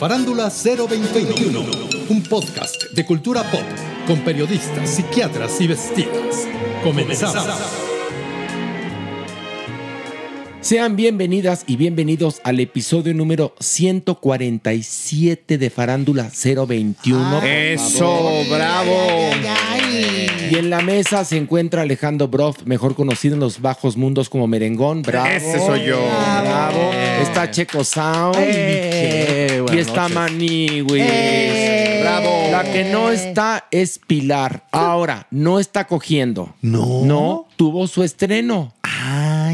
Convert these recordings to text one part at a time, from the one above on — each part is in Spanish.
Farándula 021, un podcast de cultura pop con periodistas, psiquiatras y vestidas. Comenzamos. Sean bienvenidas y bienvenidos al episodio número 147 de Farándula 021. Eso, bravo. Y en la mesa se encuentra Alejandro Broff, mejor conocido en los bajos mundos como Merengón. Bravo. Ese soy yo. Bravo. Está Checo Sound. Eh, y está noches. Maniwis. Bravo. La que no está es Pilar. Ahora, no está cogiendo. No. No, tuvo su estreno.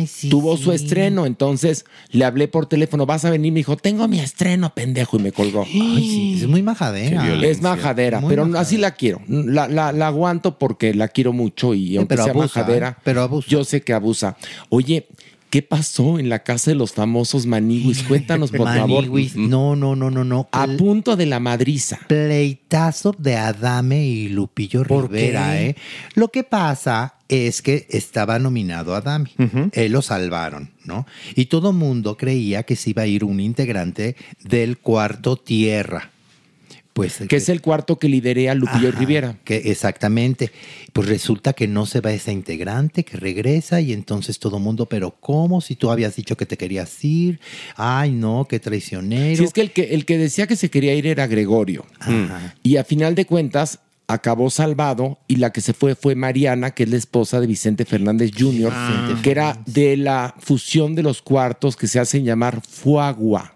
Ay, sí. tuvo su estreno, entonces le hablé por teléfono, vas a venir, me dijo, tengo mi estreno, pendejo, y me colgó. Ay, sí, es muy majadera. Es majadera, Muy pero majadera. así la quiero. La, la- la aguanto porque la quiero mucho y aunque pero sea abusa, majadera, ¿eh? Pero abusa. yo sé que abusa. Oye, ¿qué pasó en la casa de los famosos maniwis? Cuéntanos, por favor. No, no, no, no, no. A punto de la madriza. Pleitazo de Adame y Lupillo ¿Por Rivera, qué? ¿eh? Lo que pasa es que estaba nominado Adame. Él lo salvaron, ¿no? Y todo mundo creía que se iba a ir un integrante del cuarto tierra. Pues Que es el cuarto que liderea Lupillo Ajá, Riviera. Que exactamente. Pues resulta que no se va esa integrante, que regresa y entonces todo mundo, pero ¿cómo? Si tú habías dicho que te querías ir. Ay, no, qué traicionero. Si es que el, que el que decía que se quería ir era Gregorio. Ajá. Y a final de cuentas acabó salvado y la que se fue fue Mariana, que es la esposa de Vicente Fernández Jr., Vicente que era de la fusión de los cuartos que se hacen llamar Fuagua.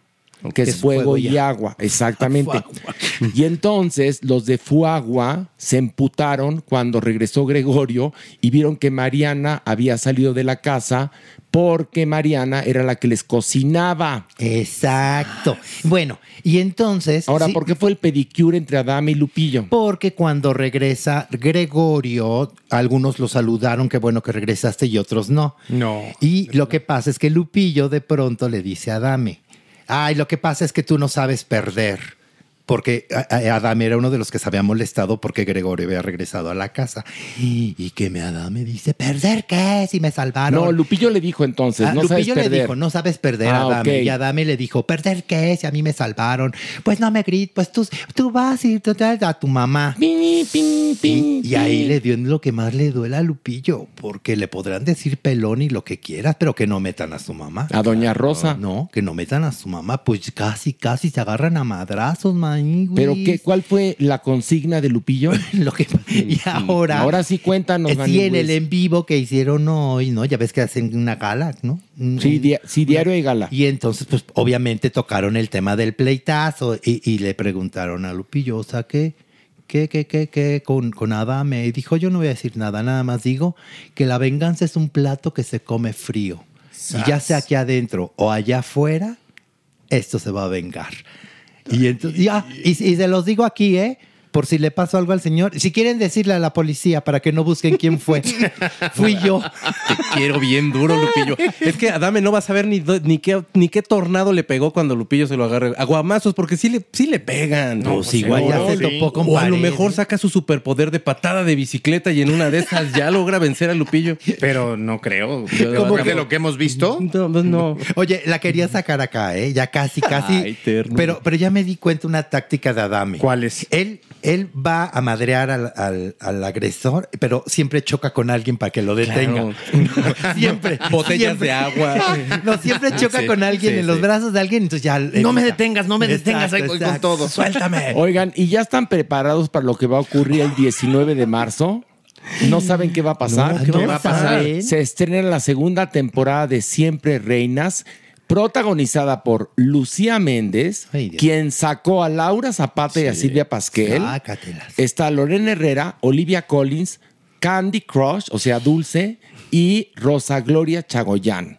Que es, es fuego, fuego y agua, exactamente. y entonces los de Fuagua se emputaron cuando regresó Gregorio y vieron que Mariana había salido de la casa porque Mariana era la que les cocinaba. Exacto. Bueno, y entonces. Ahora, sí, ¿por qué fue el pedicure entre Adame y Lupillo? Porque cuando regresa Gregorio, algunos lo saludaron, qué bueno que regresaste, y otros no. No. Y lo que pasa es que Lupillo de pronto le dice a Adame, ay, lo que pasa es que tú no sabes perder. Porque a- a- Adame era uno de los que se había molestado porque Gregorio había regresado a la casa. Y que me Adame dice, ¿perder qué? Si me salvaron. No, Lupillo le dijo entonces, Ah, no sabes Lupillo le perder. dijo, no sabes perder, Ah, Adame. ok. Y Adame le dijo, ¿perder qué? Si a mí me salvaron. Pues no me grites, pues tú, tú vas y tú a tu mamá. Y, y ahí le dio en lo que más le duele a Lupillo, porque le podrán decir pelón y lo que quieras, pero que no metan a su mamá. A Doña Rosa. No, que no metan a su mamá, pues casi, casi se agarran a madrazos, ¿Pero qué, cuál fue la consigna de Lupillo? Lo que, y ahora. Ahora sí cuéntanos, eh, Sí, en el en vivo que hicieron hoy, ¿no? Ya ves que hacen una gala, ¿no? Sí, dia- sí, diario y gala. Y entonces, pues, obviamente tocaron el tema del pleitazo y, y le preguntaron a Lupillo, o sea, ¿qué? ¿Qué, qué, qué, qué? Con, con Adame. Y dijo, yo no voy a decir nada, nada más digo que la venganza es un plato que se come frío. Y ya sea aquí adentro o allá afuera, esto se va a vengar. Y entonces, ya, y, y se los digo aquí, ¿eh? Por si le pasó algo al señor. Si quieren decirle a la policía para que no busquen quién fue, fui yo. Te quiero bien duro, Lupillo. Es que Adame no va a saber ni, ni, qué, ni qué tornado le pegó cuando Lupillo se lo agarre. Aguamazos, porque sí le, sí le pegan. No, sí, igual ya se topó con O a lo mejor saca su superpoder de patada de bicicleta y en una de esas ya logra vencer a Lupillo. Pero no creo. ¿Cómo de que- lo que hemos visto. No, pues no. Oye, la quería sacar acá, ¿eh? Ya casi, casi. Ay, pero, pero ya me di cuenta una táctica de Adame. ¿Cuál es? Él, él va a madrear al, al- al agresor, pero siempre choca con alguien para que lo detenga. siempre. Botellas siempre. de agua. No, siempre choca Sí, con alguien sí, en los sí. brazos de alguien, entonces ya. No me detengas, no me detengas, ahí voy con exacto. todo. Suéltame. Oigan, ¿y ya están preparados para lo que va a ocurrir el 19 de marzo? ¿No saben qué va a pasar? No, ¿qué va a pasar? Se estrena la segunda temporada de Siempre Reinas, protagonizada por Lucía Méndez, Ay, quien sacó a Laura Zapata y a Silvia Pasquel. Sácatelas. Está Lorena Herrera, Olivia Collins, Candy Crush, o sea, Dulce, y Rosa Gloria Chagoyán.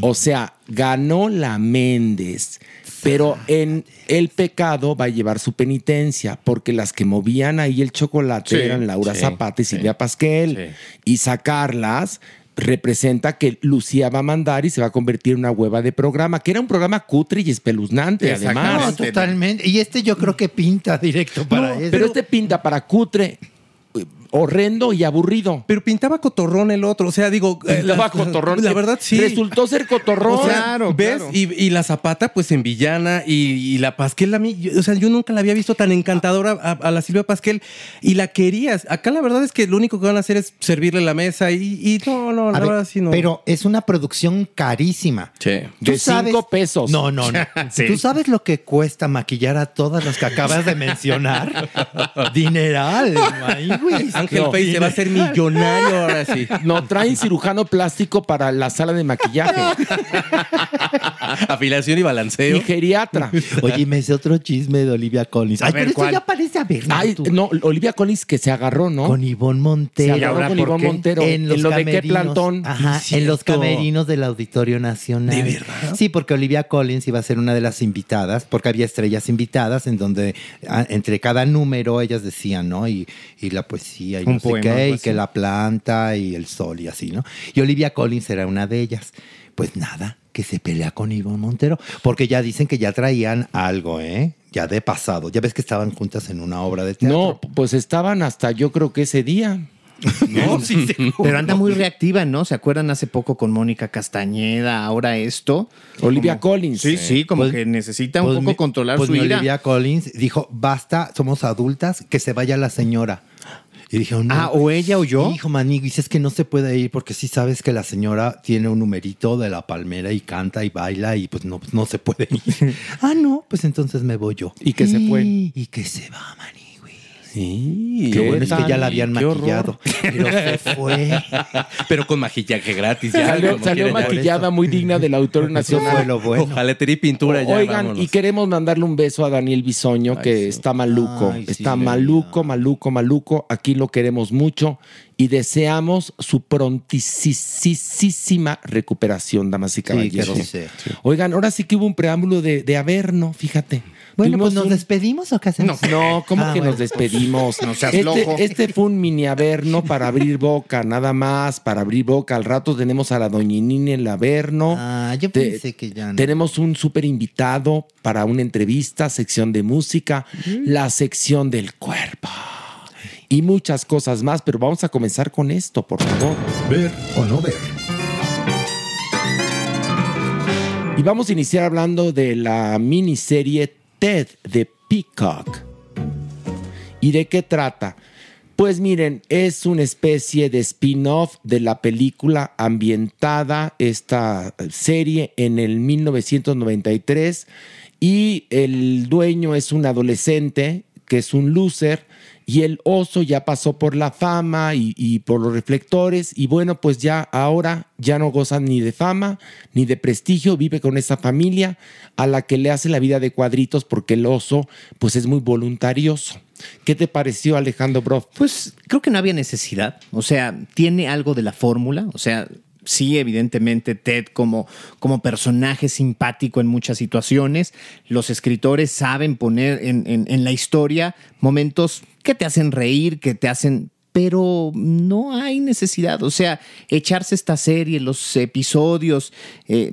O sea, ganó la Méndez. Pero en el pecado va a llevar su penitencia, porque las que movían ahí el chocolate Sí, eran Laura sí, Zapata y sí. Silvia Pasquel. Y sacarlas representa que Lucía va a mandar y se va a convertir en una hueva de programa, que era un programa cutre y espeluznante, además. No, totalmente. Y este yo creo que pinta directo para eso. Pero este pinta para cutre, horrendo y aburrido. Pero pintaba cotorrón el otro. O sea, digo. eh, Pintaba la, cotorrón. La verdad, sí. Resultó ser cotorrón. O sea, Claro, ¿ves? claro. Y, y la Zapata, pues en villana, y, y la Pasquel, a mí, yo- o sea, yo nunca la había visto tan encantadora a, a la Silvia Pasquel y la querías. Acá la verdad es que lo único que van a hacer es servirle la mesa y, y no, no, la A ver, verdad sí no. Pero es una producción carísima. Sí. ¿Tú De cinco pesos. No, no, no. Sí. ¿Tú sabes lo que cuesta maquillar a todas las que acabas de mencionar? Dineral. Ay, güey. Ángel No. Face se va a hacer millonario ahora sí. No, traen cirujano plástico para la sala de maquillaje. Afilación y balanceo. y geriatra. Oye, y me hice otro chisme de Olivia Collins. A Ay, ver, pero ¿cuál? eso ya parece a ver. Ay, no, Olivia Collins que se agarró, ¿no? Con Ivonne se Montero. agarró ahora con por Ivonne qué? Montero. En, los lo de qué camerinos- plantón. Ajá, Sí, en los camerinos del Auditorio Nacional. ¿De verdad? Sí, porque Olivia Collins iba a ser una de las invitadas, porque había estrellas invitadas en donde entre cada número ellas decían, ¿no? Y, y la poesía y Un no sé poema, qué, algo y que la planta y el sol y así, ¿no? Y Olivia Collins era una de ellas. Pues nada, que se pelea con Ivonne Montero, porque ya dicen que ya traían algo, ¿eh? Ya de pasado. Ya ves que estaban juntas en una obra de teatro. No, pues estaban hasta yo creo que ese día. no, sí. Pero anda muy reactiva, ¿no? ¿Se acuerdan hace poco con Mónica Castañeda? Ahora esto. Olivia Como- Collins. Sí, sí, como Pues- que necesita un Pues poco mi- controlar pues su mi ira. Olivia Collins dijo, basta, somos adultas, que se vaya la señora. Y dije, no. Ah, o ella o yo. Hijo, manigo, dices que no se puede ir porque sí sabes que la señora tiene un numerito de la palmera y canta y baila y pues no, pues no se puede ir. ah, no, pues entonces me voy yo. Y que se fue. Y que se va, manigui. Sí. Qué bueno es que ya la habían maquillado. Pero se fue. Pero con maquillaje gratis. Ya, Salió, maquillada muy digna del autor nacional. fue lo bueno. Ojalá te di pintura ya. Oigan, vámonos. y queremos mandarle un beso a Daniel Bisoño, que sí. está maluco. Ay, está maluco, maluco, maluco. Aquí lo queremos mucho y deseamos su prontísima recuperación, damas y caballeros. sí. Oigan, ahora sí que hubo un preámbulo de, de Averno, fíjate. Bueno, pues nos un- despedimos o qué hacemos? No, ¿cómo Ah, que bueno. nos despedimos? No seas este, loco. este fue un mini averno para abrir boca, nada más, para abrir boca. Al rato tenemos a la doñinini en el averno. Ah, yo Te- pensé que ya no. Tenemos un súper invitado para una entrevista, sección de música, la sección del cuerpo y muchas cosas más. Pero vamos a comenzar con esto, por favor. Ver o no ver. Y vamos a iniciar hablando de la miniserie Ted de Peacock. ¿Y de qué trata? Pues miren, es una especie de spin-off de la película ambientada, esta serie en el 1993, y el dueño es un adolescente que es un loser, y el oso ya pasó por la fama y, por los reflectores, y bueno, pues ya ahora ya no goza ni de fama ni de prestigio, vive con esa familia a la que le hace la vida de cuadritos porque el oso pues es muy voluntarioso. ¿Qué te pareció Alejandro Broff? Pues creo que no había necesidad. O sea, tiene algo de la fórmula. O sea, Sí, evidentemente Ted como, como personaje simpático en muchas situaciones. Los escritores saben poner en- en la historia momentos que te hacen reír, que te hacen pero no hay necesidad. O sea, echarse esta serie, los episodios, eh,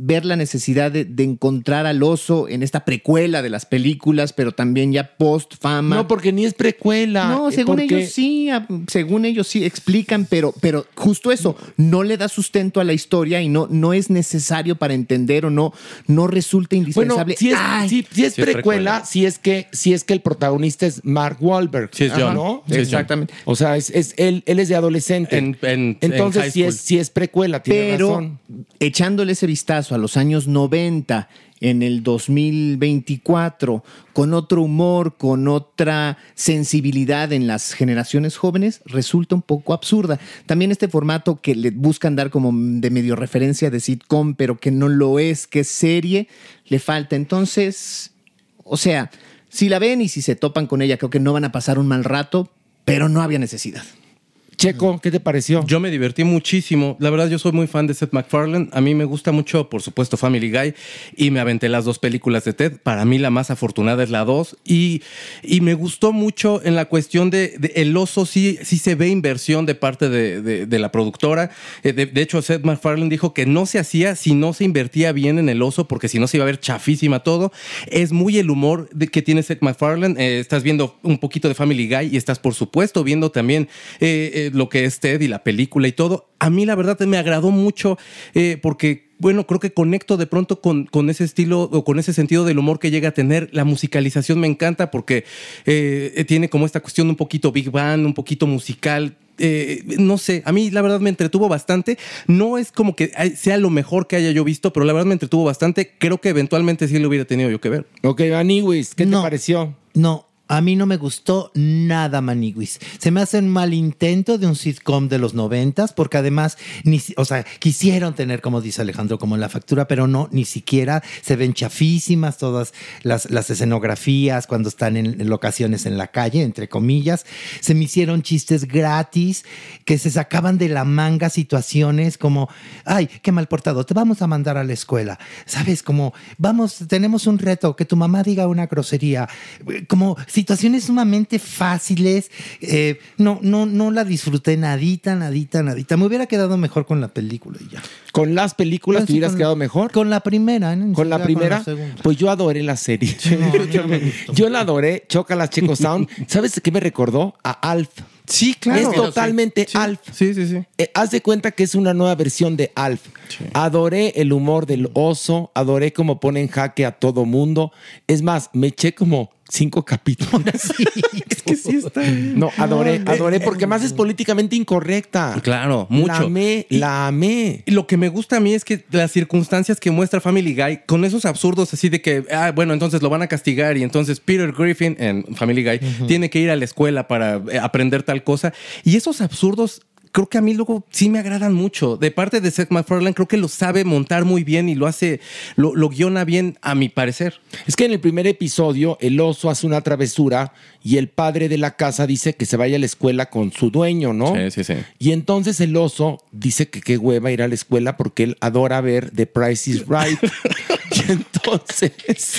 ver la necesidad de, de encontrar al oso en esta precuela de las películas, pero también ya post fama. No, porque ni es precuela. No, eh, según porque- ellos sí, ah, según ellos sí explican, pero, pero justo eso, no le da sustento a la historia y no, no es necesario para entender o no, no resulta Bueno, indispensable. si es, Ay, si- si es precuela, si es que si es que el protagonista es Mark Wahlberg. Sí, es John. ¿no? Sí, es John. Exactamente. O sea, es, es- él, él es de adolescente. En- en- Entonces, en si es, si es precuela, tiene pero razón. echándole ese vistazo a los años 90 en el 2024 con otro humor, con otra sensibilidad en las generaciones jóvenes, resulta un poco absurda. También este formato que le buscan dar como de medio referencia de sitcom, pero que no lo es, que es serie, le falta. Entonces, o sea, si la ven y si se topan con ella, creo que no van a pasar un mal rato, pero no había necesidad. Checo, ¿qué te pareció? Yo me divertí muchísimo. La verdad, yo soy muy fan de Seth MacFarlane. A mí me gusta mucho, por supuesto, Family Guy. Y me aventé las dos películas de Ted. Para mí, la más afortunada es la dos. Y, y me gustó mucho en la cuestión de, de el oso. Sí, sí se ve inversión de parte de, de- de la productora. Eh, De, hecho, Seth MacFarlane dijo que no se hacía si no se invertía bien en el oso, porque si no se iba a ver chafísima todo. Es muy el humor que tiene Seth MacFarlane. Eh, estás viendo un poquito de Family Guy y estás, por supuesto, viendo también eh, eh, lo que es Ted y la película y todo. A mí, la verdad, me agradó mucho eh, porque bueno, creo que conecto de pronto con, con ese estilo o con ese sentido del humor que llega a tener. La musicalización me encanta porque eh, tiene como esta cuestión un poquito Big Band, un poquito musical. Eh, no sé, a mí la verdad me entretuvo bastante. No es como que sea lo mejor que haya yo visto, pero la verdad me entretuvo bastante. Creo que eventualmente sí lo hubiera tenido yo que ver. Ok, Maniwis, ¿qué No. te pareció? No, a mí no me gustó nada Maniguis. Se me hace un mal intento de un sitcom de los noventas, porque además, ni, o sea, quisieron tener, como dice Alejandro, como la factura, pero no, ni siquiera se ven chafísimas todas las, las escenografías cuando están en, en locaciones en la calle, entre comillas. Se me hicieron chistes gratis que se sacaban de la manga situaciones como, ay, qué mal portado, te vamos a mandar a la escuela. ¿Sabes? Como, vamos, tenemos un reto, que tu mamá diga una grosería. Como situaciones sumamente fáciles. Eh, no, no, no la disfruté nadita, nadita, nadita. Me hubiera quedado mejor con la película y ya. ¿Con las películas Pues te sí, hubieras con- quedado mejor? Con la primera, ¿no? ¿Con la primera? segunda. pues yo adoré la serie. No, no gustó. yo la adoré, Chocolate Checo Sound. ¿Sabes qué me recordó? A Alf. Sí, Es totalmente Alf. Sí, sí, sí. Eh, haz de cuenta que es una nueva versión de Alf. Adoré el humor del oso, adoré cómo pone en jaque a todo mundo. Es más, me eché como cinco capítulos. Es que sí está bien. No, adoré, adoré, porque más es políticamente incorrecta. Claro, mucho. La amé, la amé. Y lo que me gusta a mí es que las circunstancias que muestra Family Guy, con esos absurdos así de que, ah, bueno, entonces lo van a castigar y entonces Peter Griffin en Family Guy tiene que ir a la escuela para eh, aprender tal cosa. Y esos absurdos creo que a mí luego sí me agradan mucho. De parte de Seth MacFarlane, creo que lo sabe montar muy bien y lo hace, lo, lo guiona bien, a mi parecer. Es que en el primer episodio el oso hace una travesura y el padre de la casa dice que se vaya a la escuela con su dueño, ¿no? Sí, sí, sí. Y entonces el oso dice que qué hueva ir a la escuela porque él adora ver The Price is Right. y entonces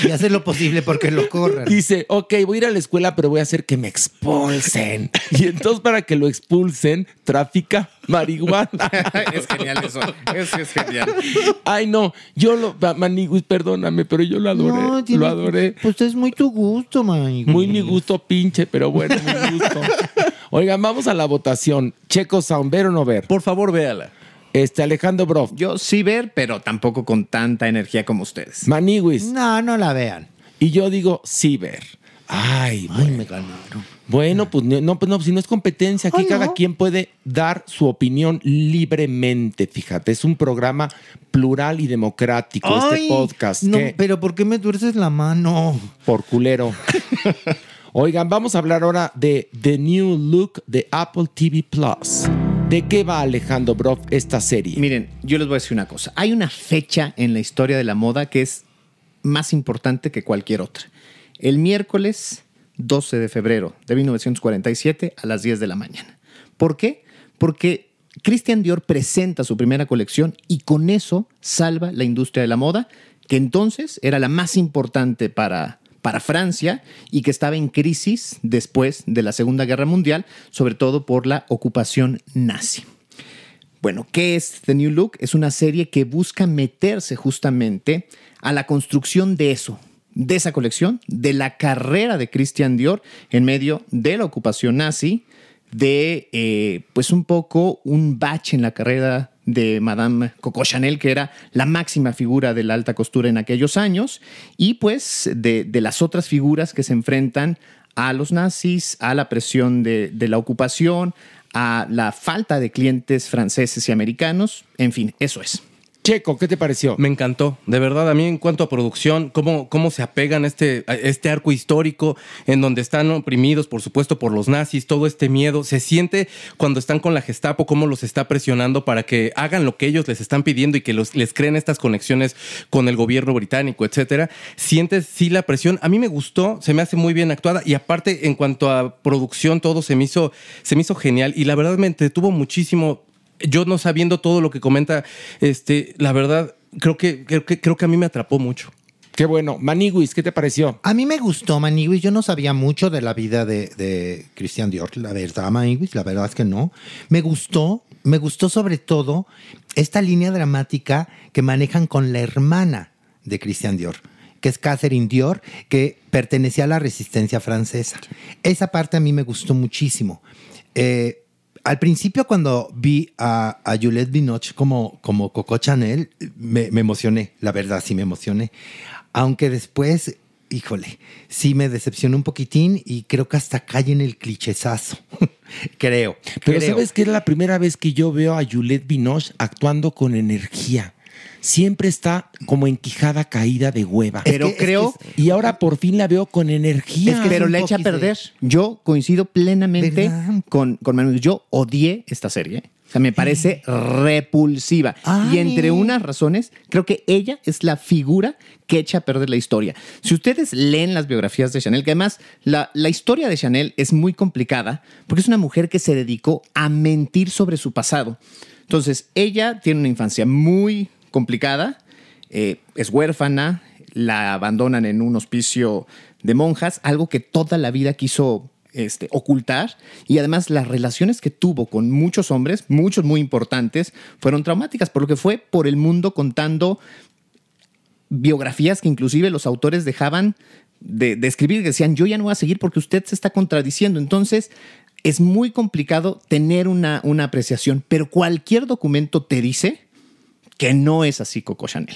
Y hace lo posible porque lo corran. dice, ok, voy a ir a la escuela, pero voy a hacer que me expulsen. Y entonces para que lo expulsen, trafica marihuana. es genial eso. Es, es genial. Ay, no, yo lo, Maniguis, perdóname, pero yo lo adoré. No, lo adoré. Pues es muy tu gusto, man. Muy mi gusto pinche, pero bueno, mi gusto. Oigan, vamos a la votación. Checo Sound, ¿ver o no ver? Por favor, véala. Este, Alejandro Broff. Yo sí ver, pero tampoco con tanta energía como ustedes. Maniwis. No, no la vean. Y yo digo, sí ver. Ay, Ay, bueno. me ganaron. Bueno, pues no, pues no, si no es competencia, aquí cada no. quien puede dar su opinión libremente, fíjate, es un programa plural y democrático, Ay, este podcast, No, que pero ¿por qué me tuerces la mano? por culero. Oigan, vamos a hablar ahora de The New Look de Apple TV Plus. ¿De qué va Alejandro Broff esta serie? Miren, yo les voy a decir una cosa. Hay una fecha en la historia de la moda que es más importante que cualquier otra. El miércoles 12 de febrero de 1947 a las 10 de la mañana. ¿Por qué? Porque Christian Dior presenta su primera colección y con eso salva la industria de la moda, que entonces era la más importante para, para Francia y que estaba en crisis después de la Segunda Guerra Mundial, sobre todo por la ocupación nazi. Bueno, ¿qué es The New Look? Es una serie que busca meterse justamente a la construcción de eso, de esa colección, de la carrera de Christian Dior en medio de la ocupación nazi, de eh, pues un poco un bache en la carrera de Madame Coco Chanel, que era la máxima figura de la alta costura en aquellos años, y pues de, de las otras figuras que se enfrentan a los nazis, a la presión de, de la ocupación, a la falta de clientes franceses y americanos, en fin, eso es. Checo, ¿qué te pareció? Me encantó, de verdad, a mí en cuanto a producción, cómo, cómo se apegan este, a este arco histórico en donde están oprimidos, por supuesto, por los nazis, todo este miedo, se siente cuando están con la Gestapo, cómo los está presionando para que hagan lo que ellos les están pidiendo y que los, les creen estas conexiones con el gobierno británico, etcétera. Sientes sí la presión. A mí me gustó, se me hace muy bien actuada y aparte en cuanto a producción, todo se me hizo, se me hizo genial y la verdad me entretuvo muchísimo yo no sabiendo todo lo que comenta, este, la verdad, creo que, creo que, creo que a mí me atrapó mucho. Qué bueno. Maniguis, ¿qué te pareció? A mí me gustó Maniguis. Yo no sabía mucho de la vida de, de Christian Dior, la verdad, Maniguis. La verdad es que no. Me gustó, me gustó sobre todo esta línea dramática que manejan con la hermana de Christian Dior que es Catherine Dior, que pertenecía a la resistencia francesa. Esa parte a mí me gustó muchísimo. Eh, al principio cuando vi a, a Juliette Binoche como, como Coco Chanel, me, me emocioné, la verdad, sí me emocioné. Aunque después, híjole, sí me decepcionó un poquitín y creo que hasta cae en el clichezazo. creo. Pero creo. ¿sabes que es la primera vez que yo veo a Juliette Binoche actuando con energía? Siempre está como en quijada caída de hueva. Pero Es que- creo- es que- y ahora por fin la veo con energía. Es que pero le echa a perder. Yo coincido plenamente con, con Manuel. Yo odié esta serie. O sea, me parece repulsiva. Y entre unas razones, creo que ella es la figura que echa a perder la historia. Si ustedes leen las biografías de Chanel, que además la, la historia de Chanel es muy complicada, porque es una mujer que se dedicó a mentir sobre su pasado. Entonces, ella tiene una infancia muy complicada, eh, es huérfana, la abandonan en un hospicio de monjas, algo que toda la vida quiso este, ocultar y además las relaciones que tuvo con muchos hombres, muchos muy importantes, fueron traumáticas, por lo que fue por el mundo contando biografías que inclusive los autores dejaban de, de escribir, que decían, yo ya no voy a seguir porque usted se está contradiciendo. Entonces, es muy complicado tener una, una apreciación, pero cualquier documento te dice que no es así Coco Chanel.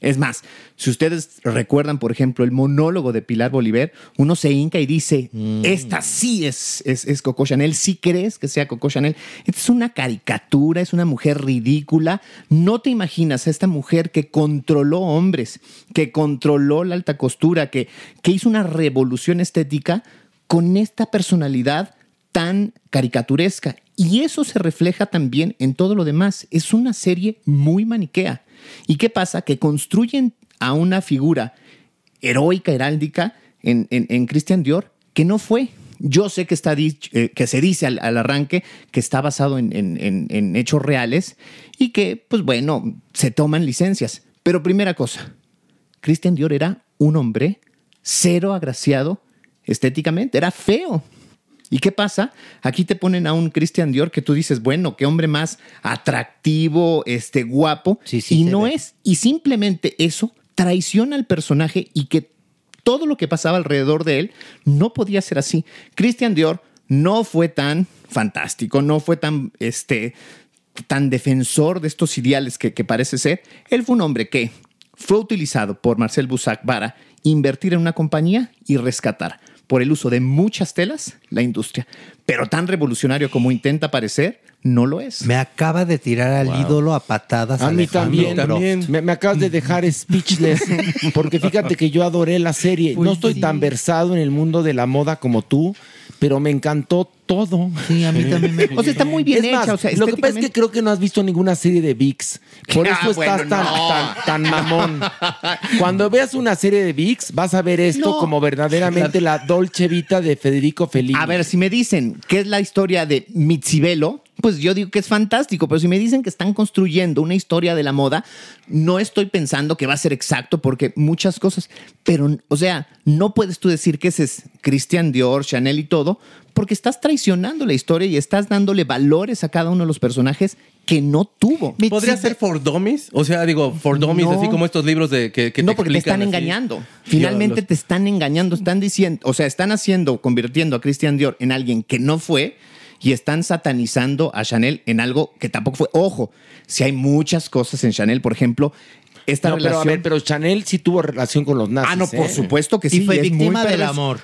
Es más, si ustedes recuerdan, por ejemplo, el monólogo de Pilar Bolívar, uno se hinca y dice, esta sí es, es, es Coco Chanel, sí crees que sea Coco Chanel. Esta es una caricatura, es una mujer ridícula. No te imaginas a esta mujer que controló hombres, que controló la alta costura, que, que hizo una revolución estética con esta personalidad tan caricaturesca. Y eso se refleja también en todo lo demás. Es una serie muy maniquea. ¿Y qué pasa? Que construyen a una figura heroica, heráldica en, en- Christian Dior que no fue. Yo sé que, está eh, que se dice al, al arranque que está basado en- en hechos reales y que, pues bueno, se toman licencias. Pero primera cosa, Christian Dior era un hombre cero agraciado estéticamente, era feo. ¿Y qué pasa? Aquí te ponen a un Christian Dior que tú dices, bueno, qué hombre más atractivo, este, guapo. y no es. Y simplemente eso traiciona al personaje y que todo lo que pasaba alrededor de él no podía ser así. Christian Dior no fue tan fantástico, no fue tan, este, tan defensor de estos ideales que, que parece ser. Él fue un hombre que fue utilizado por Marcel Bussac para invertir en una compañía y rescatar por el uso de muchas telas la industria. Pero tan revolucionario como intenta parecer, no lo es. Me acaba de tirar al Wow. ídolo a patadas. A mí también. Croft. Me, me acabas de dejar speechless. Porque fíjate que yo adoré la serie. Pues no estoy sí. tan versado en el mundo de la moda como tú, pero me encantó todo. Sí, a mí también me O sea, está muy bien Es más, hecha. o sea, lo que pasa es que creo que no has visto ninguna serie de VIX. Por Ah, eso bueno, estás tan, no. tan, tan mamón. Cuando veas una serie de VIX, vas a ver esto No. como verdaderamente la Dolce Vita de Federico Fellini. A ver, si me dicen qué es la historia de Mitsibelo, pues yo digo que es fantástico, pero si me dicen que están construyendo una historia de la moda, no estoy pensando que va a ser exacto porque muchas cosas, pero, o sea, no puedes tú decir que ese es Christian Dior, Chanel y todo, porque estás traicionando la historia y estás dándole valores a cada uno de los personajes que no tuvo. ¿Podría ser for dummies? O sea, digo, for dummies, No. así como estos libros de que, que no, porque te están así. engañando. Finalmente te están engañando, están diciendo, o sea, están haciendo, convirtiendo a Christian Dior en alguien que no fue y están satanizando a Chanel en algo que tampoco fue. Ojo, si hay muchas cosas en Chanel, por ejemplo, esta No, pero, a relación. ver, pero Chanel sí tuvo relación con los nazis. ah, no, por ¿eh? supuesto que sí. Y fue es muy víctima del amor.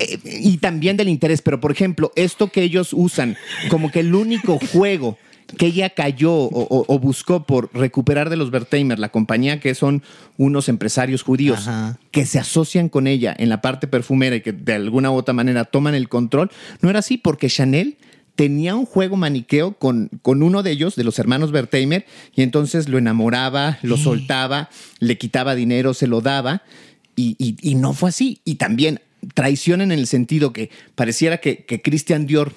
Eh, y también del interés, pero por ejemplo, esto que ellos usan como que el único juego que ella cayó o, o- o buscó por recuperar de los Wertheimer, la compañía que son unos empresarios judíos Ajá. que se asocian con ella en la parte perfumera y que de alguna u otra manera toman el control, no era así porque Chanel tenía un juego maniqueo con, con uno de ellos, de los hermanos Wertheimer, y entonces lo enamoraba, lo soltaba, le quitaba dinero, se lo daba, y, y- y no fue así. Y también traicionan en el sentido que pareciera que, que Christian Dior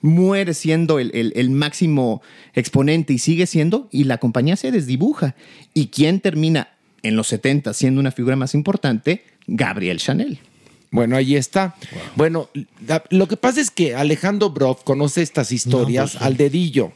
muere siendo el, el- el máximo exponente y sigue siendo, y la compañía se desdibuja. ¿Y quién termina en los 70 siendo una figura más importante? Gabriel Chanel. Bueno, ahí está. Bueno, lo que pasa es que Alejandro Broff conoce estas historias pues, al dedillo.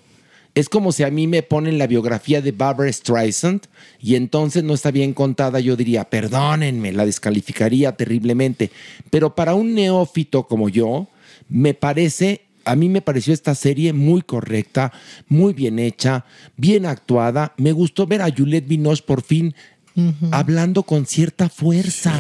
Es como si a mí me ponen la biografía de Barbara Streisand y entonces no está bien contada, yo diría, perdónenme, la descalificaría terriblemente. Pero para un neófito como yo, me parece, a mí me pareció esta serie muy correcta, muy bien hecha, bien actuada. Me gustó ver a Juliette Binoche por fin hablando con cierta fuerza.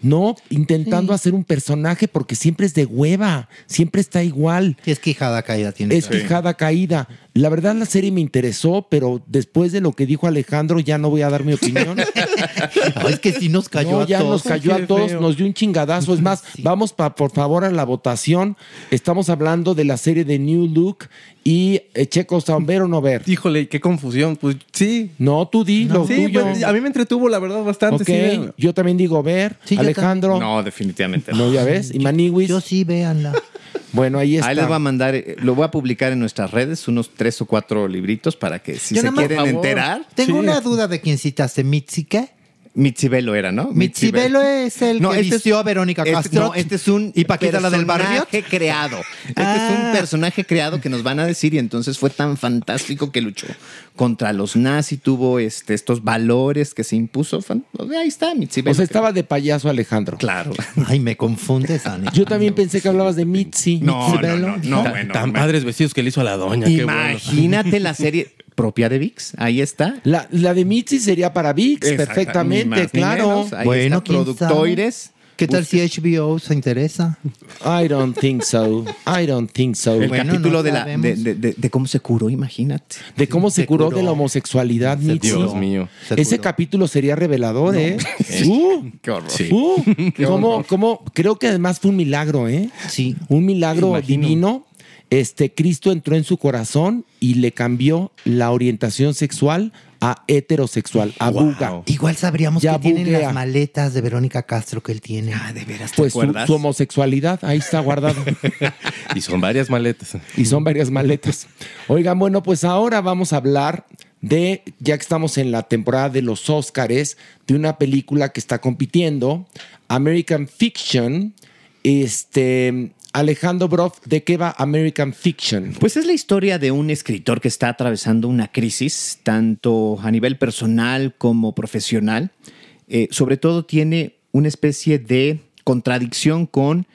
No, intentando hacer un personaje porque siempre es de hueva, siempre está igual. Es quijada caída tiene. Es quijada caída. La verdad la serie me interesó, pero después de lo que dijo Alejandro ya no voy a dar mi opinión. No, es que sí nos cayó No, a ya todos. nos cayó a todos, nos dio un chingadazo. Es más, vamos pa- por favor a la votación. Estamos hablando de la serie de New Look y eh, Checo Sound, ¿ver o no ver? Híjole, qué confusión. Pues sí. No, tú di lo sí, tuyo. pues, a mí me entretuvo, la verdad, bastante. Sí, yo también digo ver. Sí, yo Alejandro. No, definitivamente No, ya ves. Y Maniwis. Yo sí, véanla. Bueno, ahí está. Ahí les voy a mandar, eh, lo voy a publicar en nuestras redes, unos tres o cuatro libritos para que si Yo se quieren favor. enterar. Tengo una duda de quién citaste, Mitzi, ¿qué? Mitzibelo era, ¿no? Mitzibelo es el que este vistió a Verónica este- Castro. no, este es un ¿Y Paquita la del barrio? personaje creado. Este es un Ah. personaje creado que nos van a decir y entonces fue tan fantástico que luchó contra los nazis, tuvo este, estos valores que se impuso. Ahí está, Mitzibelo. O sea, estaba de payaso Alejandro. Claro. Ay, me confundes, Ani. Yo también pensé que hablabas de Mitzi. No, no, no, no, Tan- bueno, tan bueno. padres vestidos que le hizo a la doña. qué bueno. Imagínate la serie propia de VIX. Ahí está. La, la de Mitzi sería para VIX, perfectamente, claro. Ahí Bueno, está, ¿quién productoires. ¿Qué tal si HBO se interesa? I don't think so. I don't think so. El Bueno, capítulo no de, la, de, de- de- de cómo se curó, imagínate. De cómo se Se curó, curó. de la homosexualidad, Mitzi. Dios mío. Se Ese curó. capítulo sería revelador, ¿eh? Uh, Qué horror. uh, ¿cómo, cómo? Creo que además fue un milagro, ¿eh? Sí. Un milagro Imagino. divino. Este Cristo entró en su corazón y le cambió la orientación sexual a heterosexual, a Wow. buga. Igual sabríamos Ya que tienen buguea. las maletas de Verónica Castro que él tiene. Ah, de veras, ¿te Pues su homosexualidad ahí está guardada. Y son varias maletas. y son varias maletas. Oigan, bueno, pues ahora vamos a hablar de, ya que estamos en la temporada de los Óscares, de una película que está compitiendo, American Fiction. Este, Alejandro Broff, ¿de qué va American Fiction? Pues es la historia de un escritor que está atravesando una crisis, tanto a nivel personal como profesional. Eh, sobre todo tiene una especie de contradicción con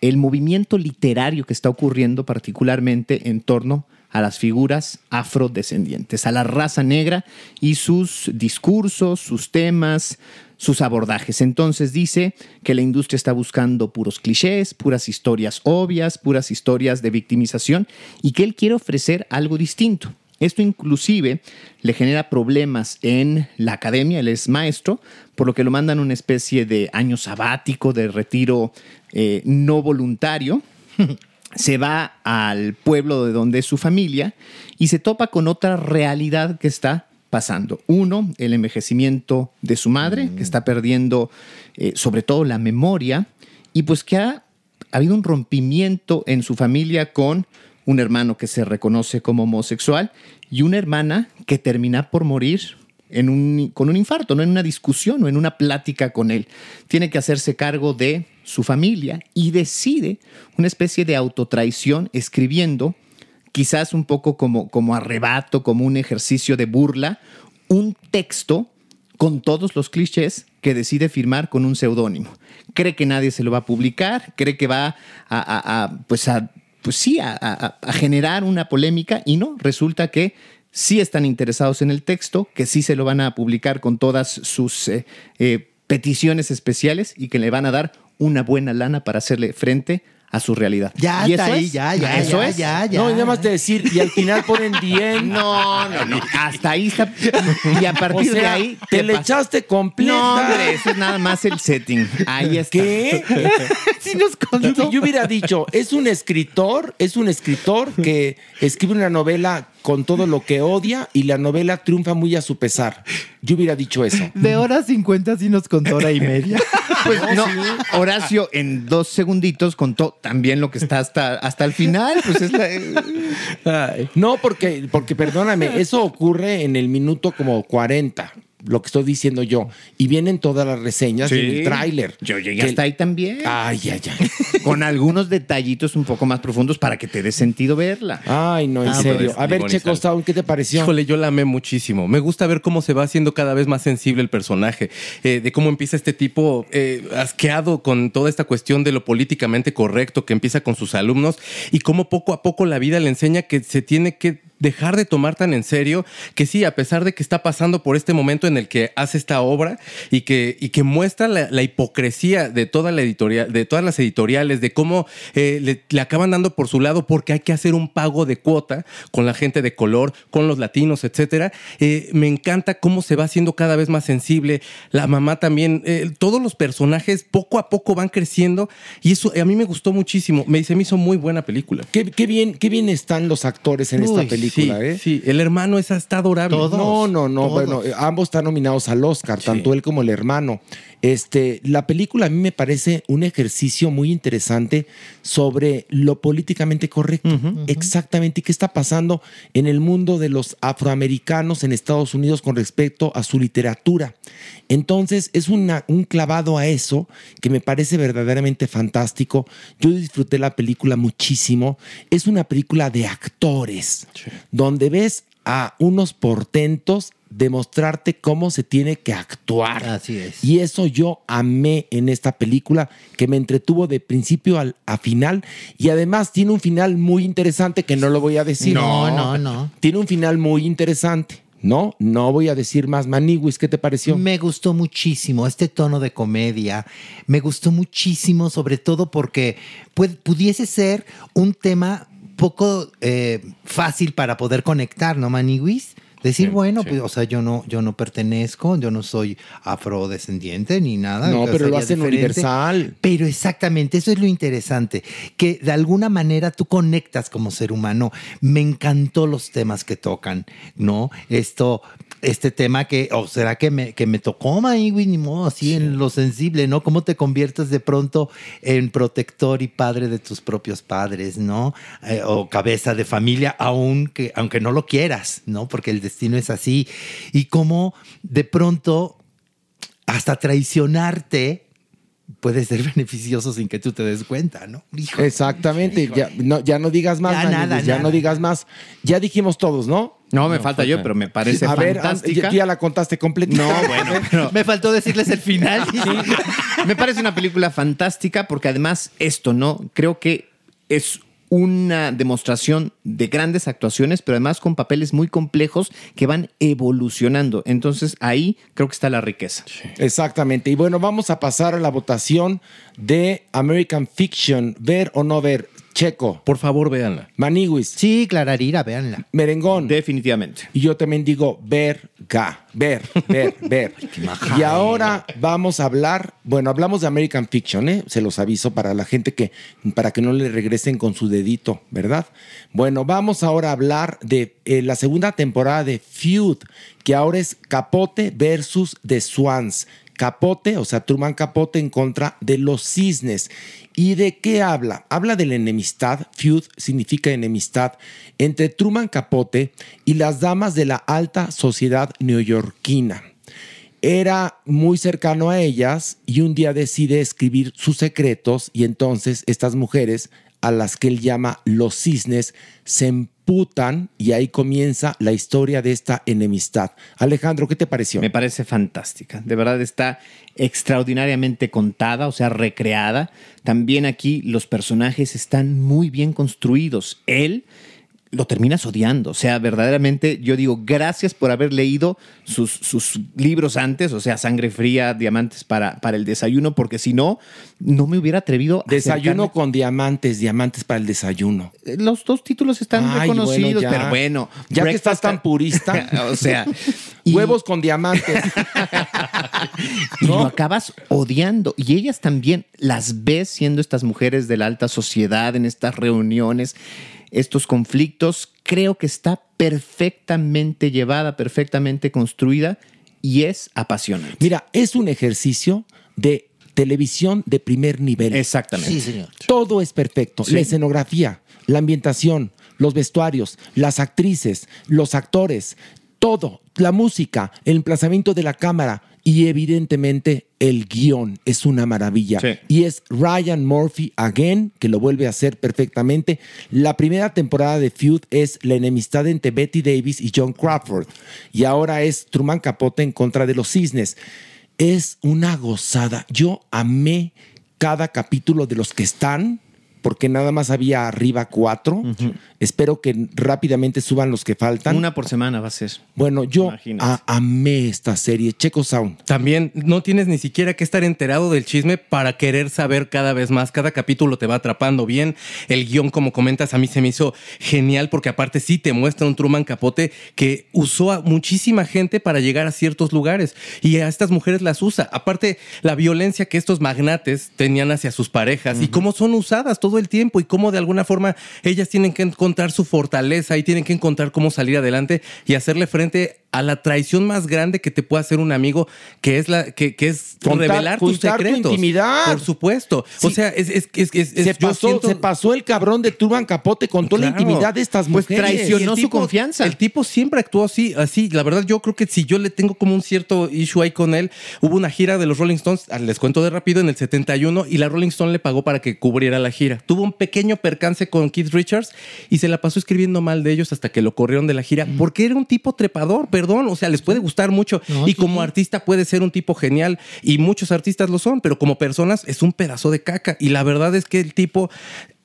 el movimiento literario que está ocurriendo particularmente en torno a las figuras afrodescendientes, a la raza negra y sus discursos, sus temas, sus abordajes. Entonces dice que la industria está buscando puros clichés, puras historias obvias, puras historias de victimización y que él quiere ofrecer algo distinto. Esto inclusive le genera problemas en la academia, él es maestro, por lo que lo mandan a una especie de año sabático, de retiro eh, no voluntario. se va al pueblo de donde es su familia y se topa con otra realidad que está pasando. Uno, el envejecimiento de su madre, que está perdiendo eh, sobre todo la memoria, y pues que ha, ha habido un rompimiento en su familia con un hermano que se reconoce como homosexual y una hermana que termina por morir en un- con un infarto, no en una discusión o en una plática con él. Tiene que hacerse cargo de su familia y decide una especie de autotraición escribiendo, quizás un poco como, como arrebato, como un ejercicio de burla, un texto con todos los clichés que decide firmar con un seudónimo. Cree que nadie se lo va a publicar, cree que va a, pues a, pues sí, a generar una polémica y no, resulta que sí están interesados en el texto, que sí se lo van a publicar con todas sus eh, eh, peticiones especiales y que le van a dar una buena lana para hacerle frente a su realidad. Ya ¿Y está eso ahí, es? ya, ya, ¿Eso ya, es? ya, ya. No, nada más te decir, y al final ponen bien. No, no, no. Hasta ahí está. Y a partir O sea, de ahí. te ¿qué le pasa? echaste completa. No, hombre, eso es nada más el setting. Ahí está. ¿Qué? Sí nos contó. Yo, yo hubiera dicho, es un escritor, es un escritor que escribe una novela con todo lo que odia y la novela triunfa muy a su pesar. Yo hubiera dicho eso. De hora 50 sí nos contó hora y media. Pues no, Horacio en dos segunditos contó también lo que está hasta, hasta el final. Pues es la. No, porque, porque perdóname, eso ocurre en el minuto como 40, lo que estoy diciendo yo. Y vienen todas las reseñas Sí. en el tráiler. Yo llegué Que- hasta ahí también. Ay, ay, ay. Con algunos detallitos un poco más profundos para que te dé sentido verla. Ay, no, en Ah, serio. A ver, Checo. Sound, ¿qué te pareció? Híjole, yo la amé muchísimo. Me gusta ver cómo se va haciendo cada vez más sensible el personaje, eh, de cómo empieza este tipo eh, asqueado con toda esta cuestión de lo políticamente correcto que empieza con sus alumnos y cómo poco a poco la vida le enseña que se tiene que dejar de tomar tan en serio que sí, a pesar de que está pasando por este momento en el que hace esta obra y que, y que muestra la, la hipocresía de toda la editorial, de todas las editoriales, de cómo eh, le, le acaban dando por su lado porque hay que hacer un pago de cuota con la gente de color, con los latinos, etcétera. Eh, me encanta cómo se va haciendo cada vez más sensible. La mamá también, eh, todos los personajes poco a poco van creciendo y eso eh, a mí me gustó muchísimo. Me, se me hizo muy buena película. Qué, qué bien, qué bien están los actores en esta película, sí, ¿eh? sí, el hermano esa está adorable. No, no, no. todos. Bueno, eh, ambos están nominados al Oscar, tanto él como el hermano. Este, la película a mí me parece un ejercicio muy interesante sobre lo políticamente correcto. Exactamente. ¿Y qué está pasando en el mundo de los afroamericanos en Estados Unidos con respecto a su literatura? Entonces, es una- un clavado a eso que me parece verdaderamente fantástico. Yo disfruté la película muchísimo. Es una película de actores, donde ves a unos portentos demostrarte cómo se tiene que actuar. Así es. Y eso yo amé en esta película, que me entretuvo de principio al, a final. Y además tiene un final muy interesante que no lo voy a decir. No, no, no. Tiene un final muy interesante. No, no voy a decir más. Maniwis, ¿qué te pareció? Me gustó muchísimo este tono de comedia. Me gustó muchísimo, sobre todo porque pudiese ser un tema poco eh, fácil para poder conectar, ¿no, Maniwis? Decir, bueno, pues, o sea, yo no, yo no pertenezco, yo no soy afrodescendiente ni nada. No, pero lo hacen diferente. universal. Pero exactamente, eso es lo interesante, que de alguna manera tú conectas como ser humano. Me encantó los temas que tocan, ¿no? Esto, este tema que, o será que me, que me tocó, Maigui, ni modo, así en lo sensible, ¿no? Cómo te conviertes de pronto en protector y padre de tus propios padres, ¿no? Eh, o cabeza de familia, aunque, aunque no lo quieras, ¿no? Porque el destino es así. Y cómo de pronto hasta traicionarte puede ser beneficioso sin que tú te des cuenta, ¿no? Exactamente. Ya no, ya no digas más, Ya nada, ya nada. no digas más. Ya dijimos todos, ¿no? No, me falta yo, pero me parece a ver, fantástica. ya, ya la contaste completita. No, bueno, pero Me faltó decirles el final. me parece una película fantástica porque además esto, ¿no? Creo que es una demostración de grandes actuaciones, pero además con papeles muy complejos que van evolucionando. Entonces ahí creo que está la riqueza. Exactamente. Y bueno, vamos a pasar a la votación de American Fiction. Ver o no ver. Checo. Por favor, véanla. Maniwis. Sí, Clararira, véanla. Merengón. Definitivamente. Y yo también digo verga, ver, ver, ver. y ahora vamos a hablar, bueno, hablamos de American Fiction, ¿eh? Se los aviso para la gente que, para que no le regresen con su dedito, ¿verdad? Bueno, vamos ahora a hablar de eh, la segunda temporada de Feud, que ahora es Capote versus The Swans. Capote, o sea, Truman Capote en contra de los cisnes. ¿Y de qué habla? Habla de la enemistad, feud significa enemistad, entre Truman Capote y las damas de la alta sociedad neoyorquina. Era muy cercano a ellas y un día decide escribir sus secretos y entonces estas mujeres, a las que él llama los cisnes, se y ahí comienza la historia de esta enemistad. Alejandro, ¿qué te pareció? Me parece fantástica. De verdad está extraordinariamente contada, o sea, recreada. También aquí los personajes están muy bien construidos. Él lo terminas odiando. O sea, verdaderamente yo digo, gracias por haber leído sus, sus libros antes, o sea, Sangre Fría, Diamantes para, para el desayuno, porque si no, no me hubiera atrevido a Desayuno acercarme. con diamantes, diamantes para el desayuno. Los dos títulos están Ay, reconocidos, bueno, ya. pero bueno. Ya que estás tan purista. o sea, Huevos con diamantes. y lo acabas odiando. Y ellas también las ves siendo estas mujeres de la alta sociedad en estas reuniones, estos conflictos. Creo que está perfectamente llevada, perfectamente construida y es apasionante. Mira, es un ejercicio de televisión de primer nivel. Exactamente. Sí, señor. Todo es perfecto. Sí. La escenografía, la ambientación, los vestuarios, las actrices, los actores, todo, la música, el emplazamiento de la cámara y evidentemente el guion es una maravilla. Sí. Y es Ryan Murphy again, que lo vuelve a hacer perfectamente. La primera temporada de Feud es la enemistad entre Betty Davis y John Crawford. Y ahora es Truman Capote en contra de los cisnes. Es una gozada. Yo amé cada capítulo de los que están, porque nada más había arriba cuatro. Espero que rápidamente suban los que faltan. Una por semana va a ser. Bueno, yo a- amé esta serie. Checo Sound. También no tienes ni siquiera que estar enterado del chisme para querer saber cada vez más. Cada capítulo te va atrapando bien. El guion, como comentas, a mí se me hizo genial porque aparte sí te muestra un Truman Capote que usó a muchísima gente para llegar a ciertos lugares y a estas mujeres las usa. Aparte, la violencia que estos magnates tenían hacia sus parejas y cómo son usadas todo el tiempo y cómo de alguna forma ellas tienen que encontrar su fortaleza y tienen que encontrar cómo salir adelante y hacerle frente a la traición más grande que te puede hacer un amigo, que es la que, que es Contar- revelar tus contar tu secretos. intimidad. Por supuesto. O sea, es, es, es, es- se, pasó, siento- se pasó el cabrón de Truman Capote con toda la Claro. intimidad de estas Pues mujeres. traicionó Y el su confianza. El tipo siempre actuó así, así. La verdad, yo creo que si yo le tengo como un cierto issue ahí con él, hubo una gira de los Rolling Stones, ah, les cuento de rápido, en el 71, y la Rolling Stone le pagó para que cubriera la gira. Tuvo un pequeño percance con Keith Richards y se la pasó escribiendo mal de ellos hasta que lo corrieron de la gira, porque era un tipo trepador, perdón. O sea, les puede gustar mucho. No, y sí, como sí. artista puede ser un tipo genial, y muchos artistas lo son, pero como personas es un pedazo de caca. Y la verdad es que el tipo,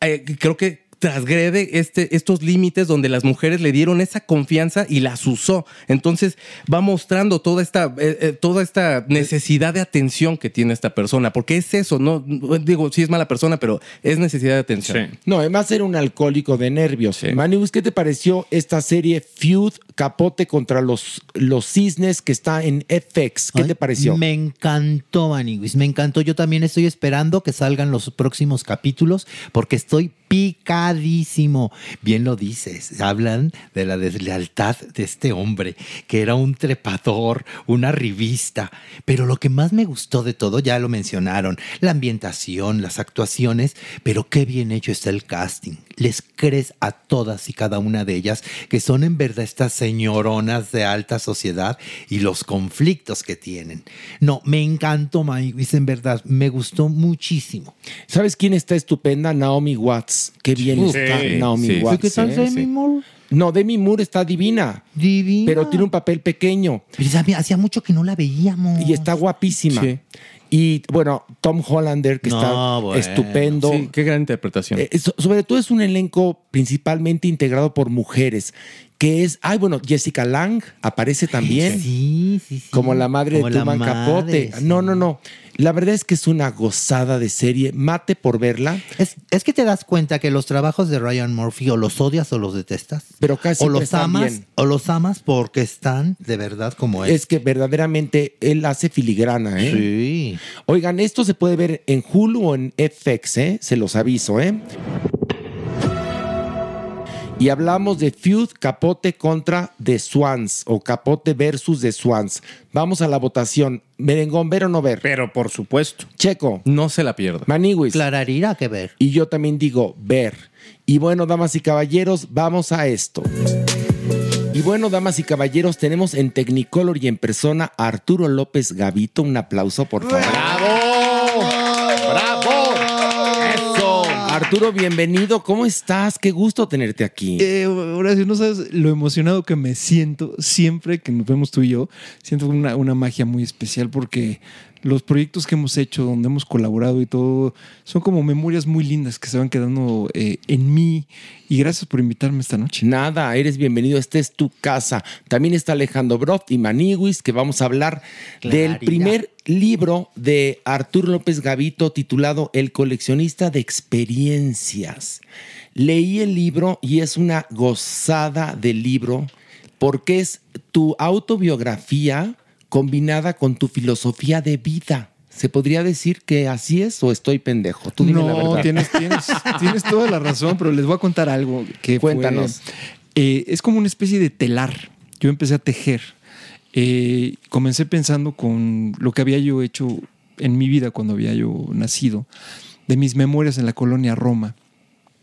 eh, creo que transgrede este, estos límites donde las mujeres le dieron esa confianza y las usó. Entonces va mostrando toda esta, eh, eh, toda esta necesidad de atención que tiene esta persona, porque es eso, no digo, sí es mala persona, pero es necesidad de atención. No, además era un alcohólico de nervios. Manibus, ¿qué te pareció esta serie Feud Capote contra los, los cisnes que está en FX? ¿Qué Ay, te pareció? Me encantó, Maniguis. Me encantó. Yo también estoy esperando que salgan los próximos capítulos porque estoy picadísimo. Bien lo dices. Hablan de la deslealtad de este hombre, que era un trepador, una revista. Pero lo que más me gustó de todo, ya lo mencionaron, la ambientación, las actuaciones, pero qué bien hecho está el casting. Les crees a todas y cada una de ellas que son en verdad estas señoronas de alta sociedad y los conflictos que tienen. No, me encantó, Maywis, en verdad, me gustó muchísimo. ¿Sabes quién está estupenda? Naomi Watts. Qué bien Sí, está sí, Naomi sí, Watts. ¿Qué tal. Demi Moore? No, Demi Moore está divina. Divina. Pero tiene un papel pequeño. Pero hacía mucho que no la veíamos. Y está guapísima. Sí. Y bueno, Tom Hollander, que No, está bueno. estupendo. Sí, qué gran interpretación. Eh, so- sobre todo es un elenco principalmente integrado por mujeres, que es, ay, bueno, Jessica Lang aparece también Sí, sí, sí. como la madre Como de Truman Capote. sí. No, no, no. La verdad es que es una gozada de serie. Mate por verla, Es, es que te das cuenta que los trabajos de Ryan Murphy o los odias o los detestas. pero casi o los están amas bien. o los amas porque están de verdad como es. Es que verdaderamente él hace filigrana, ¿eh? Sí. Oigan, esto se puede ver en Hulu o en FX, ¿eh? Se los aviso, ¿eh? Y hablamos de feud Capote contra The Swans o Capote versus The Swans. Vamos a la votación. Merengón, ¿ver o no ver? Pero por supuesto. Checo. No se la pierda. Maniwis. Clararira que ver. Y yo también digo ver. Y bueno, damas y caballeros, vamos a esto. Y bueno, damas y caballeros, tenemos en Technicolor y en persona a Arturo López Gavito. Un aplauso, por favor. ¡Bravo! Arturo, bienvenido. ¿Cómo estás? Qué gusto tenerte aquí. Eh, Horacio, no sabes lo emocionado que me siento siempre que nos vemos tú y yo. Siento una, una magia muy especial porque los proyectos que hemos hecho, donde hemos colaborado y todo, son como memorias muy lindas que se van quedando eh, en mí. Y gracias por invitarme esta noche. Nada, eres bienvenido. Esta es tu casa. También está Alejandro Broft y Maniwis, que vamos a hablar del primer libro de Arturo López Gavito titulado El coleccionista de experiencias. Leí el libro y es una gozada de libro porque es tu autobiografía combinada con tu filosofía de vida. ¿Se podría decir que así es o estoy pendejo? Tú dime la no, verdad. tienes, tienes, tienes toda la razón, pero les voy a contar algo que fue- Cuéntanos. eh, es como una especie de telar. Yo empecé a tejer. Eh, comencé pensando con lo que había yo hecho en mi vida cuando había yo nacido, de mis memorias en la colonia Roma,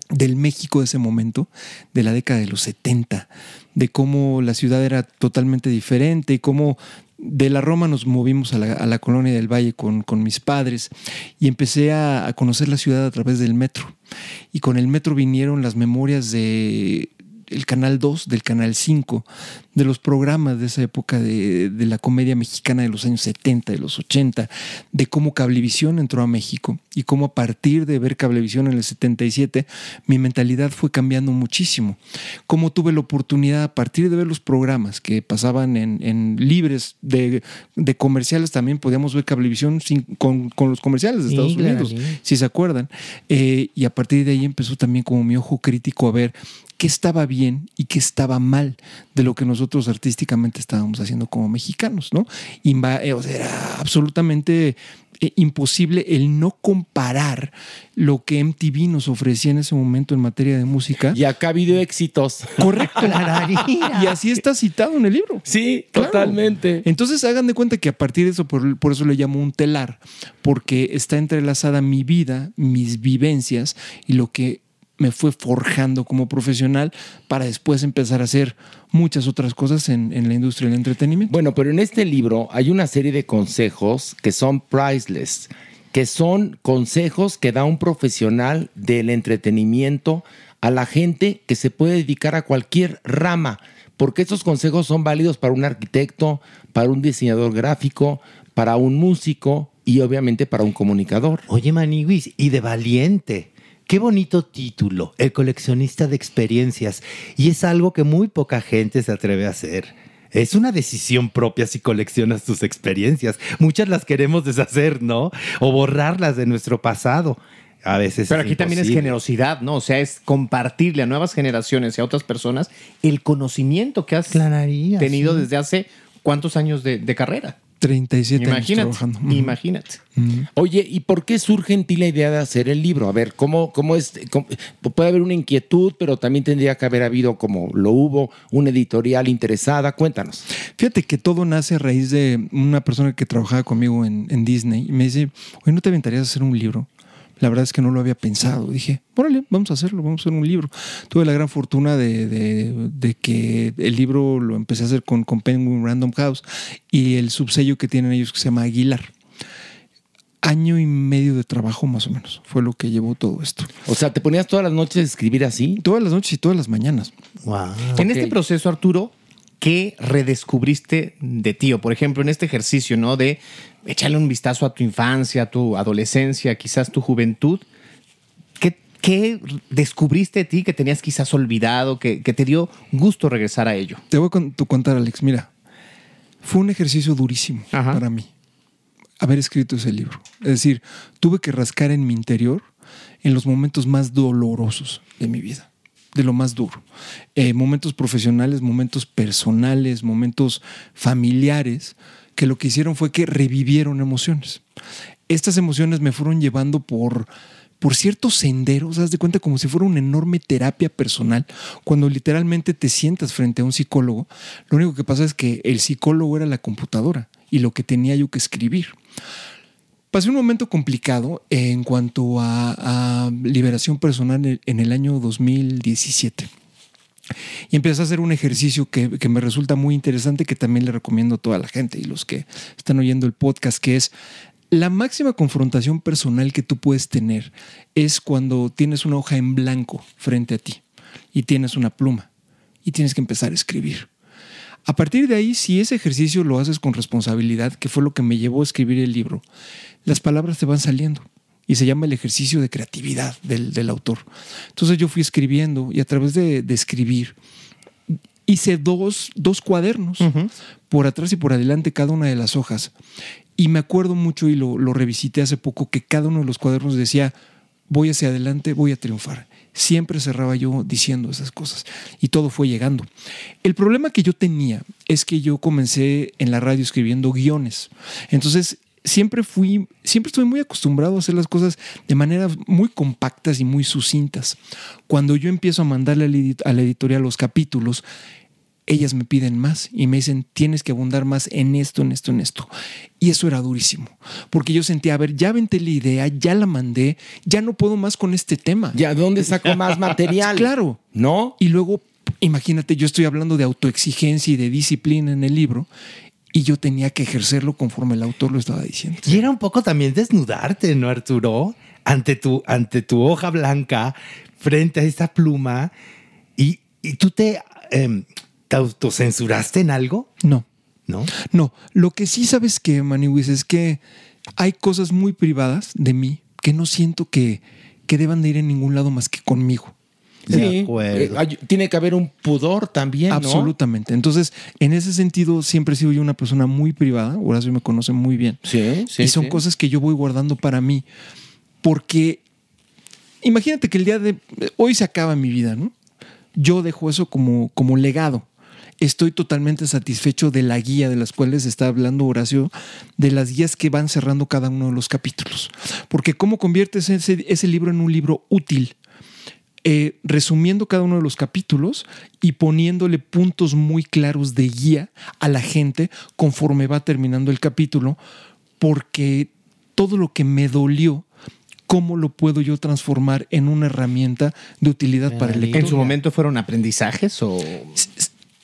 del México de ese momento, de la década de los 70, de cómo la ciudad era totalmente diferente y cómo de la Roma nos movimos a la, a la colonia del Valle con, mis padres y empecé a conocer la ciudad a través del metro. Y con el metro vinieron las memorias de el Canal 2, del Canal 5, de los programas de esa época de, de la comedia mexicana de los años 70, de los 80, de cómo Cablevisión entró a México y cómo a partir de ver Cablevisión en el 77, mi mentalidad fue cambiando muchísimo. Cómo tuve la oportunidad a partir de ver los programas que pasaban en, en libres de, de comerciales, también podíamos ver Cablevisión sin- con, con los comerciales de Sí, Estados claro, Unidos sí. si se acuerdan. Eh, y a partir de ahí empezó también como mi ojo crítico a ver qué estaba bien y qué estaba mal de lo que nosotros artísticamente estábamos haciendo como mexicanos, ¿no? Inva- eh, o sea, era absolutamente eh, imposible el no comparar lo que MTV nos ofrecía en ese momento en materia de música. Y acá ha habido éxitos. Correcto. y así está citado en el libro. Sí, Claro. totalmente. Entonces hagan de cuenta que a partir de eso, por, por eso le llamo un telar, porque está entrelazada mi vida, mis vivencias y lo que me fue forjando como profesional para después empezar a hacer muchas otras cosas en, en la industria del entretenimiento. Bueno, pero en este libro hay una serie de consejos que son priceless, que son consejos que da un profesional del entretenimiento a la gente que se puede dedicar a cualquier rama, porque estos consejos son válidos para un arquitecto, para un diseñador gráfico, para un músico y obviamente para un comunicador. Oye, Maniwis, y de valiente. Qué bonito título, El coleccionista de experiencias. Y es algo que muy poca gente se atreve a hacer. Es una decisión propia si coleccionas tus experiencias. Muchas las queremos deshacer, ¿no? O borrarlas de nuestro pasado. A veces. Pero aquí también es generosidad, ¿no? O sea, es compartirle a nuevas generaciones y a otras personas el conocimiento que has Clararía, tenido sí. desde hace cuántos años de, de carrera. 37 años Imagínate, trabajando. Ujú. imagínate. Oye, ¿y por qué surge en ti la idea de hacer el libro? A ver, ¿cómo, cómo es? cómo- puede haber una inquietud, pero también tendría que haber habido, como lo hubo, una editorial interesada. Cuéntanos. Fíjate que todo nace a raíz de una persona que trabajaba conmigo en, en Disney y me dice, oye, ¿no te aventarías a hacer un libro? La verdad es que no lo había pensado. Dije, órale, vamos a hacerlo, vamos a hacer un libro. Tuve la gran fortuna de, de- de que el libro lo empecé a hacer con, con Penguin Random House y el subsello que tienen ellos que se llama Aguilar. Año y medio de trabajo más o menos fue lo que llevó todo esto. O sea, ¿te ponías todas las noches a escribir así? Todas las noches y todas las mañanas. Wow. En este proceso, Arturo, ¿qué redescubriste de ti? O, por ejemplo, en este ejercicio, ¿no? De echarle un vistazo a tu infancia, a tu adolescencia, quizás tu juventud. ¿Qué, qué descubriste de ti que tenías quizás olvidado, que, que te dio gusto regresar a ello? Te voy a con- contar, Alex. Mira, fue un ejercicio durísimo Ajá. para mí haber escrito ese libro. Es decir, tuve que rascar en mi interior en los momentos más dolorosos de mi vida, de lo más duro. Eh, momentos profesionales, momentos personales, momentos familiares, que lo que hicieron fue que revivieron emociones. Estas emociones me fueron llevando por por ciertos senderos, haz de cuenta como si fuera una enorme terapia personal, cuando literalmente te sientas frente a un psicólogo, lo único que pasa es que el psicólogo era la computadora y lo que tenía yo que escribir. Pasé un momento complicado en cuanto a, a liberación personal en- el año 2017. Y empecé a hacer un ejercicio que, que me resulta muy interesante, que también le recomiendo a toda la gente y los que están oyendo el podcast, que es la máxima confrontación personal que tú puedes tener es cuando tienes una hoja en blanco frente a ti y tienes una pluma y tienes que empezar a escribir. A partir de ahí, si ese ejercicio lo haces con responsabilidad, que fue lo que me llevó a escribir el libro, las palabras te van saliendo. Y se llama el ejercicio de creatividad del, del autor. Entonces yo fui escribiendo y a través de, de escribir hice dos, dos cuadernos por atrás y por adelante cada una de las hojas. Y me acuerdo mucho y lo, lo revisité hace poco que cada uno de los cuadernos decía, voy hacia adelante, voy a triunfar. Siempre cerraba yo diciendo esas cosas y todo fue llegando. El problema que yo tenía es que yo comencé en la radio escribiendo guiones. Entonces, siempre fui, siempre estuve muy acostumbrado a hacer las cosas de maneras muy compactas y muy sucintas. Cuando yo empiezo a mandarle a la edit- a la editorial los capítulos, ellas me piden más y me dicen, tienes que abundar más en esto, en esto, en esto. Y eso era durísimo, porque yo sentía, a ver, ya aventé la idea, ya la mandé, ya no puedo más con este tema. ¿Ya dónde saco más material? Claro. ¿No? Y luego, imagínate, yo estoy hablando de autoexigencia y de disciplina en el libro y yo tenía que ejercerlo conforme el autor lo estaba diciendo. Y era un poco también desnudarte, ¿no, Arturo? Ante tu, ante tu hoja blanca, frente a esta pluma, y, y tú te, em, te autocensuraste en algo. No. ¿No? No, lo que sí sabes que, Maniwis, es que hay cosas muy privadas de mí que no siento que, que deban de ir en ningún lado más que conmigo. Sí, eh, hay- tiene que haber un pudor también, ¿no? Absolutamente. Entonces, en ese sentido, siempre he sido yo una persona muy privada. Horacio me conoce muy bien. Sí, sí. y son sí. cosas que yo voy guardando para mí. Porque imagínate que el día de hoy se acaba mi vida, ¿no? Yo dejo eso como, como legado. Estoy totalmente satisfecho de la guía de las cuales está hablando Horacio, de las guías que van cerrando cada uno de los capítulos. Porque cómo conviertes ese, ese libro en un libro útil, eh, resumiendo cada uno de los capítulos y poniéndole puntos muy claros de guía a la gente conforme va terminando el capítulo, porque todo lo que me dolió, ¿cómo lo puedo yo transformar en una herramienta de utilidad para el lector? ¿En su momento fueron aprendizajes o...?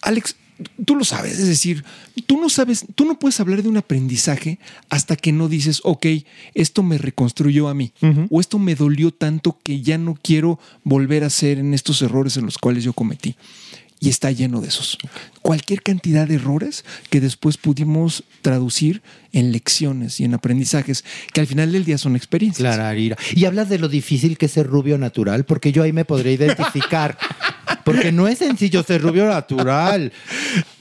Alex, tú lo sabes, es decir, tú no sabes, tú no puedes hablar de un aprendizaje hasta que no dices, ok, esto me reconstruyó a mí, o esto me dolió tanto que ya no quiero volver a hacer en estos errores en los cuales yo cometí. Y está lleno de esos. Cualquier cantidad de errores que después pudimos traducir en lecciones y en aprendizajes, que al final del día son experiencias. Claro, Arira. Y hablas de lo difícil que es ser rubio natural, porque yo ahí me podré identificar. Porque no es sencillo ser rubio natural.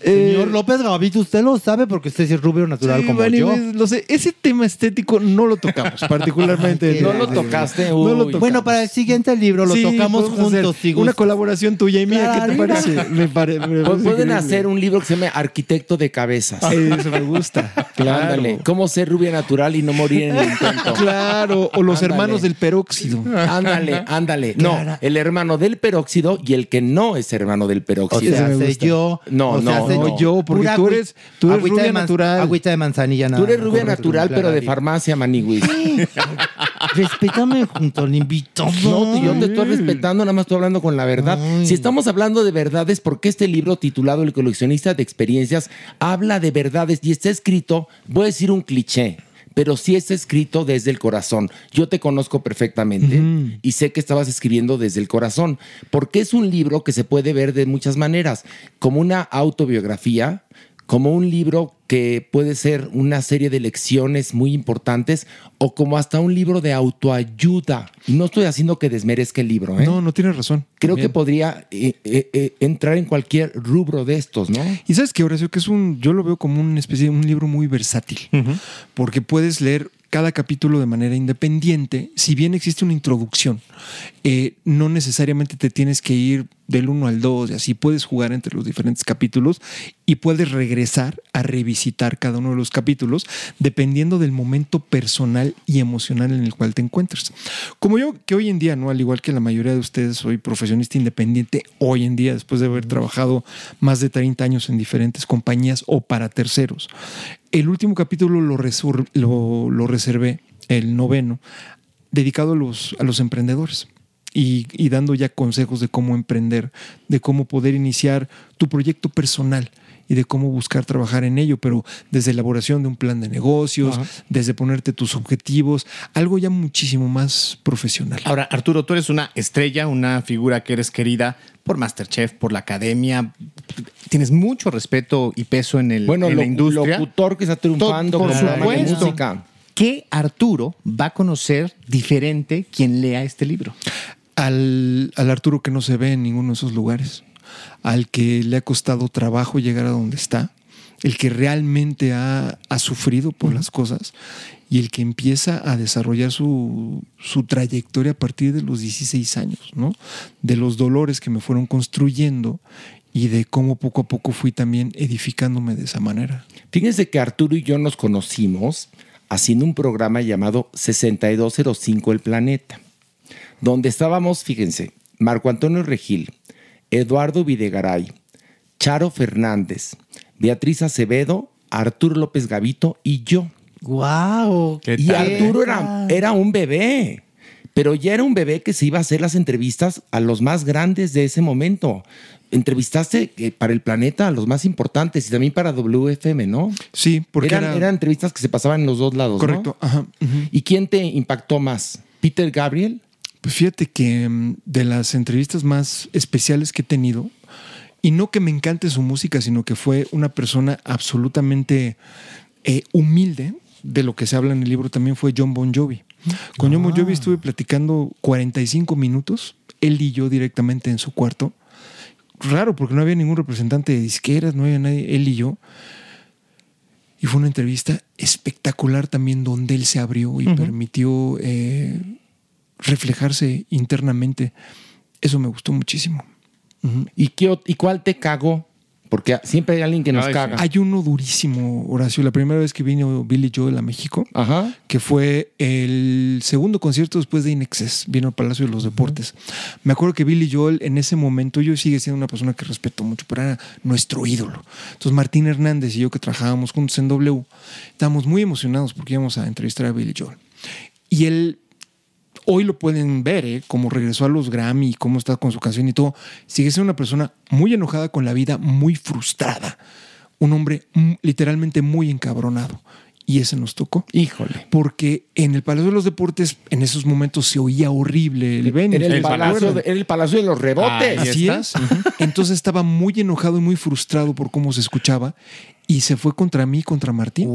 Señor López Gavito, usted lo sabe porque usted es rubio natural Sí, como Manny, yo. pues, lo sé. Ese tema estético no lo tocamos particularmente. No lo tocaste, No lo uy. tocamos. Bueno, para el siguiente libro lo Sí, tocamos juntos. Una colaboración tuya y mía, ¿qué te parece? Me pare- me Pues parece pueden increíble. hacer un libro que se llama Arquitecto de Cabezas. Eso me gusta. Claro. Ándale, cómo ser rubia natural y no morir en el intento. Claro, o los Ándale. hermanos del peróxido. Ándale, ándale. No, el hermano del peróxido y el que no es hermano del O peróxido. sea, sé yo. No, o sea, no, sé no. yo, porque Pura tú eres- tú eres agüita rubia de natural. Agüita de manzanilla nada Tú eres rubia natural, pero de farmacia, Maniwis. Respétame junto al invitado. No, yo te estoy respetando, nada más estoy hablando con la verdad. Si estamos hablando de verdades, porque este libro titulado El coleccionista de experiencias habla de verdades y está escrito, voy a decir un cliché, pero sí está escrito desde el corazón. Yo te conozco perfectamente y sé que estabas escribiendo desde el corazón, porque es un libro que se puede ver de muchas maneras, como una autobiografía, como un libro que puede ser una serie de lecciones muy importantes o como hasta un libro de autoayuda. No estoy haciendo que desmerezca el libro. ¿eh? No, no tienes razón. Creo que podría eh, eh, eh, entrar en cualquier rubro de estos, ¿no? Y sabes que Horacio, que es un, yo lo veo como una especie de un libro muy versátil, porque puedes leer cada capítulo de manera independiente, si bien existe una introducción, eh, no necesariamente te tienes que ir del 1 al 2 y así puedes jugar entre los diferentes capítulos y puedes regresar a revisitar cada uno de los capítulos dependiendo del momento personal y emocional en el cual te encuentres. Como yo que hoy en día, no al igual que la mayoría de ustedes, soy profesionista independiente hoy en día después de haber trabajado más de 30 años en diferentes compañías o para terceros. El último capítulo lo, resur- lo, lo reservé, el noveno, dedicado a los, a los emprendedores y, y dando ya consejos de cómo emprender, de cómo poder iniciar tu proyecto personal y de cómo buscar trabajar en ello, pero desde elaboración de un plan de negocios, Ajá. desde ponerte tus objetivos, algo ya muchísimo más profesional. Ahora, Arturo, tú eres una estrella, una figura que eres querida por Masterchef, por la academia. Tienes mucho respeto y peso en, el, Bueno, en la industria. locutor que está triunfando Por supuesto. música. ¿Qué Arturo va a conocer diferente quien lea este libro? al, al Arturo que no se ve en ninguno de esos lugares, al que le ha costado trabajo llegar a donde está, el que realmente ha, ha sufrido por las cosas y el que empieza a desarrollar su, su trayectoria a partir de los 16 años, ¿no? De los dolores que me fueron construyendo y de cómo poco a poco fui también edificándome de esa manera. Fíjense que Arturo y yo nos conocimos haciendo un programa llamado 6205 El Planeta, donde estábamos, fíjense, Marco Antonio Regil, Eduardo Videgaray, Charo Fernández, Beatriz Acevedo, Arturo López Gavito y yo. ¡Guau! Y Arturo era, era un bebé, pero ya era un bebé que se iba a hacer las entrevistas a los más grandes de ese momento. Entrevistaste eh, para el planeta a los más importantes y también para WFM, ¿no? Sí, porque eran, era- eran entrevistas que se pasaban en los dos lados. ¿no? Correcto, ajá. ¿Y quién te impactó más? ¿Peter Gabriel? Pues fíjate que mm, de las entrevistas más especiales que he tenido, y no que me encante su música, sino que fue una persona absolutamente eh, humilde, de lo que se habla en el libro también fue John Bon Jovi. Con John Bon Jovi estuve platicando 45 minutos, él y yo directamente en su cuarto. Raro, porque no había ningún representante de disqueras, no había nadie, él y yo. Y fue una entrevista espectacular también donde él se abrió y permitió eh, reflejarse internamente. Eso me gustó muchísimo. ¿Y, qué, ¿Y cuál te cagó? Porque siempre hay alguien que nos caga. Hay uno durísimo, Horacio. La primera vez que vino Billy Joel a México, que fue el segundo concierto después de Inexcess, vino al Palacio de los Deportes. Me acuerdo que Billy Joel en ese momento, yo sigue siendo una persona que respeto mucho, pero era nuestro ídolo. Entonces Martín Hernández y yo que trabajábamos juntos en W, estábamos muy emocionados porque íbamos a entrevistar a Billy Joel. Y él hoy lo pueden ver, ¿eh? Cómo regresó a los Grammy, cómo está con su canción y todo. Sigue siendo una persona muy enojada con la vida, muy frustrada. Un hombre literalmente muy encabronado. Y ese nos tocó. Híjole. Porque en el Palacio de los Deportes, en esos momentos se oía horrible el venue. Era el, ¿Se palacio de, era el palacio de los rebotes. Así es. Entonces estaba muy enojado y muy frustrado por cómo se escuchaba y se fue contra mí, contra Martín,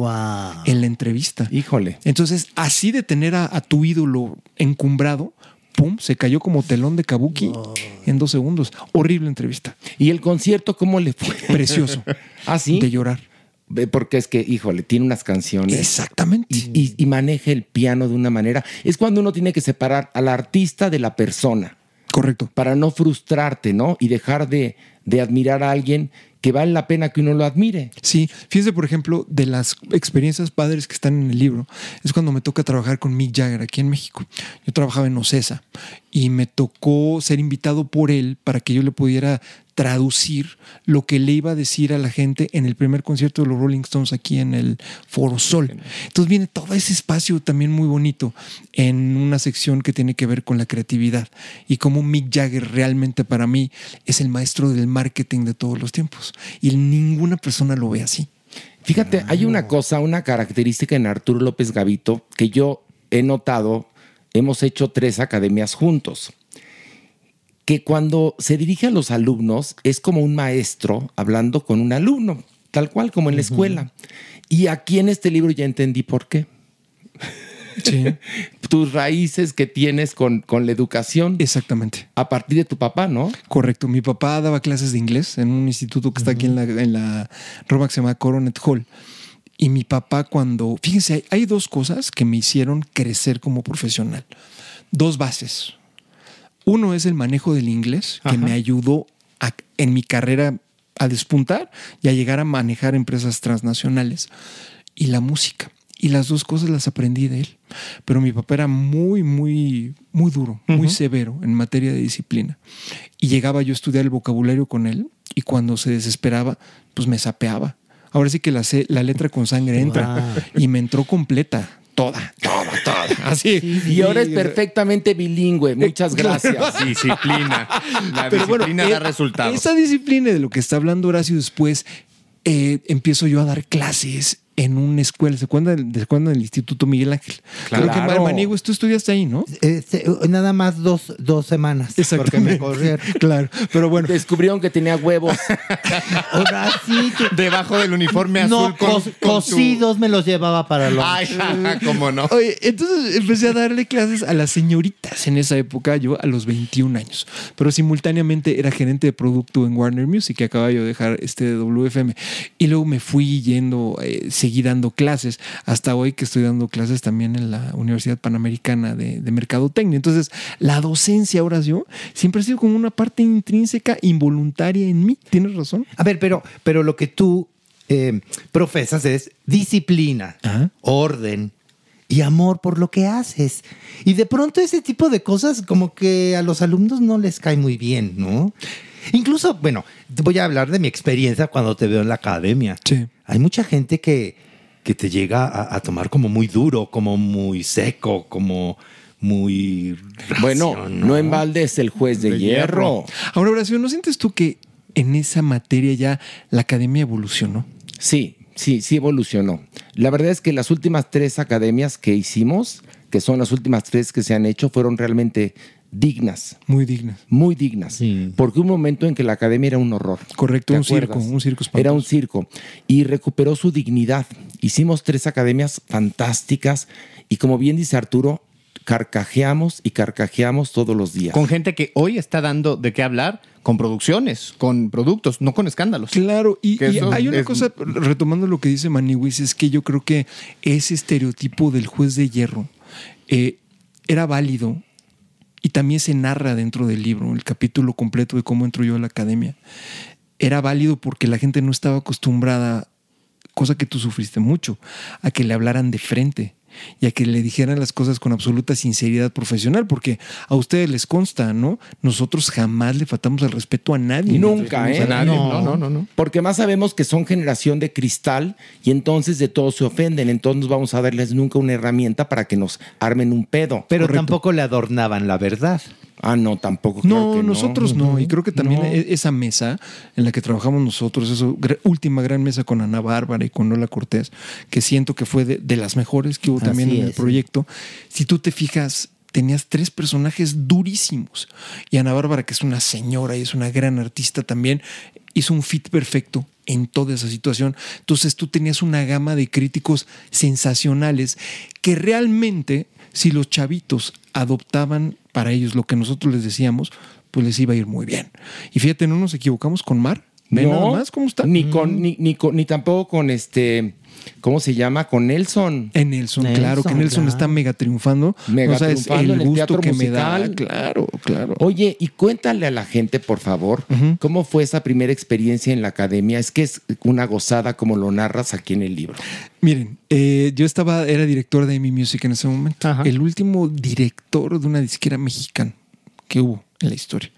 en la entrevista. Híjole. Entonces, así de tener a, a tu ídolo encumbrado, pum, se cayó como telón de kabuki en dos segundos. Horrible entrevista. ¿Y el concierto cómo le fue? Precioso. ¿Ah, sí? De llorar. Porque es que, híjole, tiene unas canciones. Exactamente. Y, y- y maneja el piano de una manera. Es cuando uno tiene que separar al artista de la persona. Correcto. Para no frustrarte, ¿no? Y dejar de, de admirar a alguien que vale la pena que uno lo admire. Sí, fíjense, por ejemplo, de las experiencias padres que están en el libro, es cuando me toca trabajar con Mick Jagger aquí en México. Yo trabajaba en Ocesa y me tocó ser invitado por él para que yo le pudiera traducir lo que le iba a decir a la gente en el primer concierto de los Rolling Stones aquí en el Foro Sol. Entonces viene todo ese espacio también muy bonito en una sección que tiene que ver con la creatividad y cómo Mick Jagger realmente para mí es el maestro del marketing de todos los tiempos y ninguna persona lo ve así. Fíjate, hay una cosa, una característica en Arturo López Gavito que yo he notado, hemos hecho tres academias juntos, que cuando se dirige a los alumnos es como un maestro hablando con un alumno, tal cual como en la escuela. Y aquí en este libro ya entendí por qué. Tus raíces que tienes con, con la educación. Exactamente. A partir de tu papá, ¿no? Correcto. Mi papá daba clases de inglés en un instituto que está aquí en la, en la Roma que se llama Coronet Hall. Y mi papá cuando, fíjense, hay, hay dos cosas que me hicieron crecer como profesional. Dos bases. Uno es el manejo del inglés, que Ajá. me ayudó a- en mi carrera a despuntar y a llegar a manejar empresas transnacionales. Y la música. Y las dos cosas las aprendí de él. Pero mi papá era muy, muy, muy duro, muy severo en materia de disciplina. Y llegaba yo a estudiar el vocabulario con él y cuando se desesperaba, pues me sapeaba. Ahora sí que la letra con sangre entra y me entró completa. Toda, toda, toda. Así. Y ahora es perfectamente bilingüe. Muchas gracias. Disciplina. La Pero bueno, disciplina da eh, resultados. Esa disciplina de lo que está hablando Horacio después, eh, empiezo yo a dar clases en una escuela. ¿Se acuerdan, ¿se acuerdan del Instituto Miguel Ángel? Claro. Creo que Claro. Maniego, tú estudiaste ahí, ¿no? Este, nada más dos, dos semanas. Porque me corrieron. claro, pero bueno. Descubrieron que tenía huevos. Ahora sí. tú- Debajo del uniforme azul No, con, cos- con tu- cocidos me los llevaba para los. Ay, cómo no. Oye, entonces empecé a darle clases a las señoritas en esa época, yo a los 21 años. Pero simultáneamente era gerente de producto en Warner Music, que acababa yo de dejar este WFM. Y luego me fui yendo, eh, seguí dando clases, hasta hoy que estoy dando clases también en la Universidad Panamericana de, de Mercadotecnia. Entonces, la docencia, ahora yo, siempre ha sido como una parte intrínseca, involuntaria en mí. ¿Tienes razón? A ver, pero, pero lo que tú eh, profesas es disciplina, orden y amor por lo que haces. Y de pronto ese tipo de cosas como que a los alumnos no les cae muy bien, ¿no? Incluso, bueno, voy a hablar de mi experiencia cuando te veo en la academia. Hay mucha gente que, que te llega a, a tomar como muy duro, como muy seco, como muy... Bueno, no en balde es el juez de, hierro. Ahora, Horacio, ¿no sientes tú que en esa materia ya la academia evolucionó? Sí, sí, sí evolucionó. La verdad es que las últimas tres academias que hicimos, que son las últimas tres que se han hecho, fueron realmente dignas. Muy dignas. Muy dignas. Porque hubo un momento en que la academia era un horror. Correcto, ¿Te un circo, un circo Era un circo. Y recuperó su dignidad. Hicimos tres academias fantásticas y como bien dice Arturo, carcajeamos y carcajeamos todos los días. Con gente que hoy está dando de qué hablar, con producciones, con productos, no con escándalos. Claro, y, hay una es- cosa, retomando lo que dice Maniwis, es que yo creo que ese estereotipo del juez de hierro eh, era válido y también se narra dentro del libro, el capítulo completo de cómo entro yo a la academia. Era válido porque la gente no estaba acostumbrada, cosa que tú sufriste mucho, a que le hablaran de frente y a que le dijeran las cosas con absoluta sinceridad profesional, porque a ustedes les consta, ¿no? Nosotros jamás le faltamos el respeto a nadie. Nunca, ¿eh? no, no. Porque más sabemos que son generación de cristal y entonces de todos se ofenden. Entonces no vamos a darles nunca una herramienta para que nos armen un pedo. Pero tampoco le adornaban la verdad. Ah, no, tampoco. No, que nosotros no. Y creo que también No. e- esa mesa en la que trabajamos nosotros, esa última gran mesa con Ana Bárbara y con Lola Cortés, que siento que fue de, de las mejores que hubo Así también en el es, proyecto. Si tú te fijas, tenías tres personajes durísimos. Y Ana Bárbara, que es una señora y es una gran artista también, hizo un fit perfecto en toda esa situación. Entonces tú tenías una gama de críticos sensacionales que realmente, si los chavitos adoptaban para ellos lo que nosotros les decíamos, pues les iba a ir muy bien. Y fíjate, no nos equivocamos con Mar. Ve No, nada más cómo está. Ni, con, ni, ni, con- ni tampoco con este, ¿cómo se llama? Con Nelson. En Nelson, claro, que Nelson está mega triunfando. Mega no sabes triunfando el en el gusto teatro que me da. musical. Claro, claro. Oye, y cuéntale a la gente, por favor, cómo fue esa primera experiencia en la academia. Es que es una gozada como lo narras aquí en el libro. Miren, eh, yo estaba, era director de Amy Music en ese momento. El último director de una disquera mexicana que hubo en la historia.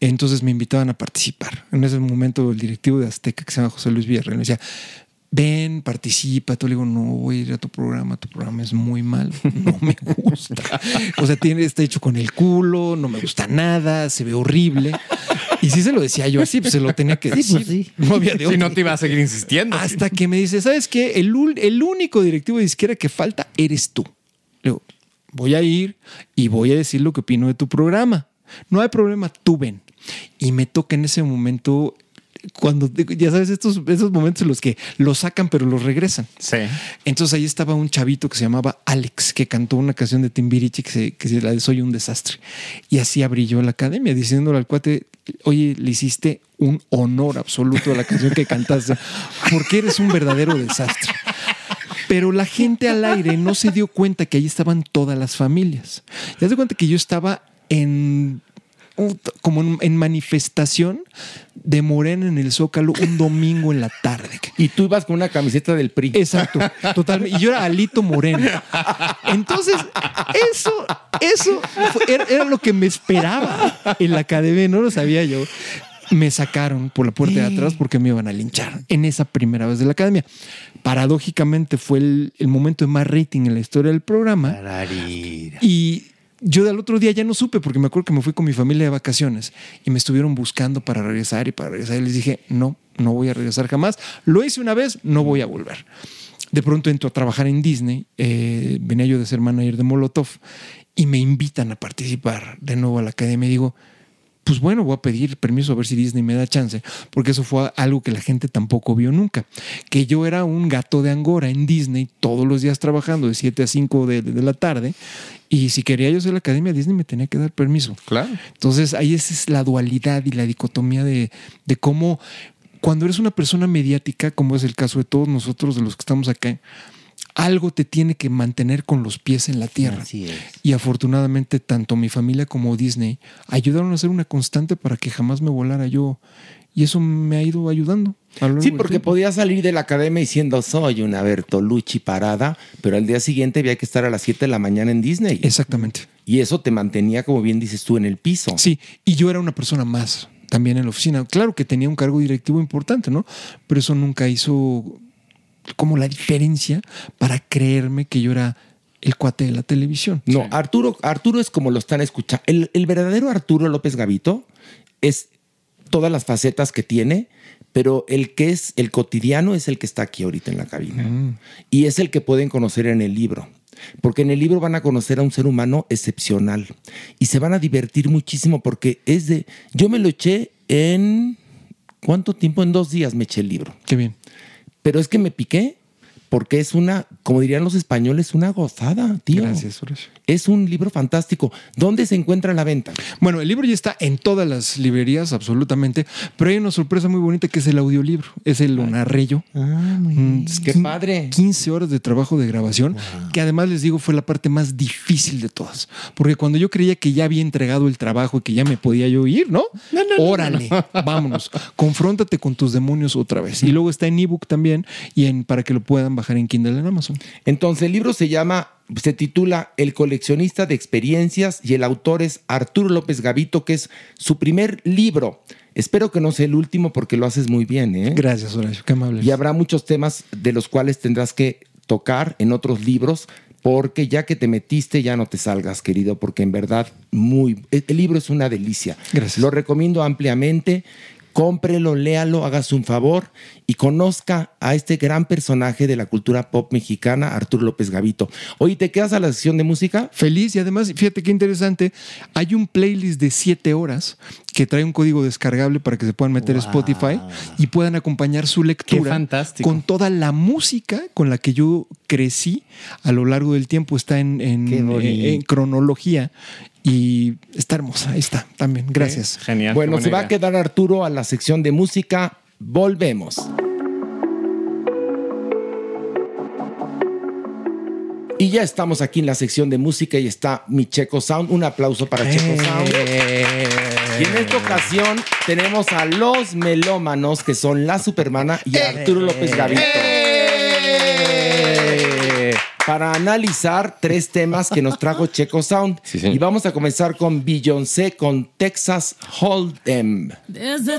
Entonces me invitaban a participar. En ese momento el directivo de Azteca, que se llama José Luis Villarreal, me decía, ven, participa. Tú le digo, no voy a ir a tu programa, tu programa es muy malo, no me gusta. O sea, tiene, está hecho con el culo, no me gusta nada, se ve horrible. Y sí se lo decía yo así, pues se lo tenía que Sí, pues decir. sí. No había de Si no te iba a seguir insistiendo. Hasta que me dice, ¿sabes qué? El, el único directivo de izquierda que falta eres tú. Le digo, voy a ir y voy a decir lo que opino de tu programa. No hay problema, tú ven. Y me toca en ese momento, cuando, ya sabes, estos, esos momentos en los que los sacan pero los regresan. Sí. Entonces ahí estaba un chavito que se llamaba Alex, que cantó una canción de Timbiriche que se, que se la de Soy un desastre. Y así yo la academia, diciéndole al cuate, oye, le hiciste un honor absoluto a la canción que cantaste, porque eres un verdadero desastre. Pero la gente al aire no se dio cuenta que ahí estaban todas las familias. Ya se cuenta que yo estaba en como en, manifestación de Morena en el Zócalo un domingo en la tarde. Y tú ibas con una camiseta del PRI. Exacto, totalmente. Y yo era Alito Moreno. Entonces, eso, eso era lo que me esperaba en la academia, no lo sabía yo. Me sacaron por la puerta de atrás porque me iban a linchar en esa primera vez de la academia. Paradójicamente fue el, el momento de más rating en la historia del programa. Y yo del otro día ya no supe porque me acuerdo que me fui con mi familia de vacaciones y me estuvieron buscando para regresar y para regresar. Y les dije, no, no voy a regresar jamás. Lo hice una vez, no voy a volver. De pronto entro a trabajar en Disney. eh, venía yo de ser manager de Molotov y me invitan a participar de nuevo a la academia. Y digo, pues bueno, voy a pedir permiso a ver si Disney me da chance, porque eso fue algo que la gente tampoco vio nunca. Que yo era un gato de Angora en Disney todos los días trabajando de 7 a 5 de, de la tarde, y si quería yo ser la academia Disney me tenía que dar permiso. Claro. Entonces ahí esa es la dualidad y la dicotomía de, de cómo cuando eres una persona mediática, como es el caso de todos nosotros, de los que estamos acá, algo te tiene que mantener con los pies en la tierra. Así es. Y afortunadamente, tanto mi familia como Disney ayudaron a ser una constante para que jamás me volara yo. Y eso me ha ido ayudando. Sí, porque podía salir de la academia diciendo soy una Bertolucci parada, pero al día siguiente había que estar a las 7 de la mañana en Disney. Exactamente. Y eso te mantenía, como bien dices tú, en el piso. Sí, y yo era una persona más también en la oficina. Claro que tenía un cargo directivo importante, ¿no? Pero eso nunca hizo como la diferencia para creerme que yo era el cuate de la televisión. No, Arturo, Arturo es como lo están escuchando. El, el verdadero Arturo López Gavito es todas las facetas que tiene, pero el que es el cotidiano es el que está aquí ahorita en la cabina. Y es el que pueden conocer en el libro. Porque en el libro van a conocer a un ser humano excepcional y se van a divertir muchísimo porque es de. Yo me lo eché en. ¿Cuánto tiempo? En dos días me eché el libro. Qué bien. Pero es que me piqué porque es una, como dirían los españoles, una gozada, tío. Gracias. Es un libro fantástico. ¿Dónde se encuentra la venta? Bueno, el libro ya está en todas las librerías, absolutamente, pero hay una sorpresa muy bonita que es el audiolibro. Es el lo narré yo. Mm, Qué quin- padre. 15 horas de trabajo de grabación, que además les digo fue la parte más difícil de todas. Porque cuando yo creía que ya había entregado el trabajo y que ya me podía yo ir, ¿no? Órale, vámonos. Confróntate con tus demonios otra vez. Y luego está en ebook también y en para que lo puedan bajar en Kindle en Amazon. Entonces, el libro se llama, se titula El coleccionista de experiencias y el autor es Arturo López Gavito, que es su primer libro. Espero que no sea el último porque lo haces muy bien, ¿eh? Gracias, Horacio. Qué amable. Y habrá muchos temas de los cuales tendrás que tocar en otros libros, porque ya que te metiste, ya no te salgas, querido, porque en verdad, muy. El el libro es una delicia. Gracias. Lo recomiendo ampliamente. Cómprelo, léalo, hágase un favor y conozca a este gran personaje de la cultura pop mexicana, Arturo López Gavito. Oye, ¿te quedas a la sesión de música? Feliz y además, fíjate qué interesante, hay un playlist de 7 horas que trae un código descargable para que se puedan meter a Spotify y puedan acompañar su lectura Qué fantástico. con toda la música con la que yo crecí a lo largo del tiempo. Está en, en- en- en cronología y está hermosa. Ahí está también. Gracias. Genial. Bueno, se va a quedar Arturo a la sección de música. Volvemos. Y ya estamos aquí en la sección de música y está mi Checo Sound. Un aplauso para Checo Sound. Y en esta ocasión tenemos a los melómanos que son la Supermana y Arturo López Gavito. Para analizar tres temas que nos trajo Checo Sound. Y vamos a comenzar con Beyoncé con Texas Hold'em. There's a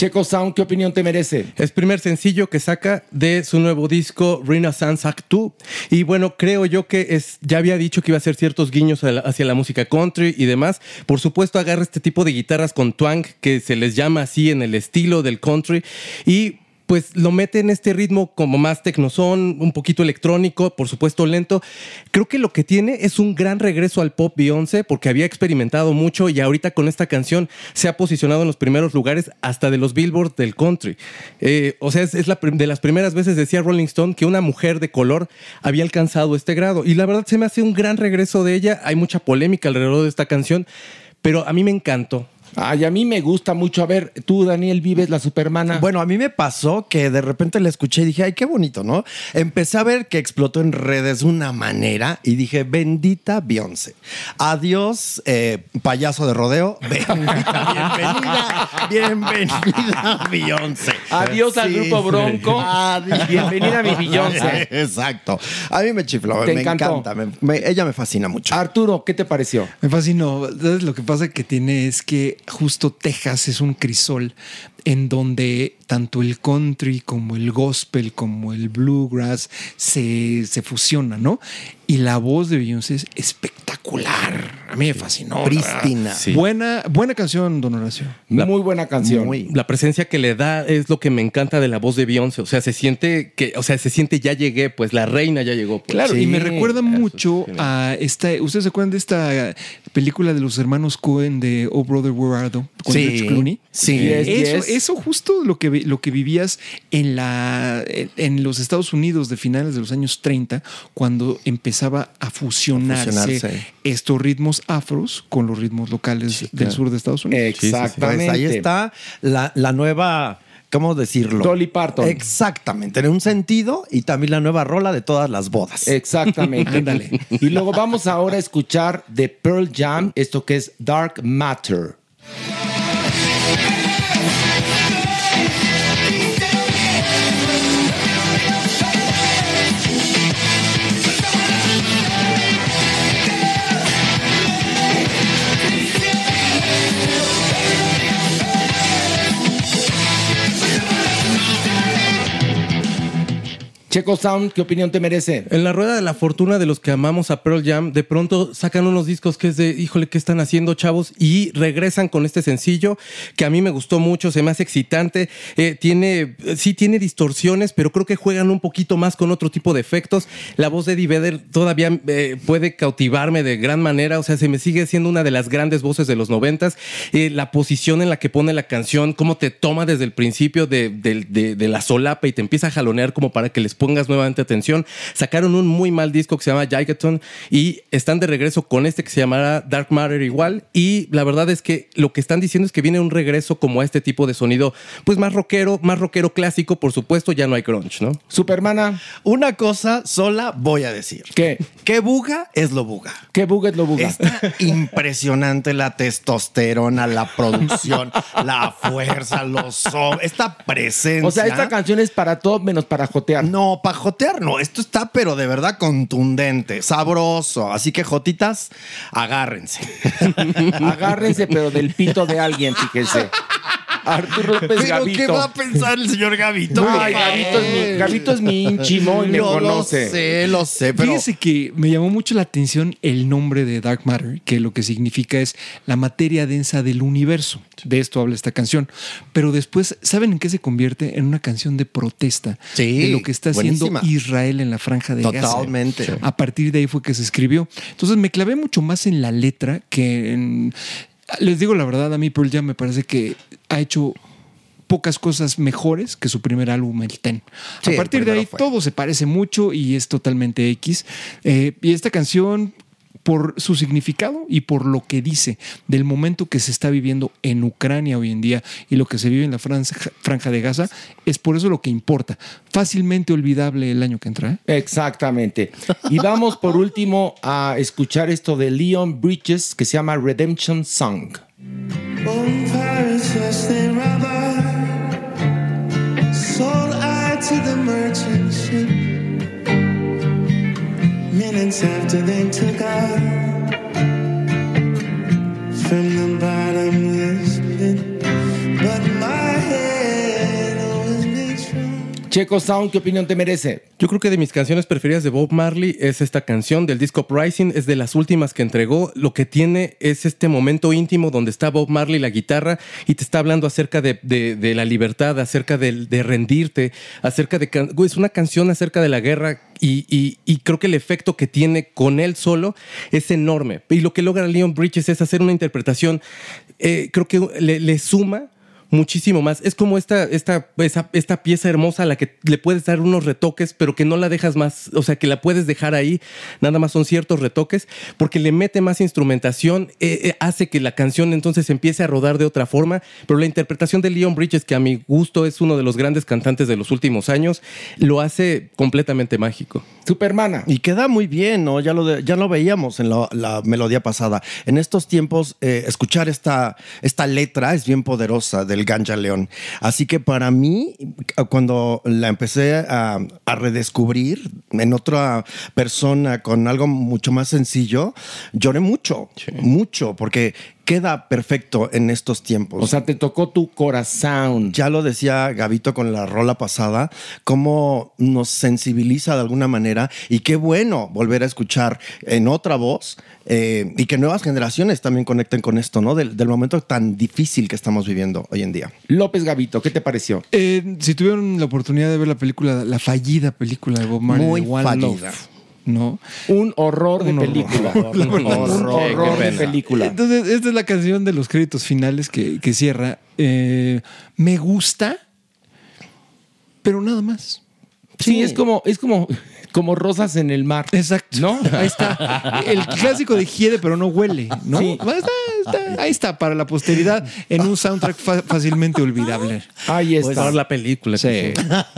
Checo Sound, ¿qué opinión te merece? Es primer sencillo que saca de su nuevo disco Renaissance Act 2. Y bueno, creo yo que es, ya había dicho que iba a hacer ciertos guiños hacia la música country y demás. Por supuesto, agarra este tipo de guitarras con twang que se les llama así en el estilo del country. Y pues lo mete en este ritmo como más tecnozón, un poquito electrónico, por supuesto lento. Creo que lo que tiene es un gran regreso al pop Beyoncé porque había experimentado mucho y ahorita con esta canción se ha posicionado en los primeros lugares hasta de los billboards del country. Eh, o sea, es, es la de las primeras veces, decía Rolling Stone, que una mujer de color había alcanzado este grado. Y la verdad se me hace un gran regreso de ella. Hay mucha polémica alrededor de esta canción, pero a mí me encantó. Ay, a mí me gusta mucho. A ver, tú, Daniel, vives la Supermana. Bueno, a mí me pasó que de repente la escuché y dije, ay, qué bonito, ¿no? Empecé a ver que explotó en redes de una manera y dije, bendita Beyoncé. Adiós, eh, payaso de rodeo. Bendita, bienvenida, bienvenida, Beyoncé. Adiós al grupo Bronco. Adiós. Bienvenida a mi Beyoncé. Exacto. A mí me chifló, Te me encantó. encanta. me- me- ella me fascina mucho. Arturo, ¿qué te pareció? Me fascinó. Lo que pasa que tiene es que justo Texas es un crisol en donde tanto el country como el gospel como el bluegrass se, se fusionan, ¿no? Y la voz de Beyoncé es espectacular. A mí me fascinó. Prístina. Sí. Buena, buena canción, don Horacio. Muy buena canción. La presencia que le da es lo que me encanta de la voz de Beyoncé. O sea, se siente que, o sea, se siente ya llegué, pues la reina ya llegó. pues. Claro, y me recuerda Eso mucho es a esta. ¿Ustedes se acuerdan de esta película de los hermanos Cohen de Oh Brother Where Art Thou? Con Sí, George Clooney. sí. Yes, eso, yes. Eso justo lo que, lo que vivías en, la, en, en los Estados Unidos de finales de los años 30, cuando empezaba a fusionarse, fusionarse. estos ritmos afros con los ritmos locales del claro. sur de Estados Unidos. Exactamente. Pues ahí está la, la nueva, ¿cómo decirlo? Dolly Parton. Exactamente, en un sentido y también la nueva rola de todas las bodas. Exactamente. Ándale. Y luego vamos ahora a escuchar de Pearl Jam, esto que es Dark Matter. Checo Sound, ¿qué opinión te merece? En la rueda de la fortuna de los que amamos a Pearl Jam, de pronto sacan unos discos que es de, híjole, ¿qué están haciendo, chavos? Y regresan con este sencillo que a mí me gustó mucho, se me hace excitante. Eh, tiene, sí tiene distorsiones, pero creo que juegan un poquito más con otro tipo de efectos. La voz de Eddie Vedder todavía eh, puede cautivarme de gran manera, o sea, se me sigue siendo una de las grandes voces de los noventas. Eh, la posición en la que pone la canción, cómo te toma desde el principio de, de- de- de la solapa y te empieza a jalonear como para que les pongas nuevamente atención. Sacaron un muy mal disco que se llama Gigaton y están de regreso con este que se llamará Dark Matter igual. Y la verdad es que lo que están diciendo es que viene un regreso como a este tipo de sonido, pues más rockero, más rockero clásico, por supuesto, ya no hay grunge, ¿no? Supermana, Una cosa sola voy a decir. ¿qué? Que buga es lo buga. ¿Qué buga es lo buga? Está impresionante la testosterona, la producción, la fuerza, los esta presencia. O sea, esta canción es para todo menos para jotear. No, para jotear no. Esto está, pero de verdad contundente, sabroso. Así que, jotitas, agárrense. Agárrense, pero del pito de alguien, fíjense. Arturo López ¿Pero Gavito. qué va a pensar el señor Gavito? Ay, Gavito es mi, Gavito es mi y me Yo lo sé, lo sé, pero... Fíjese que me llamó mucho la atención el nombre de Dark Matter, que lo que significa es la materia densa del universo. De esto habla esta canción. Pero después, ¿saben en qué se convierte? En una canción de protesta Sí, de lo que está haciendo. Israel en la franja de Gaza. Totalmente. A partir de ahí fue que se escribió. Entonces me clavé mucho más en la letra que en... Les digo la verdad, a mí Pearl Jam me parece que ha hecho pocas cosas mejores que su primer álbum, el Ten. Sí, a partir de ahí fue. todo se parece mucho y es totalmente X. Eh, y esta canción, por su significado y por lo que dice del momento que se está viviendo en Ucrania hoy en día y lo que se vive en la franja, franja de Gaza, es por eso lo que importa. Fácilmente olvidable el año que entra. ¿eh? Exactamente. Y vamos por último a escuchar esto de Leon Bridges que se llama Redemption Song. After they took out Checo Sound, ¿qué opinión te merece? Yo creo que de mis canciones preferidas de Bob Marley es esta canción del disco Uprising, es de las últimas que entregó. Lo que tiene es este momento íntimo donde está Bob Marley, la guitarra, y te está hablando acerca de, la libertad, acerca de, rendirte, acerca de... Es una canción acerca de la guerra y, creo que el efecto que tiene con él solo es enorme. Y lo que logra Leon Bridges es hacer una interpretación, eh, creo que le suma muchísimo más. Es como esta, esta, esa- esta pieza hermosa a la que le puedes dar unos retoques, pero que no la dejas más, o sea, que la puedes dejar ahí, nada más son ciertos retoques, porque le mete más instrumentación, eh, eh, hace que la canción entonces empiece a rodar de otra forma, pero la interpretación de Leon Bridges, que a mi gusto es uno de los grandes cantantes de los últimos años, lo hace completamente mágico. Supermana. Y queda muy bien, ¿no? Ya lo, de- ya lo veíamos en la, la melodía pasada. En estos tiempos, eh, escuchar esta, esta letra es bien poderosa del Ganja León. Así que para mí, cuando la empecé a, a redescubrir en otra persona con algo mucho más sencillo, lloré mucho, mucho, porque queda perfecto en estos tiempos. O sea, te tocó tu corazón. Ya lo decía Gavito con la rola pasada, cómo nos sensibiliza de alguna manera y qué bueno volver a escuchar en otra voz eh, y que nuevas generaciones también conecten con esto, ¿no? Del, del momento tan difícil que estamos viviendo hoy en día. López Gavito, ¿qué te pareció? Eh, si tuvieron la oportunidad de ver la película, la fallida película de Bob Marley, Muy de One fallida. Love, ¿no? Un horror de Un horror. película. La verdad, Un sí. horror de película. Entonces, esta es la canción de los créditos finales que, que cierra. Eh, me gusta, pero nada más. Sí, es como, es como, como rosas en el mar. Exacto. ¿No? Ahí está. El clásico de hiede, pero no huele, ¿no? Sí. Ahí está, está- ahí está, para la posteridad, en un soundtrack fácilmente olvidable. Ahí está. Por la película. Sí.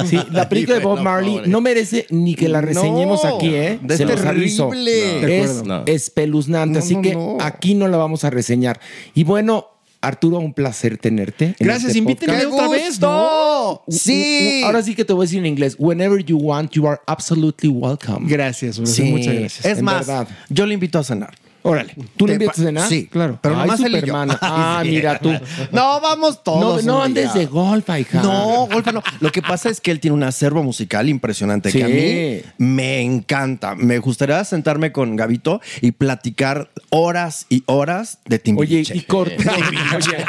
Sí, la película de Bob Marley no merece ni que la reseñemos No, aquí, ¿eh? es Se los aviso. terrible. Es espeluznante, No, así no, que no. aquí no la vamos a reseñar. Y bueno, Arturo, un placer tenerte. en Gracias, este invítenme podcast. otra vez, ¿no? Sí. Ahora sí que te voy a decir en inglés. Whenever you want, you are absolutely welcome. Gracias, Horacio, Sí. muchas gracias. Es En más, verdad. yo le invito a cenar. Órale. ¿Tú le Te invitas a pa- cenar? Sí, claro. Pero Ay, nomás él y yo. Supermana. Ah, sí. mira tú. No, vamos No, todos. no un andes de golfa, hija. No, golfa no. Lo que pasa es que él tiene un acervo musical impresionante Sí. que a mí me encanta. Me gustaría sentarme con Gavito y platicar horas y horas de Oye, Timbiriche. y corte. Oye,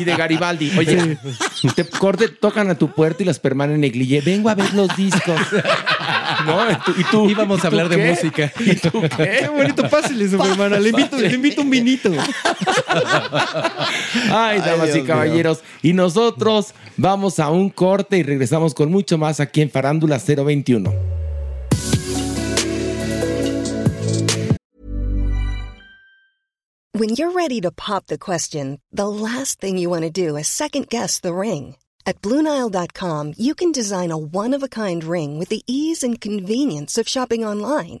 y de Garibaldi. Oye, te corte, tocan a tu puerta y las permanen negligé. Vengo a ver los discos. ¿No? Y tú, y tú- Íbamos ¿y a hablar de música. ¿Y tú qué? Qué bonito, Supermana. Le invito, le invito un vinito. Ay, damas Dios y mío. caballeros. Y nosotros vamos a un corte y regresamos con mucho más aquí en Farándula 021. When you're ready to pop the question, the last thing you want to do is second guess the ring. At Bluenile.com, you can design a one of a kind ring with the ease and convenience of shopping online.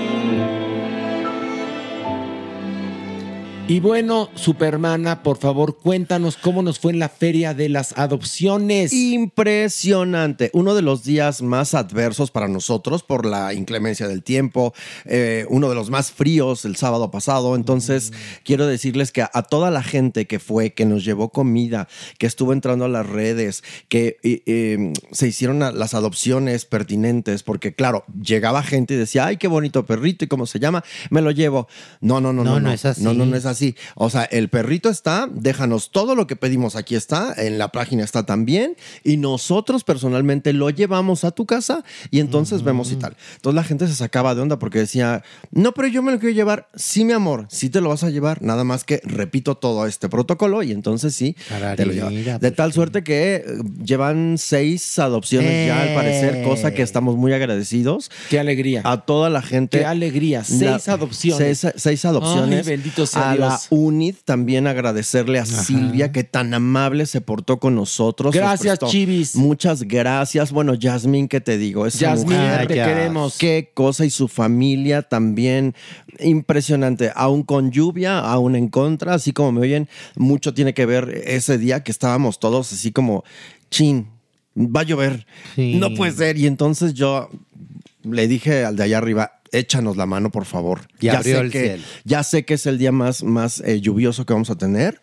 Y bueno, Supermana, por favor, cuéntanos cómo nos fue en la feria de las adopciones. Impresionante. Uno de los días más adversos para nosotros por la inclemencia del tiempo, eh, uno de los más fríos el sábado pasado. Entonces, quiero decirles que a, a toda la gente que fue, que nos llevó comida, que estuvo entrando a las redes, que eh, eh, se hicieron a- las adopciones pertinentes, porque claro, llegaba gente y decía, ay, qué bonito perrito y cómo se llama, me lo llevo. No, no, no, no, No, no es así. No, no, no es así. O sea, el perrito está, déjanos todo lo que pedimos aquí está, en la página está también, y nosotros personalmente lo llevamos a tu casa y entonces vemos y tal. Entonces la gente se sacaba de onda porque decía, no, pero yo me lo quiero llevar. Sí, mi amor, sí te lo vas a llevar, nada más que repito todo este protocolo y entonces sí, te lo llevas. De tal suerte que eh, llevan seis adopciones ya al parecer, cosa que estamos muy agradecidos. Qué alegría. A toda la gente. Qué alegría. Seis adopciones. Seis, seis adopciones. Ay, bendito sea a la. UNID también agradecerle a Silvia que tan amable se portó con nosotros. Nos Gracias, Chivis. Muchas gracias. Bueno, Yasmín, ¿qué te digo? Esa Yasmín, mujer, te queremos. Qué cosa y su familia también impresionante. Aún con lluvia, aún en contra, así como me oyen, mucho tiene que ver ese día que estábamos todos así como, chin, va a llover. Sí. No puede ser. Y entonces yo le dije al de allá arriba, échanos la mano, por favor. Y abrió sé el que, cielo. Ya sé que es el día más, más eh, lluvioso que vamos a tener,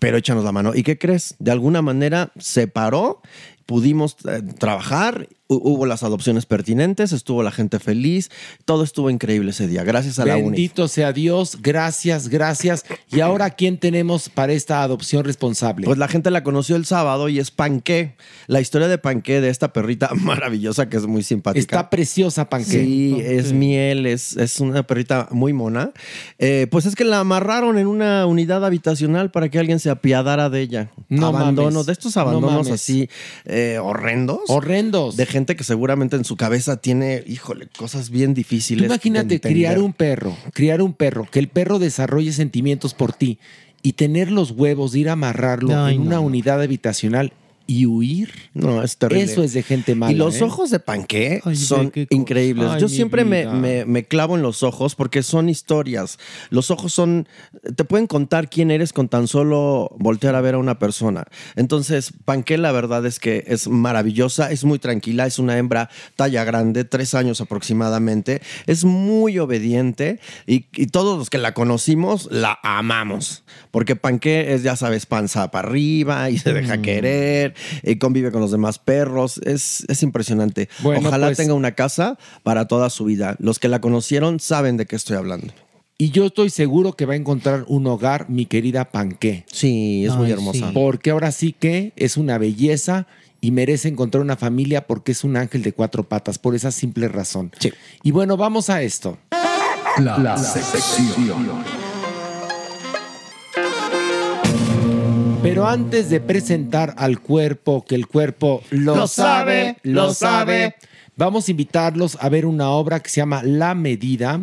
pero échanos la mano. ¿Y qué crees? De alguna manera se paró, pudimos eh, trabajar, hubo las adopciones pertinentes, estuvo la gente feliz, todo estuvo increíble ese día. Gracias a la UNI. Bendito sea Dios, gracias, gracias. Y ahora, ¿quién tenemos para esta adopción responsable? Pues la gente la conoció el sábado y es Panqué. La historia de Panqué, de esta perrita maravillosa que es muy simpática. Está preciosa, Panqué. Sí, es miel, es, es una perrita muy mona. Eh, pues es que la amarraron en una unidad habitacional para que alguien se apiadara de ella. No Abandono, mames. de estos No abandonos así eh, horrendos. Horrendos. De gente que seguramente en su cabeza tiene, híjole, cosas bien difíciles. imagínate criar un perro, criar un perro, que el perro desarrolle sentimientos por ti y tener los huevos de ir a amarrarlo en una unidad habitacional y huir. No, es terrible. Eso es de gente mala. Y los ¿eh? ojos de Panqué Ay, son increíbles. Ay, Yo siempre me, me- me clavo en los ojos porque son historias. Los ojos son, te pueden contar quién eres con tan solo voltear a ver a una persona. Entonces, Panqué la verdad es que es maravillosa, es muy tranquila, es una hembra talla grande, tres años aproximadamente, es muy obediente y, y todos los que la conocimos la amamos. Porque Panqué es, ya sabes, panza para arriba y se Mm. deja querer y convive con los demás perros. Es, es impresionante. Bueno, Ojalá pues- tenga una casa para toda su vida. Los que la conocieron saben de qué estoy hablando. Y yo estoy seguro que va a encontrar un hogar, mi querida Panqué. Sí, es muy hermosa. Porque ahora sí que es una belleza y merece encontrar una familia porque es un ángel de cuatro patas, por esa simple razón. Y bueno, vamos a esto. La, sección. Pero antes de presentar al cuerpo, que el cuerpo lo, Lo sabe, lo sabe, vamos a invitarlos a ver una obra que se llama La Medida,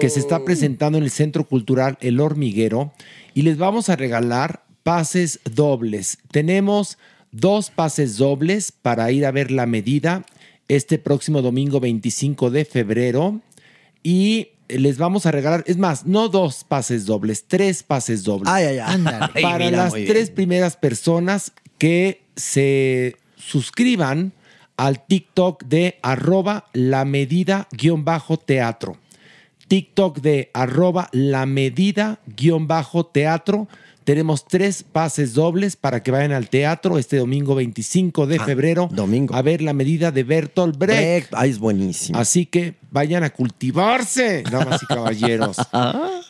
que se está presentando en el Centro Cultural El Hormiguero, y les vamos a regalar pases dobles. Tenemos dos pases dobles para ir a ver La Medida este próximo domingo 25 de febrero. Y les vamos a regalar, es más, no dos pases dobles, tres pases dobles. Ay, ay, ay. Para mira, las bien. tres primeras personas que se suscriban al TikTok de arroba la medida guion bajo teatro. TikTok de arroba la medida guion bajo teatro. Tenemos tres pases dobles para que vayan al teatro este domingo 25 de Ah, febrero domingo. a ver la medida de Bertolt Brecht. Ay, es buenísimo. Así que vayan a cultivarse, damas y caballeros.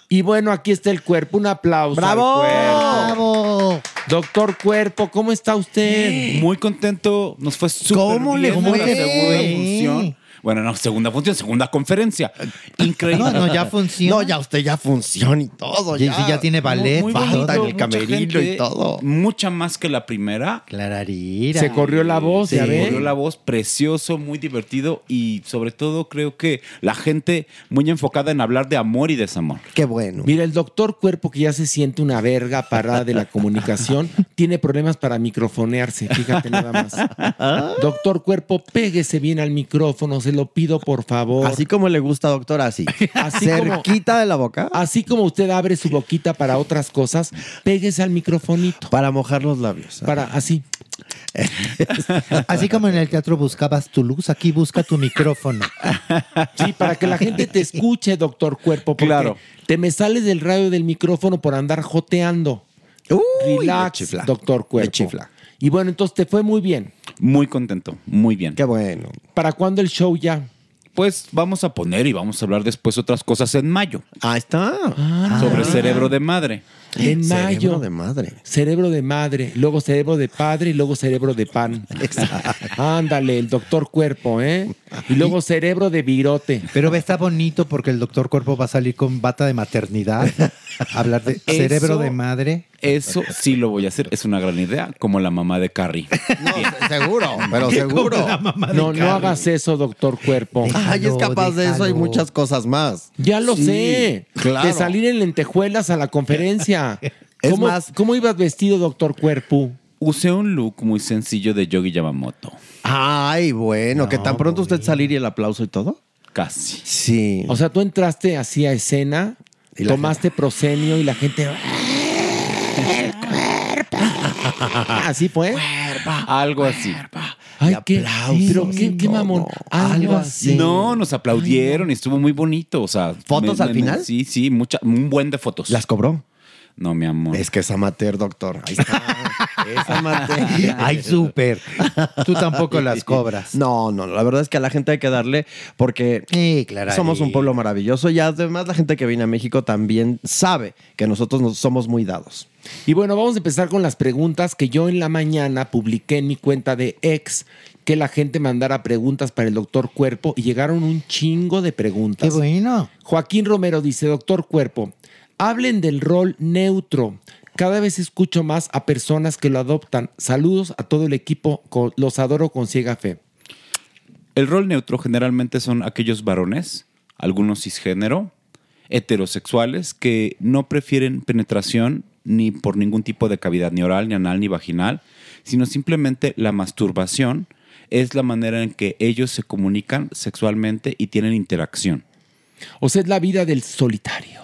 y bueno, aquí está el cuerpo. Un aplauso. ¡Bravo! al cuerpo. Doctor Cuerpo, ¿cómo está usted? Muy contento, nos fue súper ¿Cómo le bien fue? Bueno, no, segunda función, segunda conferencia. Increíble. No, no, ya funciona. No, ya usted ya funciona y todo. Sí, sí, ya tiene ballet, Muy, muy todo. bonito, en el camerino gente, y todo. Mucha más que la primera. Clararira. Se corrió la voz, Se ya ve. corrió la voz, precioso, muy divertido y sobre todo creo que la gente muy enfocada en hablar de amor y desamor. Qué bueno. Mira, el doctor Cuerpo, que ya se siente una verga parada de la comunicación, tiene problemas para microfonearse. Fíjate nada más. Doctor Cuerpo, péguese bien al micrófono, se se lo pido por favor. Así como le gusta, doctor, así. Así como- Cerquita de la boca. Así como usted abre su boquita para otras cosas, péguese al microfonito. Para mojar los labios. Para así. Así como en el teatro buscabas tu luz, aquí busca tu micrófono. Sí, para que la gente te escuche, doctor Cuerpo. Porque Claro. Te me sales del radio del micrófono por andar joteando. Relax, me chifla. Y bueno, entonces te fue muy bien. Muy contento, muy bien. Qué bueno. ¿Para cuándo el show ya? Pues vamos a poner y vamos a hablar después otras cosas en mayo. Ahí está. Sobre cerebro de madre. En mayo. Cerebro de madre. Cerebro de madre, luego cerebro de padre y luego cerebro de pan. Ándale, el doctor cuerpo, ¿eh? Y luego cerebro de virote. Pero está bonito porque el doctor Cuerpo va a salir con bata de maternidad, hablar de cerebro Eso- de madre. Eso sí lo voy a hacer. Es una gran idea, como la mamá de Carrie. Seguro, pero seguro. No, no hagas eso, doctor cuerpo. Ay, es capaz de eso y muchas cosas más. Ya lo Sí, sé. Claro. De salir en lentejuelas a la conferencia. Es ¿Cómo, más- ¿Cómo ibas vestido, doctor cuerpo? Usé un look muy sencillo de Yogi Yamamoto. Ay, bueno, que tan pronto usted salir y el aplauso y todo. Casi. Sí. O sea, tú entraste así a escena, Y tomaste prosenio y la gente... Así fue. Algo así. Ay, qué, pero qué, qué mamón. Algo así. No, nos aplaudieron y estuvo muy bonito. O sea, ¿Fotos al final? Sí, sí, mucha, un buen de fotos. ¿Las cobró? No, mi amor. Es que es amateur, doctor. Ahí está. es amateur. Ay, súper. Tú tampoco las cobras. No, no, la verdad es que a la gente hay que darle porque Sí, claro. somos un pueblo maravilloso y además la gente que viene a México también sabe que nosotros nos somos muy dados. Y bueno, vamos a empezar con las preguntas que yo en la mañana publiqué en mi cuenta de ex que la gente mandara preguntas para el doctor Cuerpo y llegaron un chingo de preguntas. Qué bueno. Joaquín Romero dice, doctor Cuerpo, hablen del rol neutro. Cada vez escucho más a personas que lo adoptan. Saludos a todo el equipo, los adoro con ciega fe. El rol neutro generalmente son aquellos varones, algunos cisgénero, heterosexuales, que no prefieren penetración ni por ningún tipo de cavidad, ni oral, ni anal, ni vaginal, sino simplemente la masturbación es la manera en que ellos se comunican sexualmente y tienen interacción. O sea, es la vida del solitario.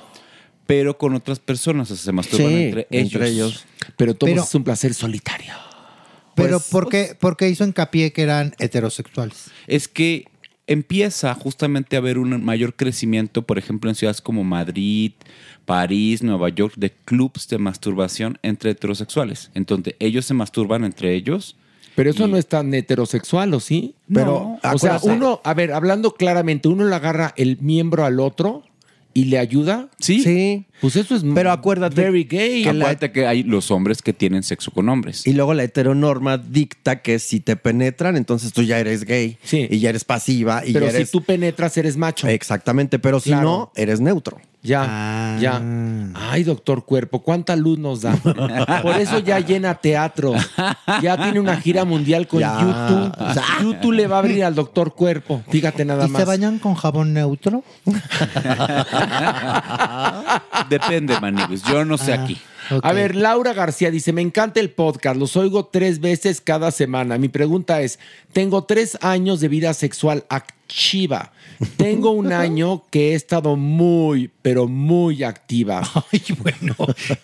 Pero con otras personas, o sea, se masturban Sí, entre, ellos. entre ellos. Pero todo Pero- es un placer solitario. Pero Pues- ¿por, qué, por qué hizo hincapié que eran heterosexuales? es que empieza justamente a haber un mayor crecimiento, por ejemplo, en ciudades como Madrid, París, Nueva York, de clubs de masturbación entre heterosexuales. Entonces, ellos se masturban entre ellos. Pero eso no es tan heterosexual, ¿o sí? Pero, o sea, uno, a ver, hablando claramente, uno le agarra el miembro al otro y le ayuda. Sí. Sí. Pues eso es Pero acuérdate very gay. Que acuérdate que hay los hombres que tienen sexo con hombres. Y luego la heteronorma dicta que si te penetran, entonces tú ya eres gay. Sí. Y ya eres pasiva. Y Pero ya si tú penetras, eres macho. Exactamente, pero si Claro. no, eres neutro. Ya, Ah. ya. Ay, doctor Cuerpo, cuánta luz nos da. Por eso ya llena teatro. Ya tiene una gira mundial con Ya. YouTube. YouTube le va a abrir al doctor Cuerpo. Fíjate nada ¿Y más. se bañan con jabón neutro? Depende, Maniguis. Yo no sé Ah. aquí. A ver, Laura García dice, me encanta el podcast, los oigo tres veces cada semana. Mi pregunta es, tengo tres años de vida sexual activa. Tengo un año que he estado muy, pero muy activa. Ay, bueno.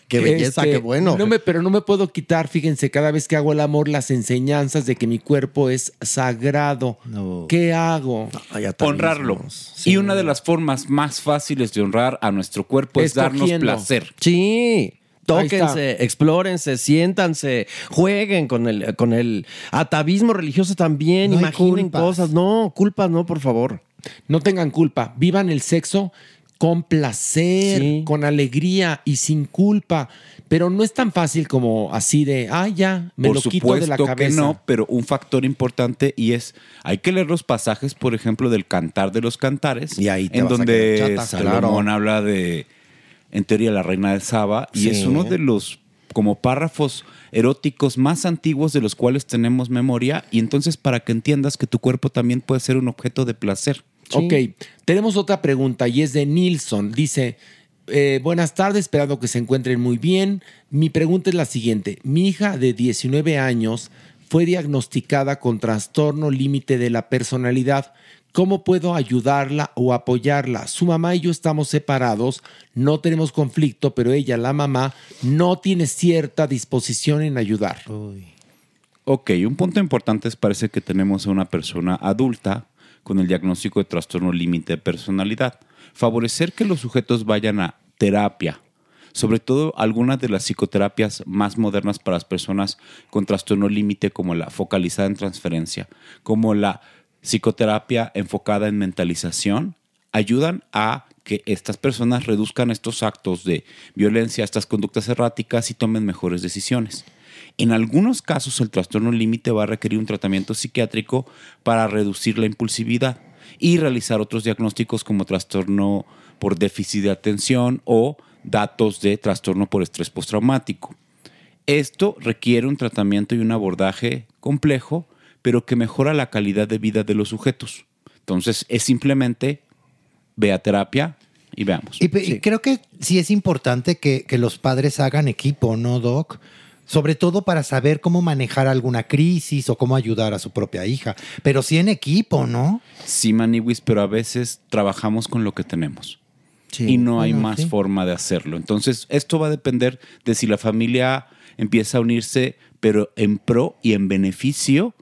Qué belleza, Este, qué bueno. No me, pero no me puedo quitar, fíjense, cada vez que hago el amor, las enseñanzas de que mi cuerpo es sagrado. No. ¿Qué hago? Ay, atavismos. Honrarlo. Sí. Y una de las formas más fáciles de honrar a nuestro cuerpo es darnos placer. Sí. Tóquense, explórense, siéntanse, jueguen con el, con el atavismo religioso también, No imaginen culpas. cosas. No, culpas no, por favor. No tengan culpa, vivan el sexo con placer, Sí. con alegría y sin culpa. Pero no es tan fácil como así de, ah, ya, me Por lo quito de la cabeza. que no, pero un factor importante y es, hay que leer los pasajes, por ejemplo, del Cantar de los Cantares, Y ahí en donde quedar chata, Salomón claro. habla de, en teoría, la reina de Saba, y es uno de los como párrafos eróticos más antiguos de los cuales tenemos memoria, y entonces para que entiendas que tu cuerpo también puede ser un objeto de placer. Ok, tenemos otra pregunta y es de Nilsson. Dice, eh, buenas tardes, esperando que se encuentren muy bien. Mi pregunta es la siguiente. Mi hija de 19 años fue diagnosticada con trastorno límite de la personalidad. ¿Cómo puedo ayudarla o apoyarla? Su mamá y yo estamos separados, no tenemos conflicto, pero ella, la mamá, no tiene cierta disposición en ayudar. Ok, un punto importante es parece que tenemos a una persona adulta con el diagnóstico de trastorno límite de personalidad. Favorecer que los sujetos vayan a terapia, sobre todo algunas de las psicoterapias más modernas para las personas con trastorno límite como la focalizada en transferencia, como la psicoterapia enfocada en mentalización, ayudan a que estas personas reduzcan estos actos de violencia, estas conductas erráticas y tomen mejores decisiones. En algunos casos el trastorno límite va a requerir un tratamiento psiquiátrico para reducir la impulsividad y realizar otros diagnósticos como trastorno por déficit de atención o datos de trastorno por estrés postraumático. Esto requiere un tratamiento y un abordaje complejo, pero que mejora la calidad de vida de los sujetos. Entonces es simplemente ve a terapia y veamos. Y, creo que sí es importante que, que los padres hagan equipo, ¿no, Doc? Sobre todo para saber cómo manejar alguna crisis o cómo ayudar a su propia hija. Pero sí en equipo, ¿no? Sí, Maniwis, pero a veces trabajamos con lo que tenemos. y no hay Bueno, más sí. forma de hacerlo. Entonces, esto va a depender de si la familia empieza a unirse, pero en pro y en beneficio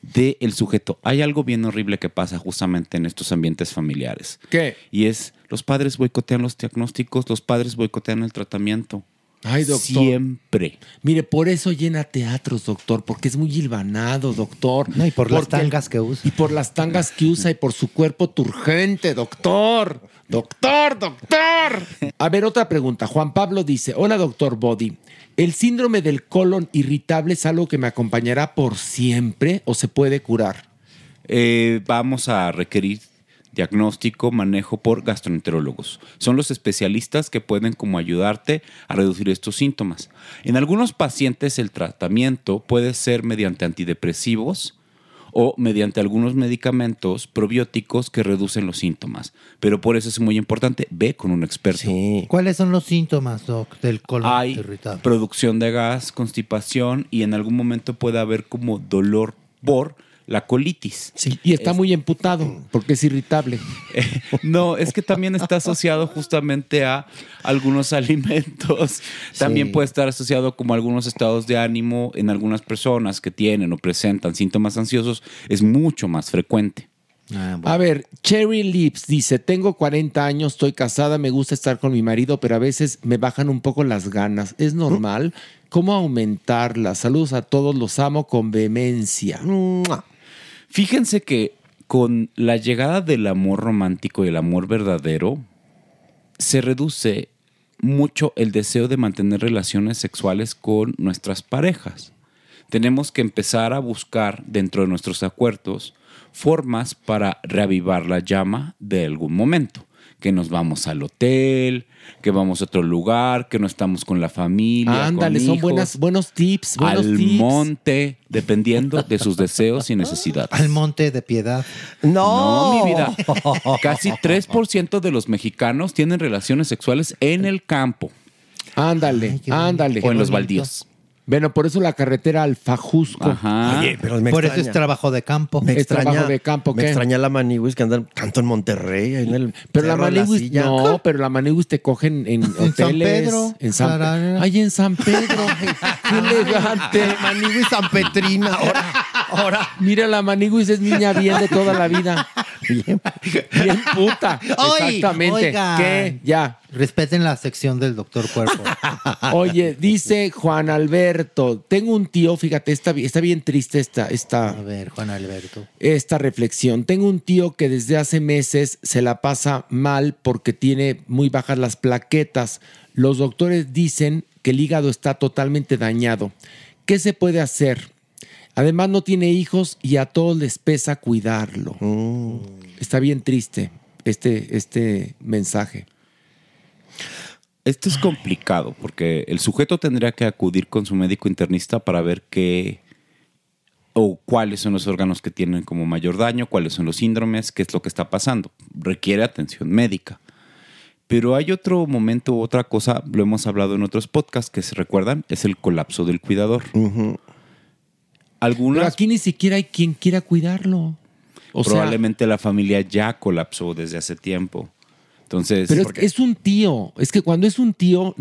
del sujeto. Hay algo bien horrible que pasa justamente en estos ambientes familiares. ¿Qué? Y es, los padres boicotean los diagnósticos, los padres boicotean el tratamiento. Ay, doctor. Siempre. Mire, por eso llena teatros, doctor, porque es muy hilvanado, doctor. No, y por las Porque tangas que usa. Y por las tangas que usa y por su cuerpo turgente, doctor. Doctor, doctor. A ver, otra pregunta. Juan Pablo dice, hola, doctor Body. ¿El síndrome del colon irritable es algo que me acompañará por siempre o se puede curar? Eh, vamos a requerir diagnóstico, manejo por gastroenterólogos. Son los especialistas que pueden como ayudarte a reducir estos síntomas. En algunos pacientes el tratamiento puede ser mediante antidepresivos o mediante algunos medicamentos probióticos que reducen los síntomas. Pero por eso es muy importante, ve con un experto. ¿Cuáles son los síntomas, Doc, del colon Hay irritable? producción de gas, constipación y en algún momento puede haber como dolor por la colitis. Y está muy emputado porque es irritable. No, es que también está asociado justamente a algunos alimentos. También Sí. puede estar asociado como a algunos estados de ánimo en algunas personas que tienen o presentan síntomas ansiosos. Es mucho más frecuente. A ver, Cherry Lips dice, tengo 40 años, estoy casada, me gusta estar con mi marido, pero a veces me bajan un poco las ganas. ¿Es normal? ¿Cómo aumentarlas? Saludos a todos, los amo con vehemencia. Fíjense que con la llegada del amor romántico y el amor verdadero, se reduce mucho el deseo de mantener relaciones sexuales con nuestras parejas. Tenemos que empezar a buscar dentro de nuestros acuerdos formas para reavivar la llama de algún momento. Que nos vamos al hotel, que vamos a otro lugar, que no estamos con la familia. Ándale, con son hijos, buenas, buenos tips, buenos al tips. monte, dependiendo de sus deseos y necesidades. Al monte de piedad. No, mi vida. Casi 3% de los mexicanos tienen relaciones sexuales en el campo. Ándale, ándale. O en los baldíos. Bueno, por eso la carretera al Fajusco. Ajá. Oye, pero me Por eso extraña. es trabajo de campo. Me Es extraña, trabajo de campo, Me extraña la Maniwis que andan tanto en Monterrey, en el Pero la Maniwis, no, pero la Maniwis te cogen en hoteles. San Pedro, En San Clarara. Ay, en San Pedro. Qué elegante. Maniwis San Petrina, ahora, ahora. Mira, la Maniwis es niña bien de toda la vida. Bien, bien puta. Exactamente. oigan. ¿Qué? Ya. Respeten la sección del doctor Cuerpo. Oye, dice Juan Alberto, tengo un tío, fíjate, está, está bien triste esta, esta, A ver, Juan Alberto. esta reflexión. Tengo un tío que desde hace meses se la pasa mal porque tiene muy bajas las plaquetas. Los doctores dicen que el hígado está totalmente dañado. ¿Qué se puede hacer? Además no tiene hijos y a todos les pesa cuidarlo. Está bien triste este, este mensaje. Esto es complicado porque el sujeto tendría que acudir con su médico internista para ver qué o cuáles son los órganos que tienen como mayor daño, cuáles son los síndromes, qué es lo que está pasando. Requiere atención médica. Pero hay otro momento, otra cosa, lo hemos hablado en otros podcasts que se recuerdan, es el colapso del cuidador. Algunas aquí ni siquiera hay quien quiera cuidarlo. O sea- Probablemente la familia ya colapsó desde hace tiempo. Entonces, Pero es, es un tío. Es que cuando es un tío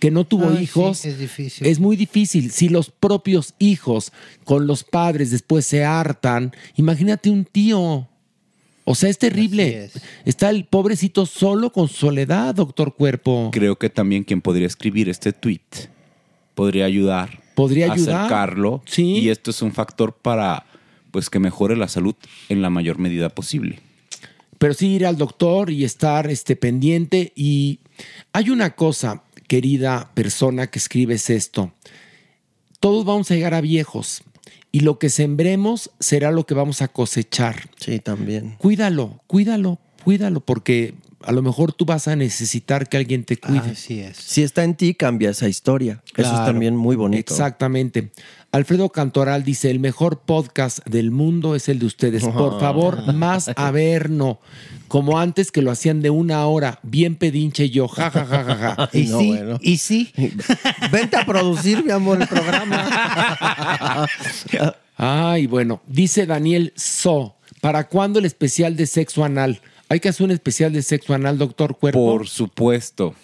que no tuvo Ay, sí, hijos, es difícil. es muy difícil. Si los propios hijos con los padres después se hartan, imagínate un tío. O sea, es terrible. Está el pobrecito solo con soledad, doctor Cuerpo. creo que también quien podría escribir este tweet podría ayudar. Podría ayudar. acercarlo. Y esto es un factor para pues que mejore la salud en la mayor medida posible. Pero sí ir al doctor y estar este, pendiente. Y hay una cosa, querida persona que escribes esto. Todos vamos a llegar a viejos. Y lo que sembremos será lo que vamos a cosechar. Sí, también. Cuídalo, cuídalo, cuídalo, porque a lo mejor tú vas a necesitar que alguien te cuide. Así es. Si está en ti, cambia esa historia. Eso es también muy bonito. Exactamente. Alfredo Cantoral dice, el mejor podcast del mundo es el de ustedes. Por favor, más averno. Como antes que lo hacían de una hora, bien pedinche yo, ja, ja, ja, ja, ja. Y No, sí, bueno. y sí. Vente a producir, mi amor, el programa. Ay, bueno, dice Daniel So, ¿para cuándo el especial de sexo anal? ¿Hay que hacer un especial de sexo anal, doctor Cuerpo? Por supuesto.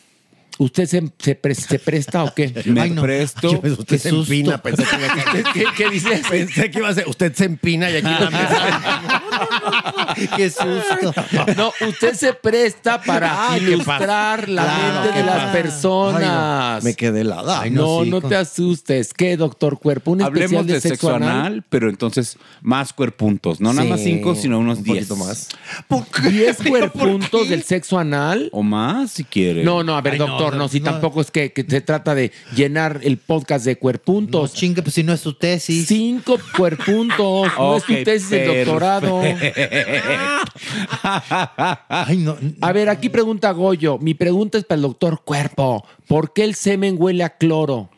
¿Usted se, se pre- se presta o qué? Me Ay, no. presto. Yo, usted Qué se susto. empina, pensé que iba a ¿Qué, qué dices? Pensé que iba a ser, usted se empina y aquí la mesa. Qué susto. No, usted se presta para Ay, qué ilustrar la Claro, mente qué de las pasa. personas. Ay, no, me quedé helada. Ay, no, no, sí, no con- te asustes. ¿Qué, doctor Cuerpo? ¿Un Hablemos especial de, sexo anal, pero entonces más cuerpuntos. No nada Sí, más cinco, sino unos un diez. poquito más. ¿10 cuerpuntos del sexo anal? O más, si quiere. No, no, a ver, Ay, no, doctor, no, no, si no. tampoco es que, que se trata de llenar el podcast de cuerpuntos. Chingue, pues si no es su tesis. Cinco cuerpuntos, no es tu Ok, tesis de doctorado. Ay, no. A ver, aquí pregunta Goyo. Mi pregunta es para el doctor Cuerpo. ¿Por qué el semen huele a cloro?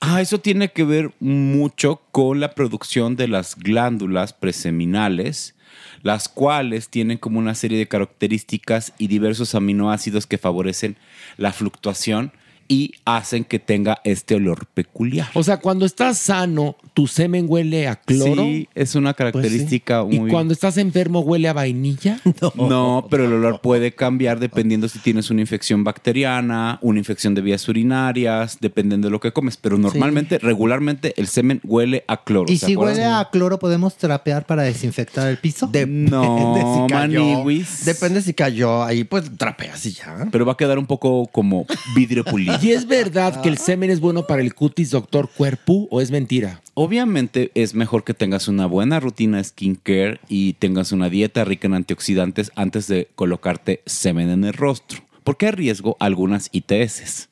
Ah, eso tiene que ver mucho con la producción de las glándulas preseminales, las cuales tienen como una serie de características y diversos aminoácidos que favorecen la fluctuación y hacen que tenga este olor peculiar. O sea, cuando estás sano, tu semen huele a cloro. Sí, es una característica ¿Y muy... cuando estás enfermo huele a vainilla? No, pero el olor puede cambiar dependiendo si tienes una infección bacteriana, una infección de vías urinarias, dependiendo de lo que comes. Pero normalmente, regularmente, el semen huele a cloro. Y ¿se si huele a cloro, ¿podemos trapear para desinfectar el piso? No, si cayó. maniwis. Depende si cayó ahí, pues trapeas y ya. Pero va a quedar un poco como vidrio pulido. ¿Y es verdad que el semen es bueno para el cutis, doctor Cuerpo, o es mentira? Obviamente es mejor que tengas una buena rutina de skincare y tengas una dieta rica en antioxidantes antes de colocarte semen en el rostro, porque hay riesgo a algunas ITS.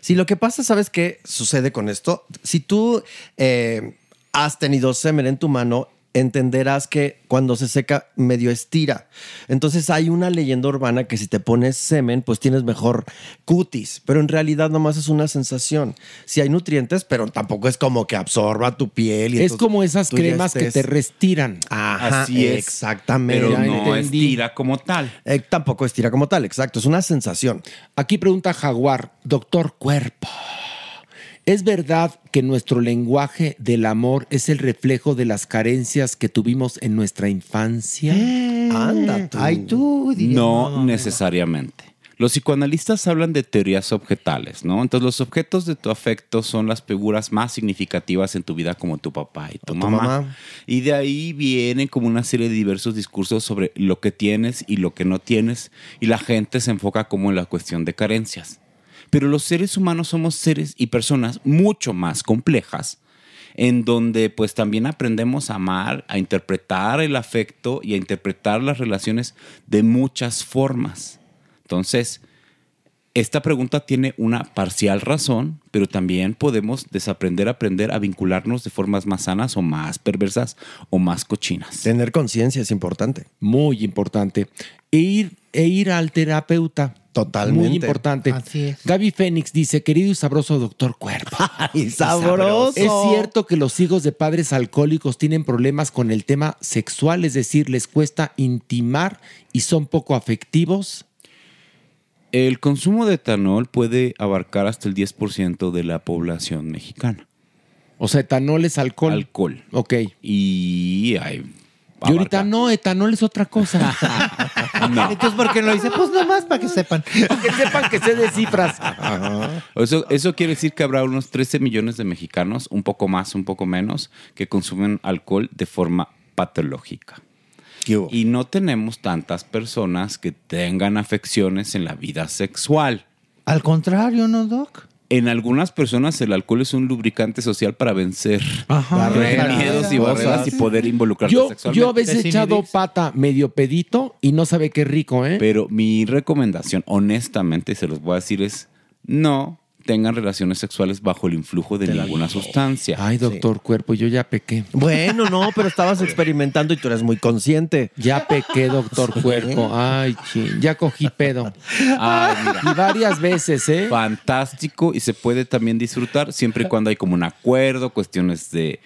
Si lo que pasa, ¿sabes qué sucede con esto? Si tú eh, has tenido semen en tu mano, entenderás que cuando se seca medio estira. Entonces hay una leyenda urbana que si te pones semen, pues tienes mejor cutis, pero en realidad nomás es una sensación. Si hay nutrientes, pero tampoco es como que absorba tu piel. Y Es entonces como esas cremas que te restiran. Ajá, Así es. Exactamente. Pero no entendí. estira como tal. Eh, tampoco estira como tal, exacto. Es una sensación. Aquí pregunta Jaguar, doctor Cuerpo. ¿Es verdad que nuestro lenguaje del amor es el reflejo de las carencias que tuvimos en nuestra infancia? Anda tú. Ay, tú. diría, No necesariamente. Los psicoanalistas hablan de teorías objetales, ¿no? Entonces los objetos de tu afecto son las figuras más significativas en tu vida como tu papá y tu, tu mamá. mamá. Y de ahí vienen como una serie de diversos discursos sobre lo que tienes y lo que no tienes. Y la gente se enfoca como en la cuestión de carencias. Pero los seres humanos somos seres y personas mucho más complejas en donde pues también aprendemos a amar, a interpretar el afecto y a interpretar las relaciones de muchas formas. Entonces, esta pregunta tiene una parcial razón, pero también podemos desaprender, aprender a vincularnos de formas más sanas o más perversas o más cochinas. Tener conciencia es importante. Muy importante. E ir, e ir al terapeuta. Totalmente. Muy importante. Así es. Gaby Fénix dice, querido y sabroso doctor Cuerpo. ¡Ay, sabroso! ¿Es cierto que los hijos de padres alcohólicos tienen problemas con el tema sexual? Es decir, les cuesta intimar y son poco afectivos. El consumo de etanol puede abarcar hasta el 10% de la población mexicana. O sea, etanol es alcohol. Alcohol. Ok. Y hay Y ahorita no, etanol es otra cosa. Entonces, ¿por qué lo dice? Pues nomás para que sepan. Para que sepan que sé de cifras. Eso, eso quiere decir que habrá unos 13 millones de mexicanos, un poco más, un poco menos, que consumen alcohol de forma patológica. Y no tenemos tantas personas que tengan afecciones en la vida sexual. Al contrario, ¿no, Doc? En algunas personas el alcohol es un lubricante social para vencer Barreras. miedos y barreras y poder involucrarte Yo, sexualmente. yo a veces he echado pata medio pedito y no sabe qué rico, ¿eh? Pero mi recomendación, honestamente, se los voy a decir, es no tengan relaciones sexuales bajo el influjo de ninguna sustancia. Ay, doctor Cuerpo, yo ya pequé. Bueno, no, pero estabas experimentando y tú eres muy consciente. Ya pequé, doctor Cuerpo. Ay, chin, ya cogí pedo. Ay, mira. Y varias veces, ¿eh? Fantástico y se puede también disfrutar siempre y cuando hay como un acuerdo, cuestiones de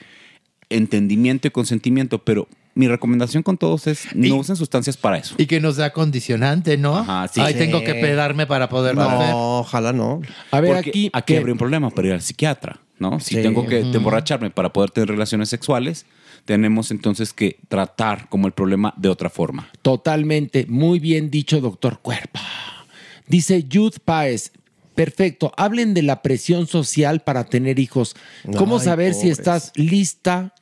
entendimiento y consentimiento, pero mi recomendación con todos es no usen sustancias para eso. Y que no sea condicionante, ¿no? Ajá, sí. Ay, Sí. tengo que pedarme para poder No, volver. ojalá no. A ver, Porque aquí. aquí ¿qué? habría un problema para ir al psiquiatra, ¿no? Si Sí. tengo que emborracharme para poder tener relaciones sexuales, tenemos entonces que tratar como el problema de otra forma. Totalmente. Muy bien dicho, doctor Cuerpo. Dice Youth Páez. Perfecto. Hablen de la presión social para tener hijos. ¿Cómo Ay, saber si estás lista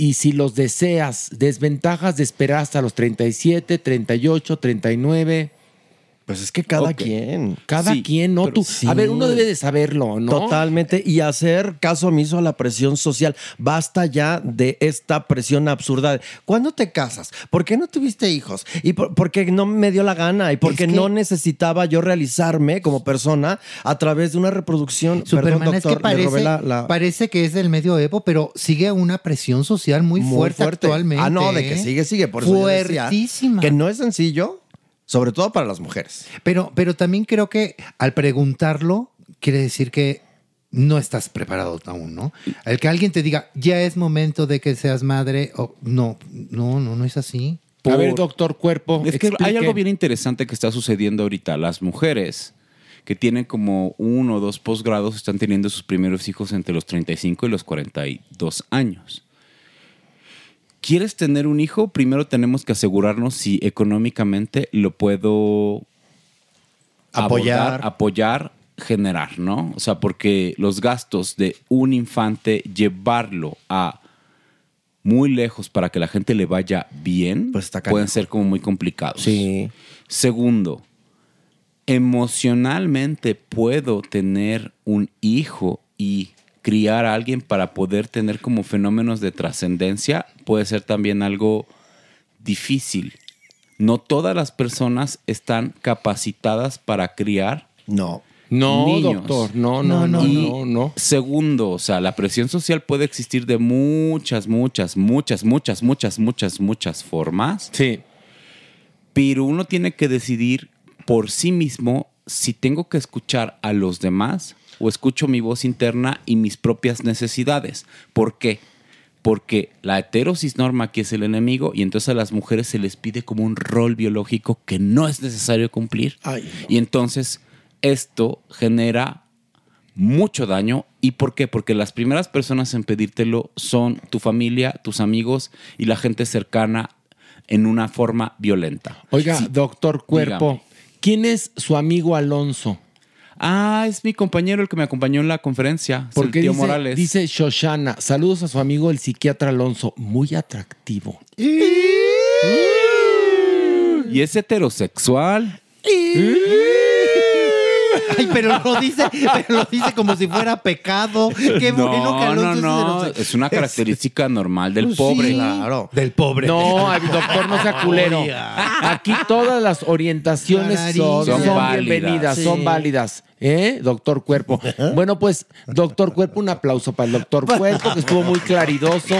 y si los deseas? Desventajas de esperar hasta los 37, 38, 39. Pues es que cada quien. Cada Sí, quien, ¿no? Tú, sí. A ver, uno debe de saberlo, ¿no? Totalmente. Y hacer caso omiso a la presión social. Basta ya de esta presión absurda. ¿Cuándo te casas? ¿Por qué no tuviste hijos? ¿Y por, porque no me dio la gana? ¿Y porque no necesitaba yo realizarme como persona a través de una reproducción? Superman Perdón, es que doctor, le parece, robé la- la- parece que es del medioevo, pero sigue una presión social muy, Muy fuerte, fuerte. actualmente. Ah, no, de que ¿eh? sigue, sigue. Por eso yo decía Fuertísima. que no es sencillo, sobre todo para las mujeres. Pero, pero también creo que al preguntarlo, quiere decir que no estás preparado aún, ¿no? El que alguien te diga, ya es momento de que seas madre, o no, no, no, no es así. A ver, doctor Cuerpo. Es que hay algo bien interesante que está sucediendo ahorita. Las mujeres que tienen como uno o dos posgrados están teniendo sus primeros hijos entre los 35 y los 42 años. ¿Quieres tener un hijo? Primero tenemos que asegurarnos si económicamente lo puedo Apoyar. abordar, apoyar, generar, ¿no? O sea, porque los gastos de un infante, llevarlo a muy lejos para que la gente le vaya bien, pueden ser como muy complicados. Sí. Segundo, emocionalmente puedo tener un hijo y criar a alguien para poder tener como fenómenos de trascendencia puede ser también algo difícil. No todas las personas están capacitadas para criar. No. No, niños. doctor, no, no, no, Y no, no. Segundo, o sea, la presión social puede existir de muchas, muchas, muchas, muchas, muchas, muchas, muchas formas. Sí. Pero uno tiene que decidir por sí mismo si tengo que escuchar a los demás o escucho mi voz interna y mis propias necesidades. ¿Por qué? Porque la heterosis norma aquí es el enemigo y entonces a las mujeres se les pide como un rol biológico que no es necesario cumplir. Y entonces esto genera mucho daño. ¿Y por qué? Porque las primeras personas en pedírtelo son tu familia, tus amigos y la gente cercana en una forma violenta. Oiga, doctor Cuerpo, Dígame. ¿quién es su amigo Alonso? Ah, es mi compañero el que me acompañó en la conferencia. Porque tío dice, Morales. dice Shoshana, saludos a su amigo el psiquiatra Alonso, muy atractivo. Y es heterosexual. Ay, pero lo dice, pero lo dice como si fuera pecado. Qué no, bueno que no, es no. Es una característica normal del Pues pobre. sí. Claro. Del pobre. No, ay, doctor, no sea culero. Aquí todas las orientaciones son, Son válidas. bienvenidas, Sí. son válidas. ¿Eh? Doctor Cuerpo. Bueno, pues, doctor Cuerpo, un aplauso para el doctor Cuerpo, que estuvo muy claridoso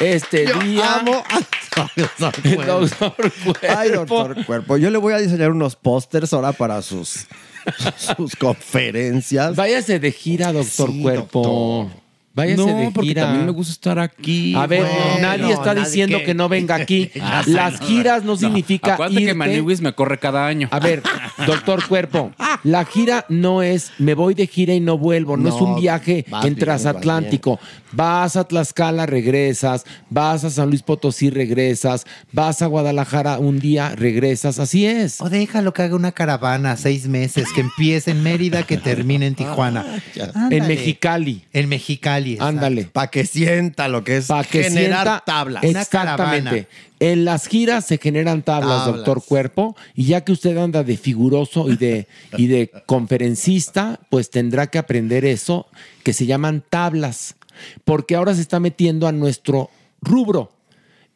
este Yo día. amo El doctor Cuerpo. Ay, doctor Cuerpo. Yo le voy a diseñar unos pósters ahora para sus, sus conferencias. Váyase de gira, doctor Cuerpo. Váyase no, de porque gira. también me gusta estar aquí. A ver, Bueno, nadie está nadie diciendo que- que no venga aquí. Ah, Las giras no, significa Acuérdate que. Maniwis me corre cada año. A ver, doctor Cuerpo, La gira no es me voy de gira y no vuelvo, no, No, es un viaje en transatlántico. Vas a Tlaxcala, regresas, vas a San Luis Potosí, regresas, vas a Guadalajara un día, regresas, así es. O déjalo que haga una caravana seis meses, que empiece en Mérida, que termine en Tijuana. Ándale. En Mexicali. En Mexicali. Ándale. Para que sienta lo que es que generar sienta- tablas. Exactamente. En las giras se generan tablas, Tablas. doctor Cuerpo, y ya que usted anda de figuroso y de, y de conferencista, pues tendrá que aprender eso que se llaman tablas, porque ahora se está metiendo a nuestro rubro.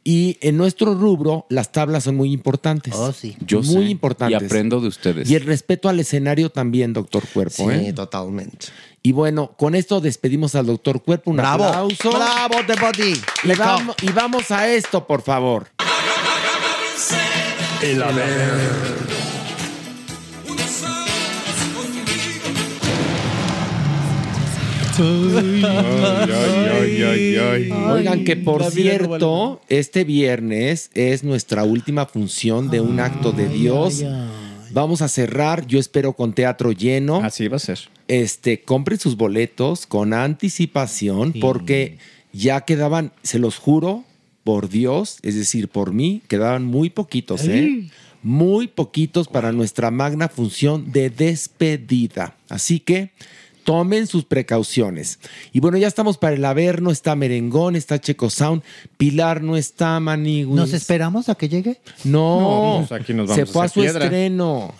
Y en nuestro rubro las tablas son muy importantes. Oh, sí. Yo muy sé, importantes. Y aprendo de ustedes. Y el respeto al escenario también, doctor Cuerpo. Sí, ¿eh? totalmente. Y bueno, con esto despedimos al doctor Cuerpo. Un Bravo. aplauso. Bravo, Tepoti. Y vamos, y vamos a esto, por favor. El haber. Oigan, que por La vida no cierto, este viernes es nuestra última función de un acto de Dios. Vamos a cerrar, yo espero con teatro lleno. Así va a ser. Este, compren sus boletos con anticipación porque ya quedaban, se los juro, por Dios, es decir, por mí, quedaban muy poquitos, ¿eh? Ay. Muy poquitos para nuestra magna función de despedida. Así que tomen sus precauciones. Y bueno, ya estamos para el Averno, está Merengón, está Checo Sound, Pilar no está, Maniguis. ¿Nos esperamos a que llegue? No, No, pues aquí nos se vamos a fue a su piedra. estreno.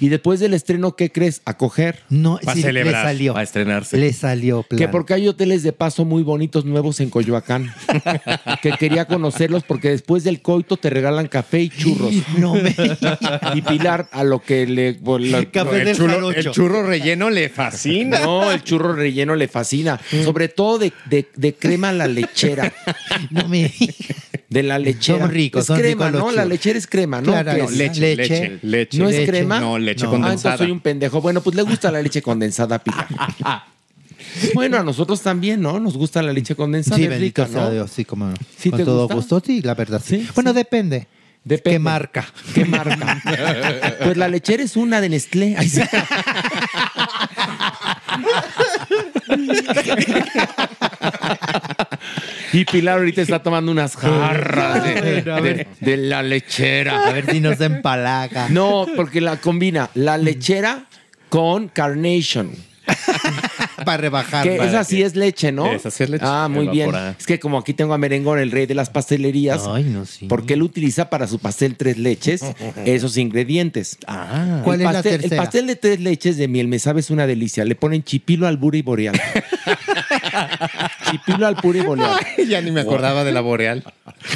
Y después del estreno, ¿qué crees? A coger. No, a sí, celebrar, le salió. a estrenarse. Le salió plan. Que porque hay hoteles de paso muy bonitos nuevos en Coyoacán. que quería conocerlos porque después del coito te regalan café y churros. No me Y Pilar, a lo que le. Café el, del churro, el churro relleno le fascina. No, el churro relleno le fascina. Sobre todo de, de- de crema a la lechera. No me De la lechera. Son ricos, Es son crema, ricos ¿no? La lechera es crema, ¿no? Claro, leche, leche, leche. leche. ¿No es leche. crema? No, leche Ah, condensada. entonces soy un pendejo. Bueno, pues le gusta la leche condensada Pilar. Bueno, a nosotros también, ¿no? Nos gusta la leche condensada. Sí, es bendito rica, sea ¿no? Dios, sí, como no. ¿Sí Con te todo gusta? gusto, sí, la verdad. Sí. Sí, Bueno, sí. depende. Depende. ¿Qué marca? ¿Qué marca? pues la lechera es una de Nestlé. Y Pilar ahorita está tomando unas jarras de, la lechera. A ver si nos empalaga. No, porque la combina la lechera con Carnation. Para rebajar. Que esa sí es leche, ¿no? Esa sí es leche. Ah, muy bien. Es que como aquí tengo a Merengón, el rey de las pastelerías, Ay, no, sí. porque él utiliza para su pastel tres leches esos ingredientes. Ah. ¿Cuál el es la pastel, tercera? El pastel de tres leches de miel me sabe es una delicia. Le ponen chipilo, albura y boreal. chipilo, albura y boreal. ya ni me acordaba de la boreal.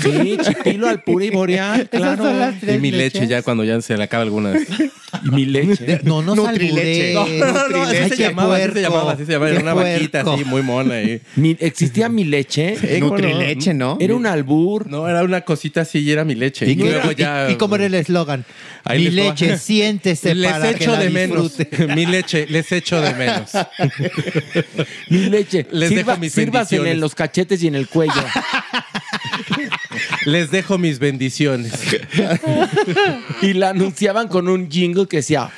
Sí, chipilo, albura y boreal, claro. son las tres Y mi leche ya cuando ya se le acaba algunas. Y mi leche. No, no Nutrileche. No, no, no, así se llamaba, así se llamaba, así se llamaba. Era una vaquita así, muy mona ahí. Mi- existía mi leche. Eh, ¿cómo no? Nutrileche, ¿no? Era un albur. No, era una cosita así y era mi leche. ¿Y, Y, luego y- ya. y cómo era el eslogan? Ahí Mi leche, siéntese Les para echo que la de menos. mi leche, les echo de menos. Mi leche. Les Sirva, dejo mis bendiciones. en los cachetes y en el cuello. Les dejo mis bendiciones. y la anunciaban con un jingle que decía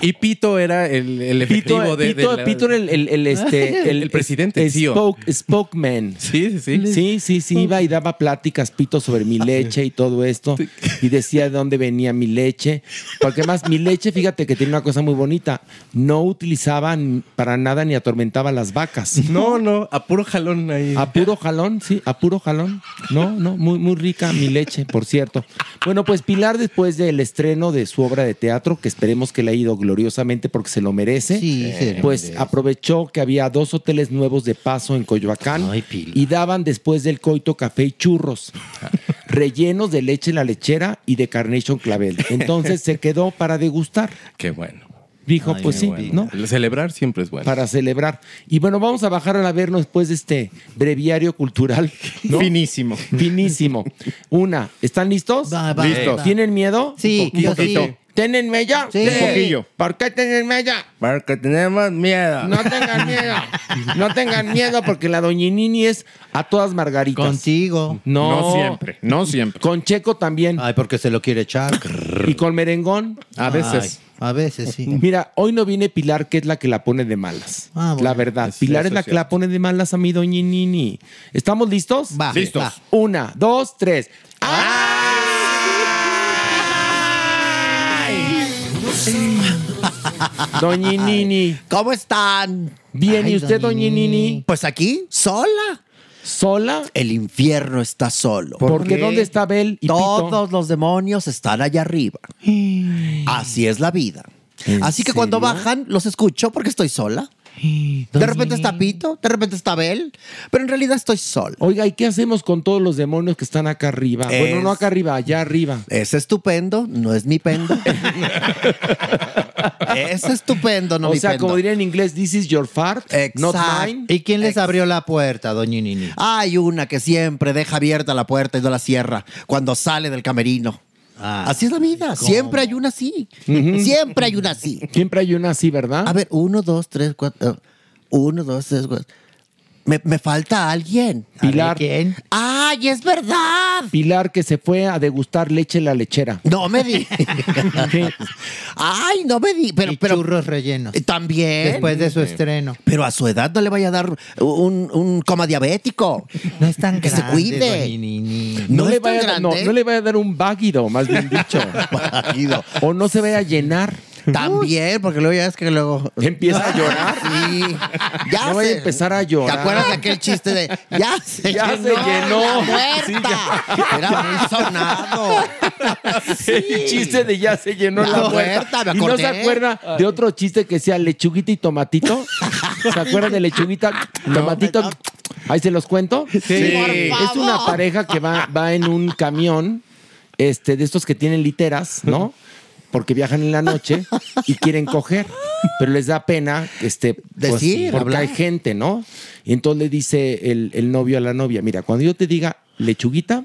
Y Pito era el, el efectivo Pito, de, Pito, de la- Pito era el, el- el, este, El presidente, el spoke, Spokesman. Sí, sí, sí. Sí, sí, sí, iba y daba pláticas, Pito, sobre mi leche y todo esto. Y decía de dónde venía mi leche. Porque además, mi leche, fíjate que tiene una cosa muy bonita. No utilizaba n- para nada ni atormentaba las vacas. No, no, a puro jalón ahí. A puro jalón, sí, a puro jalón. No, no, muy, muy rica mi leche, por cierto. Bueno, pues Pilar, después del estreno de su obra de teatro, que esperemos que le ha ido gloriosamente porque se lo merece, Sí, lo pues merece. aprovechó que había dos hoteles nuevos de paso en Coyoacán Ay, y daban después del coito café y churros, rellenos de leche la lechera y de Carnation Clavel. Entonces se quedó para degustar. Qué bueno. Dijo, Ay, pues sí, bueno. ¿no? Celebrar siempre es bueno. Para celebrar. Y bueno, vamos a bajar a vernos después de este breviario cultural. ¿no? Finísimo. Finísimo. Una, ¿están listos? Va, va, Listo. va. ¿Tienen miedo? Sí, yo sí. ¿Tienen mella? Sí. Un poquillo. ¿Por qué tienen mella? Porque tenemos miedo. No tengan miedo. No tengan miedo porque la doñinini es a todas margaritas. Contigo. No. No siempre, no siempre. Con Checo también. Ay, porque se lo quiere echar. Y con merengón. A veces. Ay, a veces sí. Mira, hoy no viene Pilar, que es la que la pone de malas. Ah, bueno. La verdad. Es- Pilar es la que la pone de malas a mi doñinini. ¿Estamos listos? Va, Listos. va. Una, dos, tres. Doñinini. ¿Cómo están? Bien, ¿y usted, doñinini. Pues aquí, sola. ¿Sola? El infierno está solo. Porque ¿dónde está Bel y Pito? Todos los demonios están allá arriba. Así es la vida. ¿En Así que cuando bajan, los escucho porque estoy sola. De repente está Pito, de repente está Bel, pero en realidad estoy sola. Oiga, ¿y qué hacemos con todos los demonios que están acá arriba? Bueno, no acá arriba, allá arriba. Es estupendo, no es mi pendo. es estupendo, no o mi sea, pendo. como diría en inglés, this is your fart, not Exacto. mine. ¿Y quién les abrió la puerta, doñinini? Hay una que siempre deja abierta la puerta y no la cierra cuando sale del camerino. Ah, Así es la vida. Siempre hay una así. Siempre hay una así. Siempre hay una así, ¿verdad? A ver, uno, dos, tres, cuatro. Uno, dos, tres, cuatro. Me, me falta alguien. Pilar. ¿Quién? ¡Ay, es verdad! Pilar que se fue a degustar leche en la lechera. No me di. Ay, no me di. Pero, Y pero churros rellenos. eh, también. Después de su estreno. Pero a su edad no le vaya a dar un, un coma diabético. No es tan Que se grande, cuide. No, No le es tan vaya, a- no, grande. no le vaya a dar un váguido, más bien dicho. Váguido. o no se vaya a llenar. También, porque luego ya es que luego. Empieza a llorar. Sí. Ya No vaya a empezar a ¿Te llorar. acuerdas de aquel chiste de ya se Ya llenó? se llenó. la puerta? Era muy sonado. El chiste de ya se llenó La la, puerta, me ¿Y no se acuerda de otro chiste que sea lechuguita y tomatito? ¿Se acuerdan de lechuguita, tomatito? Ahí se los cuento. Sí. Es una pareja que va, va en un camión este, de estos que tienen literas, ¿no? Porque viajan en la noche y quieren coger, pero les da pena este, pues, Decir, porque hablar. hay gente, ¿no? Y entonces le dice el, el novio a la novia, mira, cuando yo te diga lechuguita,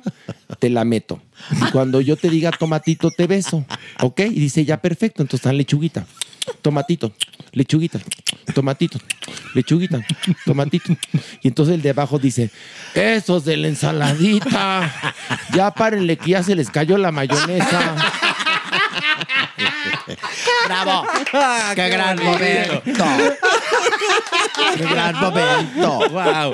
te la meto. Y cuando yo te diga tomatito, te beso. ¿Ok? Y dice, ya perfecto, entonces están lechuguita, tomatito, lechuguita, tomatito, lechuguita, tomatito. Y entonces el de abajo dice, esos de la ensaladita, ya párenle que ya se les cayó la mayonesa. ¡Bravo! ¡Qué, gran momento! ¡Qué gran momento! Wow.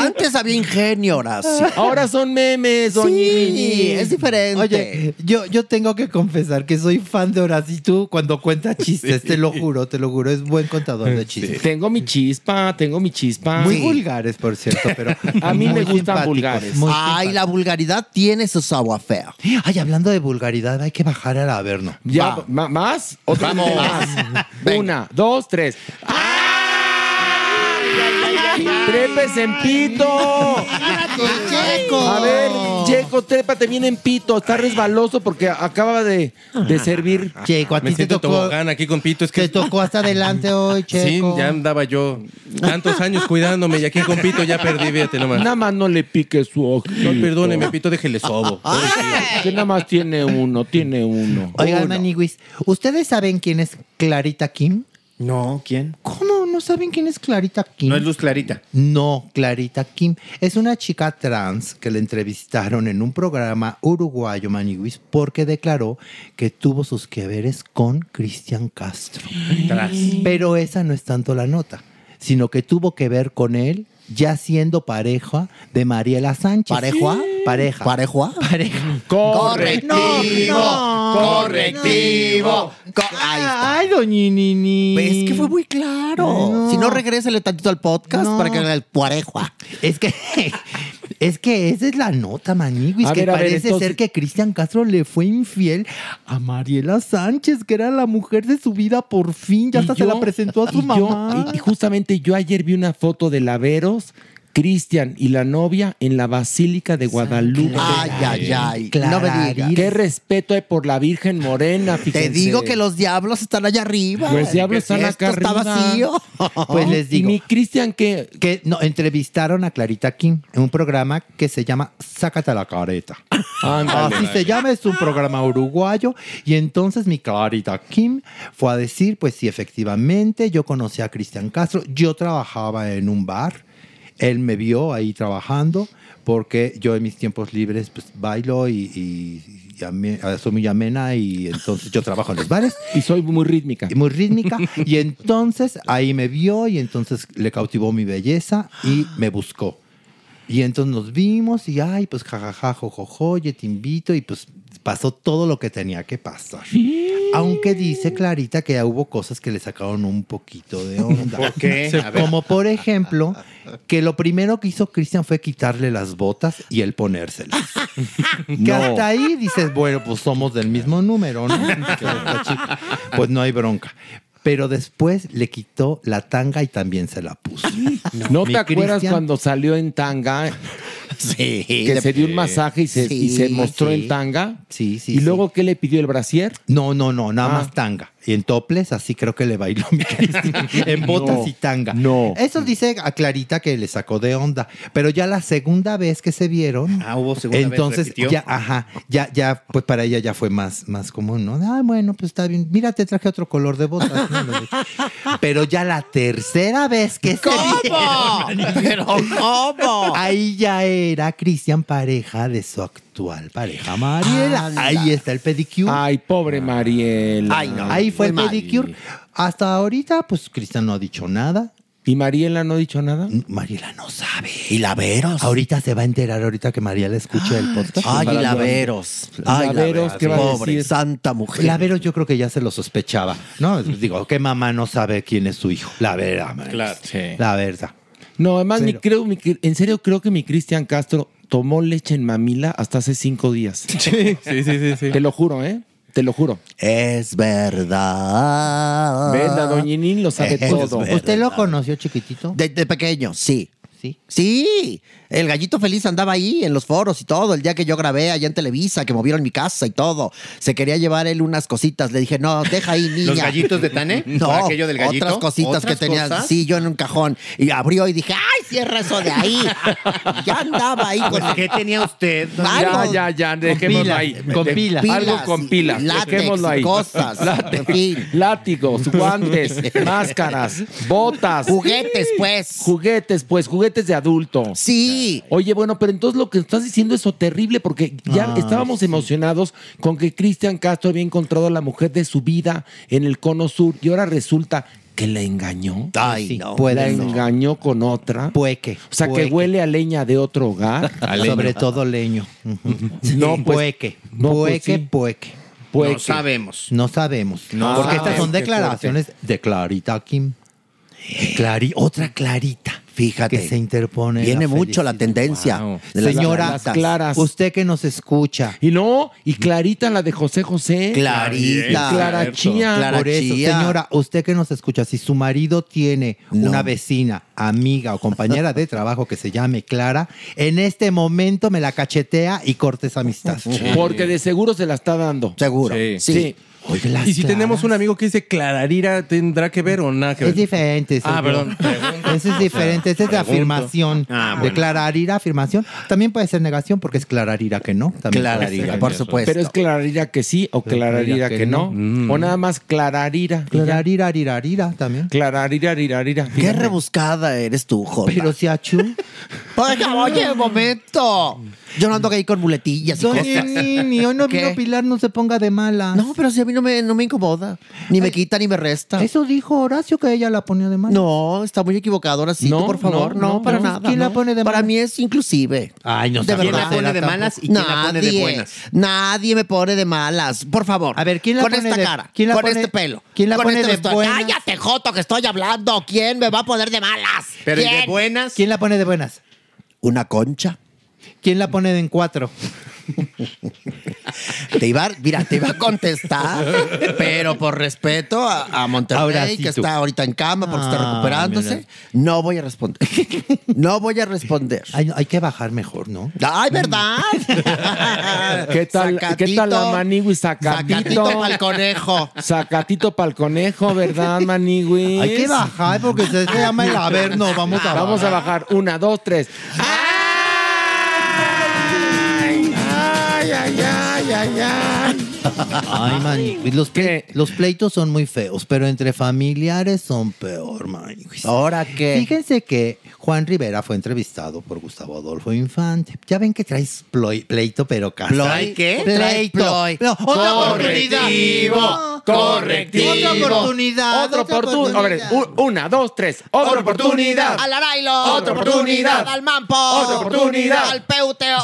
Antes había ingenio, Horacio. Ahora son memes, doña Sí, es diferente. Oye, yo, yo tengo que confesar que soy fan de Horacio y tú cuando cuenta chistes, te lo juro, te lo juro, es buen contador de chistes. Tengo mi chispa, tengo mi chispa. Muy vulgares, por cierto, pero A mí me gustan vulgares. muy Ay, la vulgaridad tiene su simpáticos. Ay, hablando de vulgaridad, hay que bajar al Averno. Ya, Va. ¿Más? ¿Otra Vamos. vez más? Una, dos, tres. ¡Trepes en pito! Checo! A ver, Checo, trépate bien en pito. Está resbaloso porque acaba de, de servir. Checo, a Me ti te siento tocó, tobogán aquí con Pito. Es que te tocó hasta adelante hoy, Sí, Checo. ya andaba yo tantos años cuidándome y aquí con Pito ya perdí, fíjate nomás. Nada más no le pique su ojito. No, perdóneme, Pito, déjele sobo. Que nada más tiene uno, tiene uno. Oigan, Maniguis, ¿ustedes saben quién es Clarita Kim? No, ¿quién? ¿Cómo no saben quién es Clarita Kim? No es Luz Clarita. No, Clarita Kim. Es una chica trans que le entrevistaron en un programa uruguayo, Maniguis, porque declaró que tuvo sus que veres con Cristian Castro. Pero esa no es tanto la nota, sino que tuvo que ver con él ya siendo pareja de Mariela Sánchez. ¿Pareja? Pareja. ¿Pareja? Pareja. Correctivo, No, no. correctivo. Co- Ahí está. Ay, doñinini. ¿Ves que fue muy claro? Si no, regrésale tantito al podcast para que haga el pareja. Es que, es que esa es la nota, Maniguis, A que ver, a ver, parece entonces- ser que Cristian Castro le fue infiel a Mariela Sánchez, que era la mujer de su vida por fin. Ya hasta se la presentó a su y yo- mamá. y justamente yo ayer vi una foto de Laveros Cristian y la novia en la Basílica de Guadalupe. Ay, ay, ay. No me digas. Qué respeto hay por la Virgen Morena, fíjense. Te digo que los diablos están allá arriba. Los diablos están Esto acá está arriba. vacío. Pues les digo. ¿Y mi Cristian qué? Que no, entrevistaron a Clarita King en un programa que se llama Sácate la careta. Ándale. Así se llama, es un programa uruguayo. Y entonces mi Clarita Kim fue a decir, pues sí, efectivamente, yo conocí a Cristian Castro, yo trabajaba en un bar, él me vio ahí trabajando, porque yo en mis tiempos libres pues bailo y, y- y ame- soy muy amena y entonces yo trabajo en los bares. Y soy muy rítmica. Y muy rítmica. y entonces ahí me vio y entonces le cautivó mi belleza y me buscó. Y entonces nos vimos y, ay, pues jajaja, jojojo, oye, te invito. Y pues pasó todo lo que tenía que pasar. Aunque dice Clarita que ya hubo cosas que le sacaron un poquito de onda. ¿Por qué? Como por ejemplo, que lo primero que hizo Cristian fue quitarle las botas y él ponérselas. Que No. hasta ahí dices, bueno, pues somos del mismo número, ¿no? Pues no hay bronca. Pero después le quitó la tanga y también se la puso. ¿No te acuerdas cuando salió en tanga? Sí. Que se dio un masaje y se, y se mostró sí. en tanga. Sí, sí. ¿Y luego qué le pidió el brasier? No, no, no, nada Ah. más tanga. Y en toples, así creo que le bailó mi Cristian. en botas No, y tanga. no. Eso dice a Clarita que le sacó de onda. Pero ya la segunda vez que se vieron. Ah, hubo segunda vez, Entonces, ya, ajá, ya, ya, pues para ella ya fue más, más común, ¿no? Ah, bueno, pues está bien. Mira, te traje otro color de botas. ¿no? Pero ya la tercera vez que se ¿Cómo? vieron. ¿Pero cómo? Ahí ya era Cristian pareja de su actual pareja Mariela. Anda. Ahí está el pedicure. Ay, pobre Mariela. Ay, no. Ahí fue el pedicure. Hasta ahorita, pues Cristian no ha dicho nada. ¿Y Mariela no ha dicho nada? Mariela no sabe. ¿Y laveros? Ahorita se va a enterar, ahorita que Mariela escuche el podcast. Ay, Para- laveros. Ay, Laveros, ¿qué va a Pobre, decir? santa mujer. Laveros yo creo que ya se lo sospechaba. No, digo, que mamá no sabe quién es su hijo. La verdad. Claro. La verdad. No, además, mi, creo, mi- en serio creo que mi Cristian Castro tomó leche en mamila hasta hace cinco días. Sí, sí, sí, sí. sí. Te lo juro, ¿eh? Te lo juro. Es verdad. ¿Ves? La doñinín lo sabe Es todo. verdad. ¿Usted lo conoció chiquitito? De, de pequeño, sí. Sí. Sí, el gallito feliz andaba ahí en los foros y todo, el día que yo grabé allá en Televisa, que movieron mi casa y todo. Se quería llevar él unas cositas. Le dije, no, deja ahí, niña. ¿Los gallitos de Tane? No, ¿Para aquello del gallito? otras cositas ¿Otras que tenía, cosas? sí, yo en un cajón. Y abrió y dije, ¡ay, cierra eso de ahí! ya andaba ahí con... Pues, ¿Qué tenía usted? Algo- Ya, ya, ya, dejémoslo pilas, ahí. con De- pilas. Algo con pilas. látex Dejémoslo ahí. cosas. Látex, En fin. Látigos, guantes, máscaras, botas. Juguetes, pues. Juguetes, pues, juguetes de adulto. Sí. Oye, bueno, pero entonces lo que estás diciendo es terrible porque ya Ay, estábamos emocionados con que Cristian Castro había encontrado a la mujer de su vida en el cono sur y ahora resulta que la engañó. Ay, Sí, no. puede la engañó con otra. Pueque. O sea, que huele a leña de otro hogar. Sobre todo leño. No, pues, pueque. no, pues, pueque, sí. pueque. Pueque. No sabemos. No sabemos. No porque sabemos. estas son declaraciones de Clarita Kim. Clari, otra Clarita. Fíjate. Que se interpone. Viene la mucho la tendencia Wow. de las Señora, claritas. claras. usted que nos escucha. Y no, y Clarita, la de José José. Clarita. Y Clara Chía. Por eso, señora, usted que nos escucha, si su marido tiene No. una vecina, amiga o compañera de trabajo que se llame Clara, en este momento me la cachetea y corte esa amistad. Porque de seguro se la está dando. Seguro. Sí. Sí. Sí. Oye, las Y si tenemos un amigo que dice Clararira, ¿tendrá que ver o nada que ver? Es diferente. Ah, perdón. Ese es diferente, ese es de Pregunto. afirmación. Ah, De bueno. clararira, afirmación. También puede ser negación porque es clararira que no. También Clararira, por supuesto. Pero es clararira que sí o clararira que, no. O nada más clararira. Clararira, rirarira también. Clararira, rirarira. Qué rebuscada eres tú, Jota. Pero si. Oiga, oye, un momento. Yo no ando ahí con muletillas y Doña cosas. Nini, hoy no ¿Qué? vino Pilar, no se ponga de mala. No, pero si a mí no me, no me incomoda. Ni me quita ni me resta. Eso dijo Horacio que ella la ponía de mala. No, está muy equivocado ahora sí, No, por favor. no, No, no, para no. nada. ¿Quién la pone de Para malas? mí es inclusive. Ay, no De ¿Quién la verdad. pone de malas y quién la pone de Nadie. buenas? Nadie me pone de malas. Por favor. A ver, ¿quién la con pone esta de- cara. quién la con pone- este pelo. quién la con pone este de vestuario. buenas? Cállate, Joto, que estoy hablando. ¿Quién me va a poner de malas? Pero ¿y ¿Quién? de buenas? ¿Quién la pone de buenas? Una concha. ¿Quién la pone en cuatro? Te iba, a- mira, te iba a contestar, pero por respeto a, a Monterrey, Ahora sí que tú. está ahorita en cama porque está Ah, recuperándose, mira. no voy a responder. No voy a responder. Hay, hay que bajar mejor, ¿no? ¡Ay, verdad! ¿Qué tal, ¿qué tal la Manigui? Sacatito. Sacatito pa'l conejo. Sacatito pa'l conejo, ¿verdad, Manigui? Hay que bajar porque se, se llama el averno. Vamos a Vamos a bajar. Una, dos, tres. Ay, ay, ay, ay. Ay, man, los, ple- los pleitos son muy feos, pero entre familiares son peor, man. ¿Ahora qué? Fíjense que Juan Rivera fue entrevistado por Gustavo Adolfo Infante. Ya ven que traes pleito, pero casi. ¿Ploi qué? Traes Pleito. No, otra Correctivo, oportunidad. correctivo. Otra oportunidad. Otra oportunidad. A ver, u- una, dos, tres. Otra oportunidad. Al Arailo. Otra oportunidad. Al Mampo. Otra oportunidad. Al Peuteo.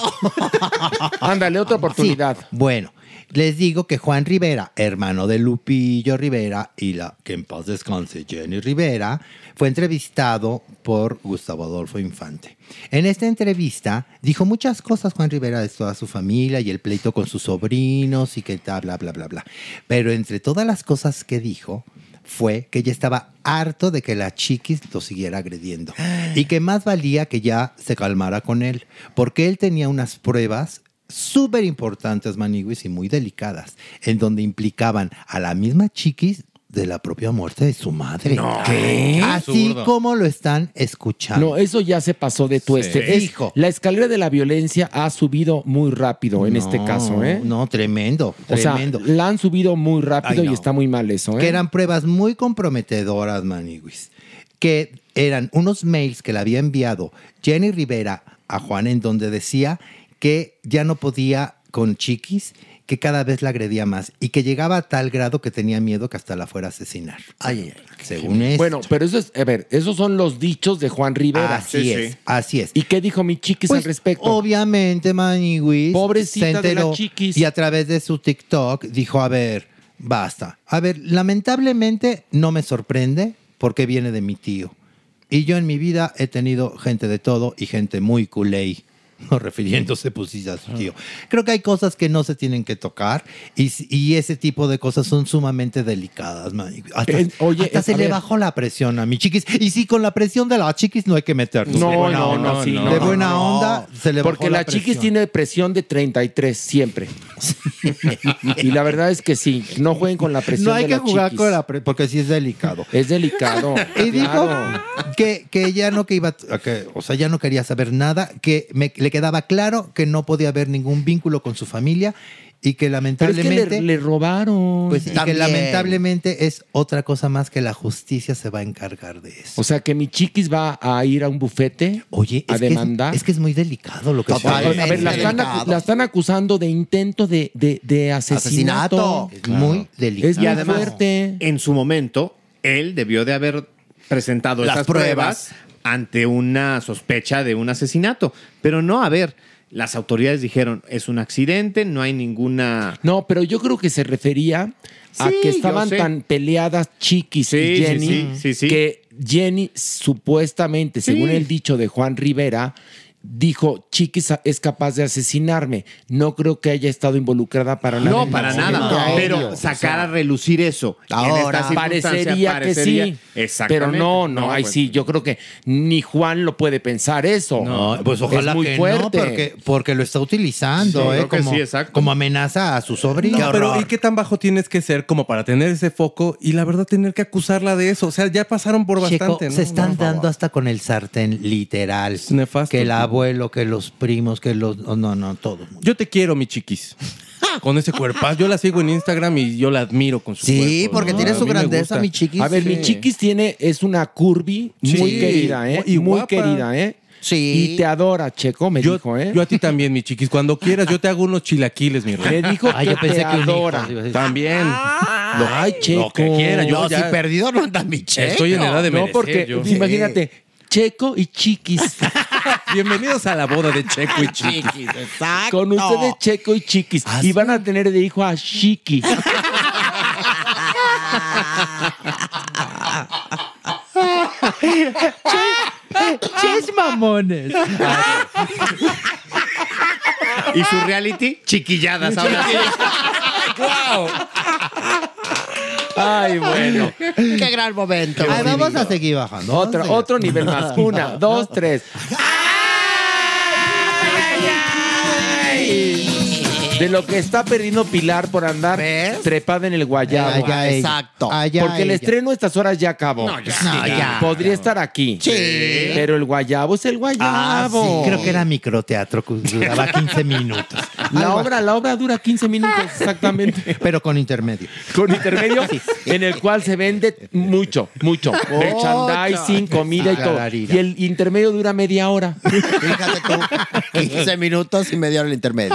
Ándale, otra oportunidad. Bueno, les digo que Juan Rivera, hermano de Lupillo Rivera y la que en paz descanse Jenny Rivera, fue entrevistado por Gustavo Adolfo Infante. En esta entrevista dijo muchas cosas Juan Rivera de toda su familia y el pleito con sus sobrinos y que tal, bla, bla, bla, bla. Pero entre todas las cosas que dijo fue que ya estaba harto de que la chiquis lo siguiera agrediendo y que más valía que ya se calmara con él, porque él tenía unas pruebas súper importantes, Maniguis, y muy delicadas, en donde implicaban a la misma chiquis de la propia muerte de su madre. No. ¿Qué? Así Absurdo. como lo están escuchando. No, eso ya se pasó de tueste. Es- Hijo. la escalera de la violencia ha subido muy rápido en este caso, ¿eh? No, tremendo, O sea, tremendo. la han subido muy rápido Ay, y está muy mal eso, ¿eh? que eran pruebas muy comprometedoras, Maniguis, que eran unos mails que le había enviado Jenny Rivera a Juan en donde decía que ya no podía con Chiquis, que cada vez la agredía más y que llegaba a tal grado que tenía miedo que hasta la fuera a asesinar. Ay, ay, Según esto. Bueno, pero eso es, a ver, esos son los dichos de Juan Rivera. Así es, así es. ¿Y qué dijo mi chiquis Pues, al respecto? Obviamente, Maniwis Pobrecita se de la chiquis. y a través de su TikTok dijo, a ver, basta. A ver, lamentablemente no me sorprende porque viene de mi tío. Y yo en mi vida he tenido gente de todo y gente muy culé. No refiriéndose pues sí, a su tío. Creo que hay cosas que no se tienen que tocar y, y ese tipo de cosas son sumamente delicadas. man. Hasta, oye, hasta se le ver. bajó la presión a mi chiquis. Y sí, con la presión de la chiquis no hay que meternos. No, De buena no, onda. no, sí, no. De buena onda se le bajó Porque la, chiquis tiene presión de 33 siempre. y la verdad es que sí, no jueguen con la presión No hay de que la jugar chiquis. con la presión porque sí es delicado. Es delicado. Y dijo claro. que, que ya no que iba, que, o sea, ya no quería saber nada, que me- le quedaba claro que no podía haber ningún vínculo con su familia y que Pero es que lamentablemente, le, le robaron. pues, y que lamentablemente es otra cosa más que la justicia se va a encargar de eso. O sea, que mi chiquis va a ir a un bufete Oye, a es que es- demandar. es que es muy delicado lo que está ver, a ver, la están, la acusando de intento de, de- de asesinato. Asesinato. Es muy delicado. Es muy Y además, fuerte. en su momento, él debió de haber presentado Las esas pruebas. pruebas. Ante una sospecha de un asesinato. Pero no, a ver, las autoridades dijeron, es un accidente, no hay ninguna... No, pero yo creo que se refería a Sí, que estaban tan peleadas Chiquis Sí, y Jenny sí, sí, sí. que Jenny supuestamente, según el dicho de Juan Rivera, dijo Chiquis es capaz de asesinarme. No creo que haya estado involucrada para nada. No, en para nada. Pero O sacar sea, a relucir eso. en ahora, esta circunstancia, Parecería, que sí. Exactamente. Pero no, no, ay pues, sí, yo creo que ni Juan lo puede pensar eso. No, pues ojalá es muy que fuerte. no, porque, porque lo está utilizando, Sí, ¿eh? como, sí, exacto. como amenaza a su sobrino. No, pero ¿y qué tan bajo tienes que ser como para tener ese foco y la verdad tener que acusarla de eso? O sea, ya pasaron por Checo, bastante. ¿no? se están No, dando favor. hasta con el sartén literal. nefasto. Que el abuelo, que los primos, que los... oh, no, no, todo. Yo te quiero, mi chiquis. Con ese cuerpazo. Yo la sigo en Instagram y yo la admiro con su Sí, cuerpo, porque ¿no? tiene A su mí me grandeza, gusta. mi chiquis. A ver, Sí. mi chiquis tiene, es una curvy Sí. muy querida, ¿eh? Y muy guapa. querida, ¿eh? Sí. Y te adora, Checo, me Yo, dijo, ¿eh? yo a ti también, mi chiquis. Cuando quieras, yo te hago unos chilaquiles, mi rey. Me dijo Ay, que yo pensé te que un hijo, adora. iba a decir. También. Lo, Ay, Checo. lo que quiera. Yo no, ya si perdido no anda mi checo. estoy en edad de No, merecer. porque yo. imagínate, Checo y Chiquis. Bienvenidos a la boda de Checo y Chiquis. Chiquis, exacto. Con ustedes, Checo y Chiquis. ¿Ah, y van a tener de hijo a Chiqui. ¡Ches mamones! Y su reality, chiquilladas. Ahora sí. ¡Wow! Ay, bueno. Qué gran momento. Ay, vamos a seguir bajando. Otro, otro nivel más. Una, dos, tres. Bye! De lo que está perdiendo Pilar por andar trepada en el guayabo. Allá. Exacto. Allá Porque el ella. estreno a estas horas ya acabó. No, ya. No, ya. Podría estar aquí. Sí. Pero el guayabo es el guayabo. Ah, sí, creo que era microteatro, que duraba 15 minutos. La obra, la obra dura 15 minutos exactamente. Pero con intermedio. Con intermedio en el cual se vende mucho, mucho. Merchandising, comida y todo. Y el intermedio dura media hora. Fíjate tú. 15 minutos y media hora el intermedio.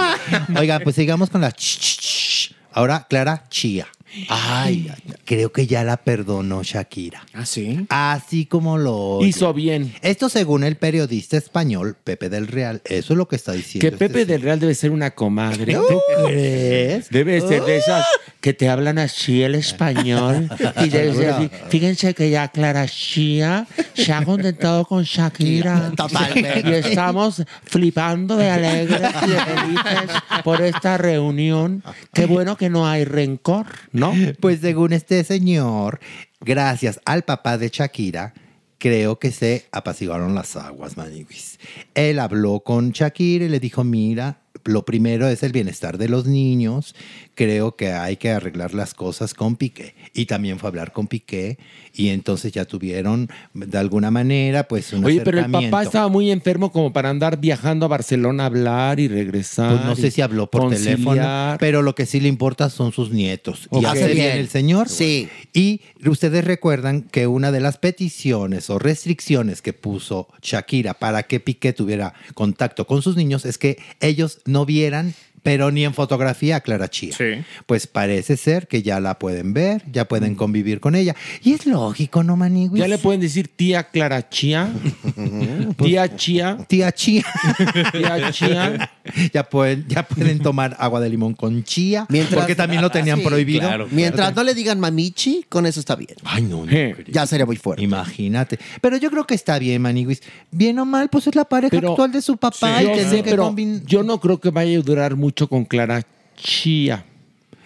Oiga, pues sigamos con la ch, ch, ch. Ahora, Clara Chía. Ay, Creo que ya la perdonó Shakira. ¿Ah, sí? Así como lo oye. Hizo bien. Esto según el periodista español Pepe del Real. Eso es lo que está diciendo. Que Pepe este del Real debe ser una comadre. ¿Tú crees? Debe ser de esas que te hablan así el español. Y debe ser así. Fíjense que ya Clara Shia se ha contentado con Shakira. Totalmente. Y estamos flipando de alegres y de felices por esta reunión. Qué bueno que no hay rencor, ¿no? Pues según este señor, gracias al papá de Shakira, creo que se apaciguaron las aguas, maniguis. Él habló con Shakira y le dijo, mira, lo primero es el bienestar de los niños. Creo que hay que arreglar las cosas con Piqué. Y también fue a hablar con Piqué y entonces ya tuvieron de alguna manera pues un Oye, pero el papá estaba muy enfermo como para andar viajando a Barcelona a hablar y regresar. Pues no sé si habló por teléfono, pero lo que sí le importa son sus nietos. Ok. Y hace Hace bien bien. el señor. Sí. Y ustedes recuerdan que una de las peticiones o restricciones que puso Shakira para que Piqué tuviera contacto con sus niños es que ellos no vieran pero ni en fotografía a Clara Chía. Pues parece ser que ya la pueden ver, ya pueden convivir con ella. Y es lógico, ¿no, Maniguis? Ya le pueden decir tía Clara Chía, tía Chía, Tía Chía. tía Chía. ya, pueden, ya pueden tomar agua de limón con chía, Mientras- porque también lo tenían Sí, prohibido. Mientras no le digan mamichi, con eso está bien. Ay, no, no. Eh. Ya sería muy fuerte. Imagínate. Pero yo creo que está bien, Maniguis. Bien o mal, pues es la pareja Pero- actual de su papá. y yo sé, que pero combin- yo no creo que vaya a durar mucho con Clara Chía.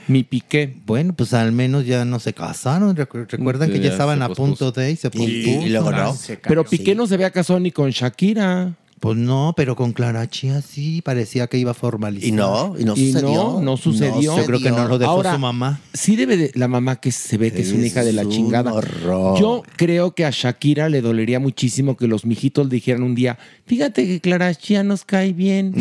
Mi piqué. Bueno, pues al menos ya no se casaron. Recu- Recuerdan que ya Ya estaban a punto de y se pospuso. y luego no. Pero Piqué no se había casado ni con Shakira. Pues no, pero con Clara Chía sí parecía que iba a formalizar. Y no, y no Y sucedió. no, no sucedió. Yo creo que no lo dejó Ahora, su mamá. Sí debe de, la mamá que se ve que es una hija de la un chingada. horror. Yo creo que a Shakira le dolería muchísimo que los mijitos dijeran un día, fíjate que Clara Chía nos cae bien.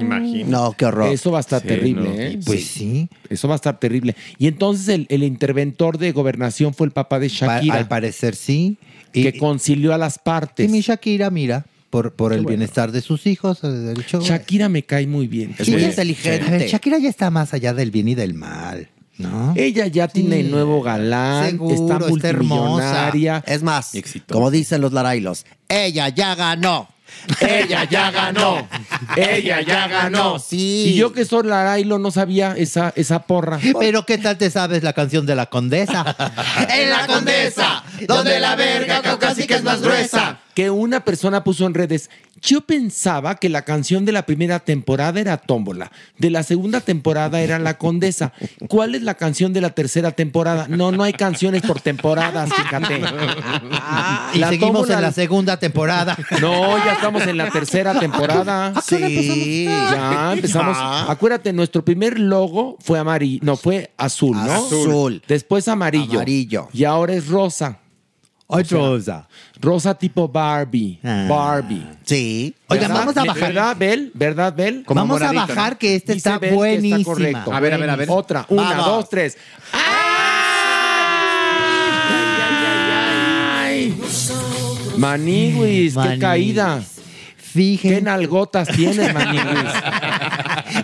Imagino. No, qué horror. Eso va a estar Sí, terrible, no. ¿eh? Pues sí. Eso va a estar terrible. Y entonces el, el interventor de gobernación fue el papá de Pa- Shakira, al parecer sí. Y, que concilió a las y partes. mi Shakira, mira, por, por el bueno. bienestar de sus hijos, del show. Shakira me cae muy bien. Sí, es inteligente. A ver, Shakira ya está más allá del bien y del mal, ¿no? Ella ya tiene nuevo galán, Seguro, está está hermosa. multimillonaria. Es más, Exitosa. como dicen los larailos, ella ya ganó. Ella ya ganó. Ella ya ganó. Sí. Y yo que soy Larailo no sabía esa, esa porra. Pero ¿qué tal te sabes la canción de la condesa? En la condesa, donde la verga caucásica es más gruesa. Que una persona puso en redes. Yo pensaba que la canción de la primera temporada era Tómbola, de la segunda temporada era La Condesa. ¿Cuál es la canción de la tercera temporada? No, no hay canciones por temporadas, fíjate. y La seguimos tómbola- en la segunda temporada. No, ya estamos en la tercera temporada. Sí. Ya empezamos. Ya. Acuérdate, nuestro primer logo fue amarillo, no, fue azul, ¿no? Azul. Después amarillo. Amarillo. Y ahora es rosa. Ay, Rosa. Rosa tipo Barbie. Ah. Barbie. Sí. Oigan, ¿Verdad? vamos a bajar. ¿Verdad, Bel? ¿Verdad, Bel? Como Vamos a bajar ¿no? que este Dice está Bel que buenísima. correcto. A ver, a ver, a ver. Otra. Una, Vamos. dos, tres. ¡Ay! Maniguis, qué caída. Fíjense. ¿Qué nalgotas tienes, Maniguis?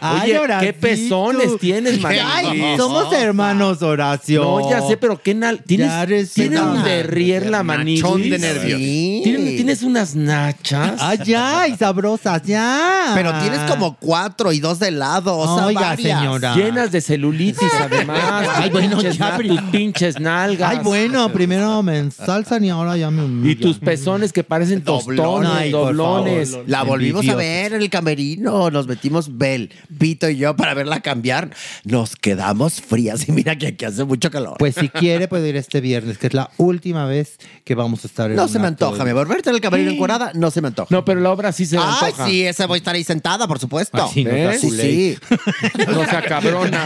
Ay, Oye, Horacito. ¿qué pezones tienes, Ay, Maniguis? somos hermanos, Horacio. No, ya sé, pero qué nal... Tienes, Ya eres tienes una- un derrier la maniguis. Nachón de nervios. Sí. ¿Tienes, tienes unas nachas. Ay, ya, y sabrosas, ya. Pero tienes como cuatro y dos de lado. O sea, Oiga, varias. señora. Llenas de celulitis, además. Ay, bueno, Pinches ya, na- tus pinches nalgas. Ay, bueno, primero me ensalzan y ahora ya me Y humillan. tus pezones que parecen tostones, Ay, por doblones. La volvimos a Envidiosos. ver en el camerino. Nos metimos Bel, Pito y yo para verla cambiar, nos quedamos frías. Y mira que aquí hace mucho calor. Pues si quiere puede ir este viernes, que es la última vez que vamos a estar en no se me antoja, de- mi amor. Verte en el camerino encuadrada, no se me antoja. No, pero la obra sí se me Ay, antoja. sí, esa voy a estar ahí sentada, por supuesto. Ay, sí, no sí, sí. No sea cabrona.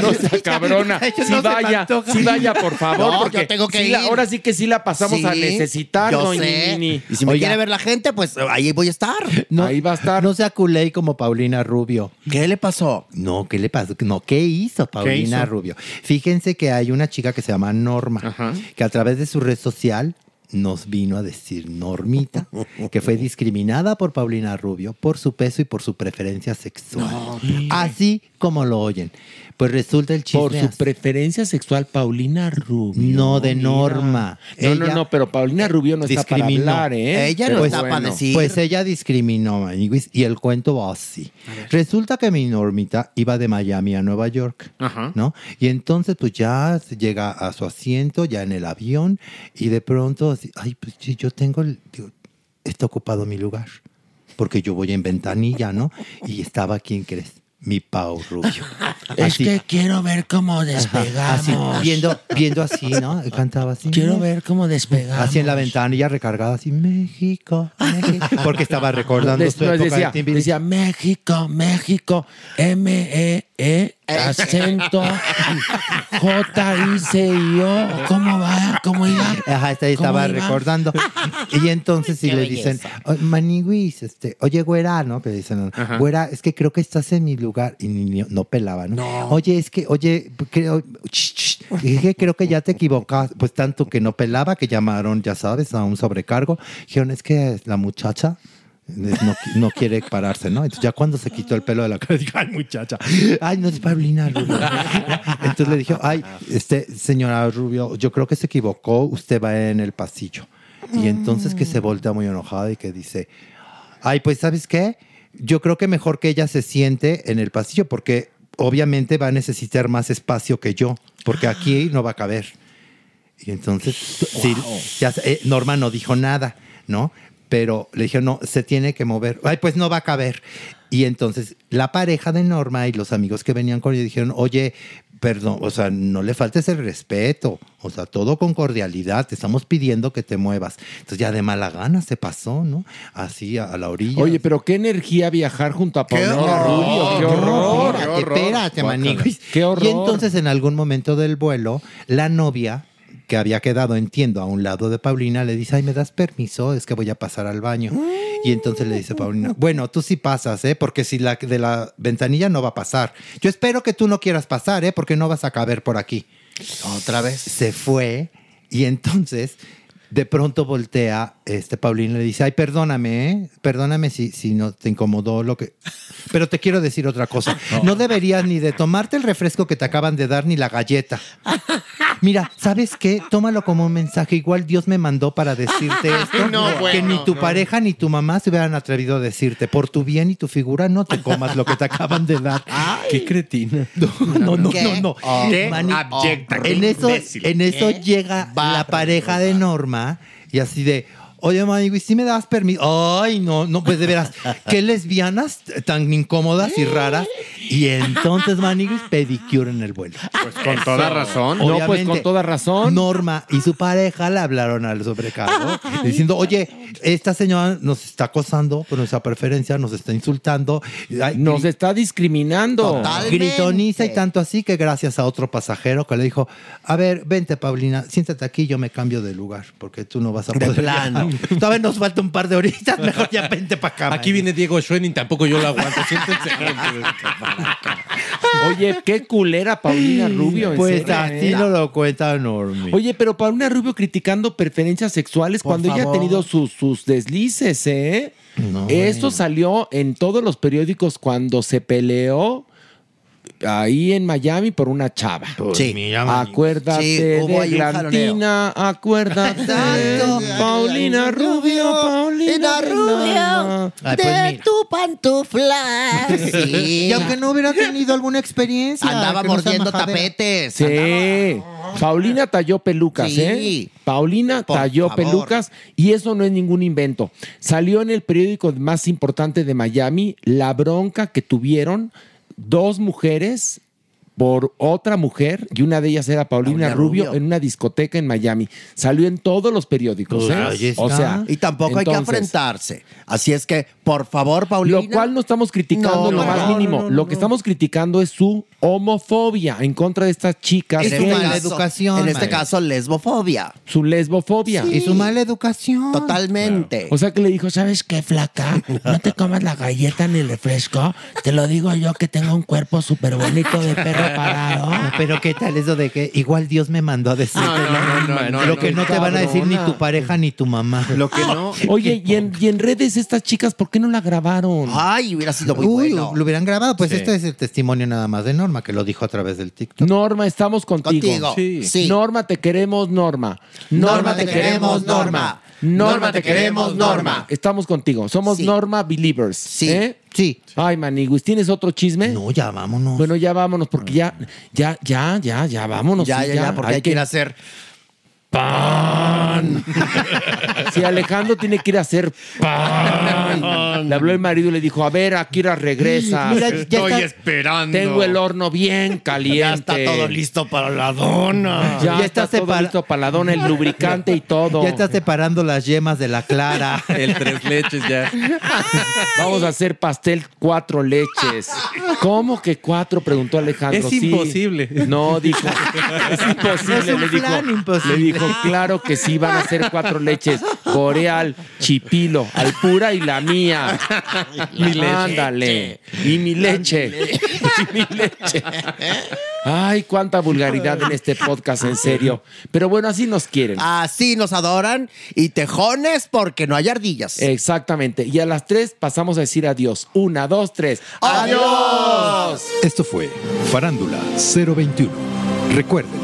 No sea cabrona. Sí no me vaya, sí vaya, por favor. No, porque yo tengo que sí la- ir. ahora sí que sí la pasamos a necesitar, yo doña sé. Y si me Oiga. quiere ver la gente, pues ahí voy a estar. No, Ahí va a estar. No sea culé como Paulina Rubio. ¿Qué le pasó? No, ¿qué le pasó? No, ¿qué hizo Paulina hizo? Rubio? Fíjense que hay una chica que se llama Norma, que a través de su red social nos vino a decir Normita, que fue discriminada por Paulina Rubio por su peso y por su preferencia sexual. Así como lo oyen. Pues resulta el chisme. Por su preferencia sexual, Paulina Rubio. No, de Norma. No, no, Ella- no, pero Paulina Rubio no está para hablar, ¿eh? Pero pues, bueno. Pues ella discriminó, y el cuento va así. Resulta que mi normita iba de Miami a Nueva York, ¿no? Y entonces pues ya llega a su asiento, ya en el avión, y de pronto, así, ay, pues sí, yo tengo, el, digo, está ocupado mi lugar, porque yo voy en ventanilla, ¿no? Y estaba, ¿quién crees? Mi Pau Rubio. Es Así- que quiero ver cómo Ajá, despegamos. así, viendo, viendo así, ¿no? Cantaba así. Quiero ver cómo despegamos. Así en la ventanilla recargada, así, México, México. Porque estaba recordando Des- su época decía, de decía México, México, M-E-E, acento, J-I-C-I-O. ¿Cómo va? ¿Cómo iba? Ajá, este ahí ¿Cómo estaba iba? recordando. Y entonces si le dicen. "Oh, Maniguis, este, oye, güera, ¿no? Que le dicen, Ajá. güera, es que creo que estás en mi lugar. Y ni- ni- no pelaba, ¿no? Oye, es que, oye, creo, dije, creo que ya te equivocas. Pues tanto que no pelaba que llamaron, ya sabes, a un sobrecargo. Dijeron, es que la muchacha no, no quiere pararse, ¿no? Entonces ya cuando se quitó el pelo de la cara, dijo, ay, muchacha, ay, no es Paulina Rubio. Entonces le dije, ay, este, señora Rubio, yo creo que se equivocó, usted va en el pasillo. Y entonces que se voltea muy enojada y que dice, ay, pues, ¿sabes qué? Yo creo que mejor que ella se siente en el pasillo porque obviamente va a necesitar más espacio que yo, porque aquí no va a caber. Y entonces, sí, ya, eh, Norma no dijo nada, ¿no? Pero le dije, no, se tiene que mover. Ay, pues no va a caber. Y entonces la pareja de Norma y los amigos que venían con ella dijeron, oye, perdón, o sea, no le faltes el respeto, o sea, todo con cordialidad, te estamos pidiendo que te muevas. Entonces ya de mala gana se pasó, ¿no? Así a, a la orilla. Oye, pero qué energía viajar junto a horror, Rubio. ¡Qué horror! Espérate, espérate. ¡Qué horror! Y entonces en algún momento del vuelo, la novia que había quedado, entiendo, a un lado de Paulina, le dice, ay, ¿me das permiso? Es que voy a pasar al baño. Y entonces le dice Paulina, bueno, tú sí pasas, ¿eh? Porque si la de la ventanilla no va a pasar. Yo espero que tú no quieras pasar, ¿eh? Porque no vas a caber por aquí. Otra vez. Se fue y entonces de pronto voltea este Paulina y le dice, ay, perdóname, ¿eh? perdóname si, si no te incomodó lo que... Pero te quiero decir otra cosa. No deberías ni de tomarte el refresco que te acaban de dar ni la galleta. Mira, ¿sabes qué? Tómalo como un mensaje. Igual Dios me mandó para decirte esto. No, que bueno, ni tu no. pareja ni tu mamá se hubieran atrevido a decirte. Por tu bien y tu figura, no te comas lo que te acaban de dar. Qué cretina. No, no, no, no. Oh, Mani- en eso, en eso ¿Qué? llega la pareja de Norma y así de. Oye, Manigui, ¿sí me das permiso? Ay, no, no, pues de veras, qué lesbianas tan incómodas y raras. Y entonces, Manigui, pedicure en el vuelo. Pues con toda razón. No, pues Obviamente, con toda razón. Norma y su pareja le hablaron al sobrecargo diciendo, oye, esta señora nos está acosando por nuestra preferencia, nos está insultando. Ay, Nos está discriminando. Gritoniza y tanto así que gracias a otro pasajero que le dijo, a ver, vente Paulina, siéntate aquí, yo me cambio de lugar, porque tú no vas a De poder. plano. Todavía nos falta un par de horitas, mejor ya vente para acá. Aquí viene Diego Schwenning, tampoco yo lo aguanto. Siéntense. Oye, qué culera Paulina Rubio. Pues así no lo cuenta Normi. Oye, pero Paulina Rubio criticando preferencias sexuales Por cuando ella ha favor. tenido sus, sus deslices, ¿eh? No, Esto bueno. salió en todos los periódicos cuando se peleó ahí en Miami por una chava. Sí. Acuérdate Sí, hubo de ahí un Glantina, acuérdate de Paulina Rubio, Paulina Rubio. Ay, pues mira. tu pantufla. Sí. Y aunque no hubiera tenido alguna experiencia. Andaba no mordiendo tapetes. Sí. Paulina talló pelucas, Sí. ¿eh? Paulina Por talló favor. pelucas y eso no es ningún invento. Salió en el periódico más importante de Miami la bronca que tuvieron dos mujeres por otra mujer y una de ellas era Paulina Paulina Rubio, Rubio. en una discoteca en Miami. Salió en todos los periódicos, ¿eh? Ahí está. O sea, y tampoco hay que enfrentarse. Así es que, por favor, Paulina. Lo cual no estamos criticando No, lo no, más no, mínimo. no, no, lo que no. estamos criticando es su homofobia en contra de estas chicas. Es su gays. mala educación. En este caso, lesbofobia. Su lesbofobia. Y su mala educación. Totalmente. O sea que le dijo, ¿sabes qué, flaca? No te comas la galleta ni el refresco. Te lo digo yo que tengo un cuerpo súper bonito de perro parado. Ah, Pero qué tal eso de que igual Dios me mandó a decir No, no, no, no, lo no, que no te van a decir ni tu pareja ni tu mamá. Lo que no. Oye, y en, y en redes estas chicas, ¿por qué no la grabaron? Ay, hubiera sido muy Uy, bueno. lo hubieran grabado. Pues Sí. este es el testimonio nada más de Norma, que lo dijo a través del TikTok. Norma, estamos contigo. Contigo, Sí. sí. Norma, te queremos, Norma. Norma, te queremos, Norma. Norma, te queremos, Norma. Estamos contigo. Somos Norma Believers. Sí. Sí. Ay, Maniguis, ¿tienes otro chisme? No, ya vámonos. Bueno, ya vámonos, porque ya, ya, ya, ya, ya, vámonos. Ya, sí, ya, ya, porque hay que ir a hacer pan. Si Alejandro tiene que ir a hacer pan. Le habló el marido y le dijo, a ver, Akira regresa. Mira, ya Estoy está- esperando. Tengo el horno bien caliente. Ya está todo listo para la dona. Ya, Ya está está todo separa- listo para la dona, el lubricante y todo. Ya está separando las yemas de la clara. El tres leches ya. Vamos a hacer pastel cuatro leches. ¿Cómo que cuatro? Preguntó Alejandro. Es Sí. imposible. No, dijo. Es imposible. Es un le, dijo, plan imposible. le dijo, claro que sí, van a ser cuatro leches. Boreal, Chipilo, Alpura y la mía. Mi leche. Ándale. Y mi leche. Y mi leche. Ay, cuánta vulgaridad en este podcast, en serio. Pero bueno, así nos quieren. Así nos adoran y tejones porque no hay ardillas. Exactamente. Y a las tres pasamos a decir adiós. Una, dos, tres. ¡Adiós! Esto fue Farándula 021. Recuerden,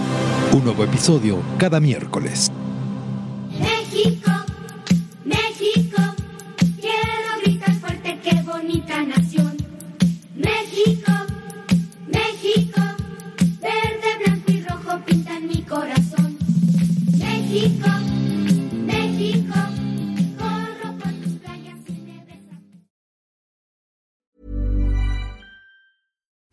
un nuevo episodio cada miércoles. México, México, quiero gritar fuerte, qué bonita nación. México, México, verde, blanco y rojo pintan mi corazón. México,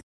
it.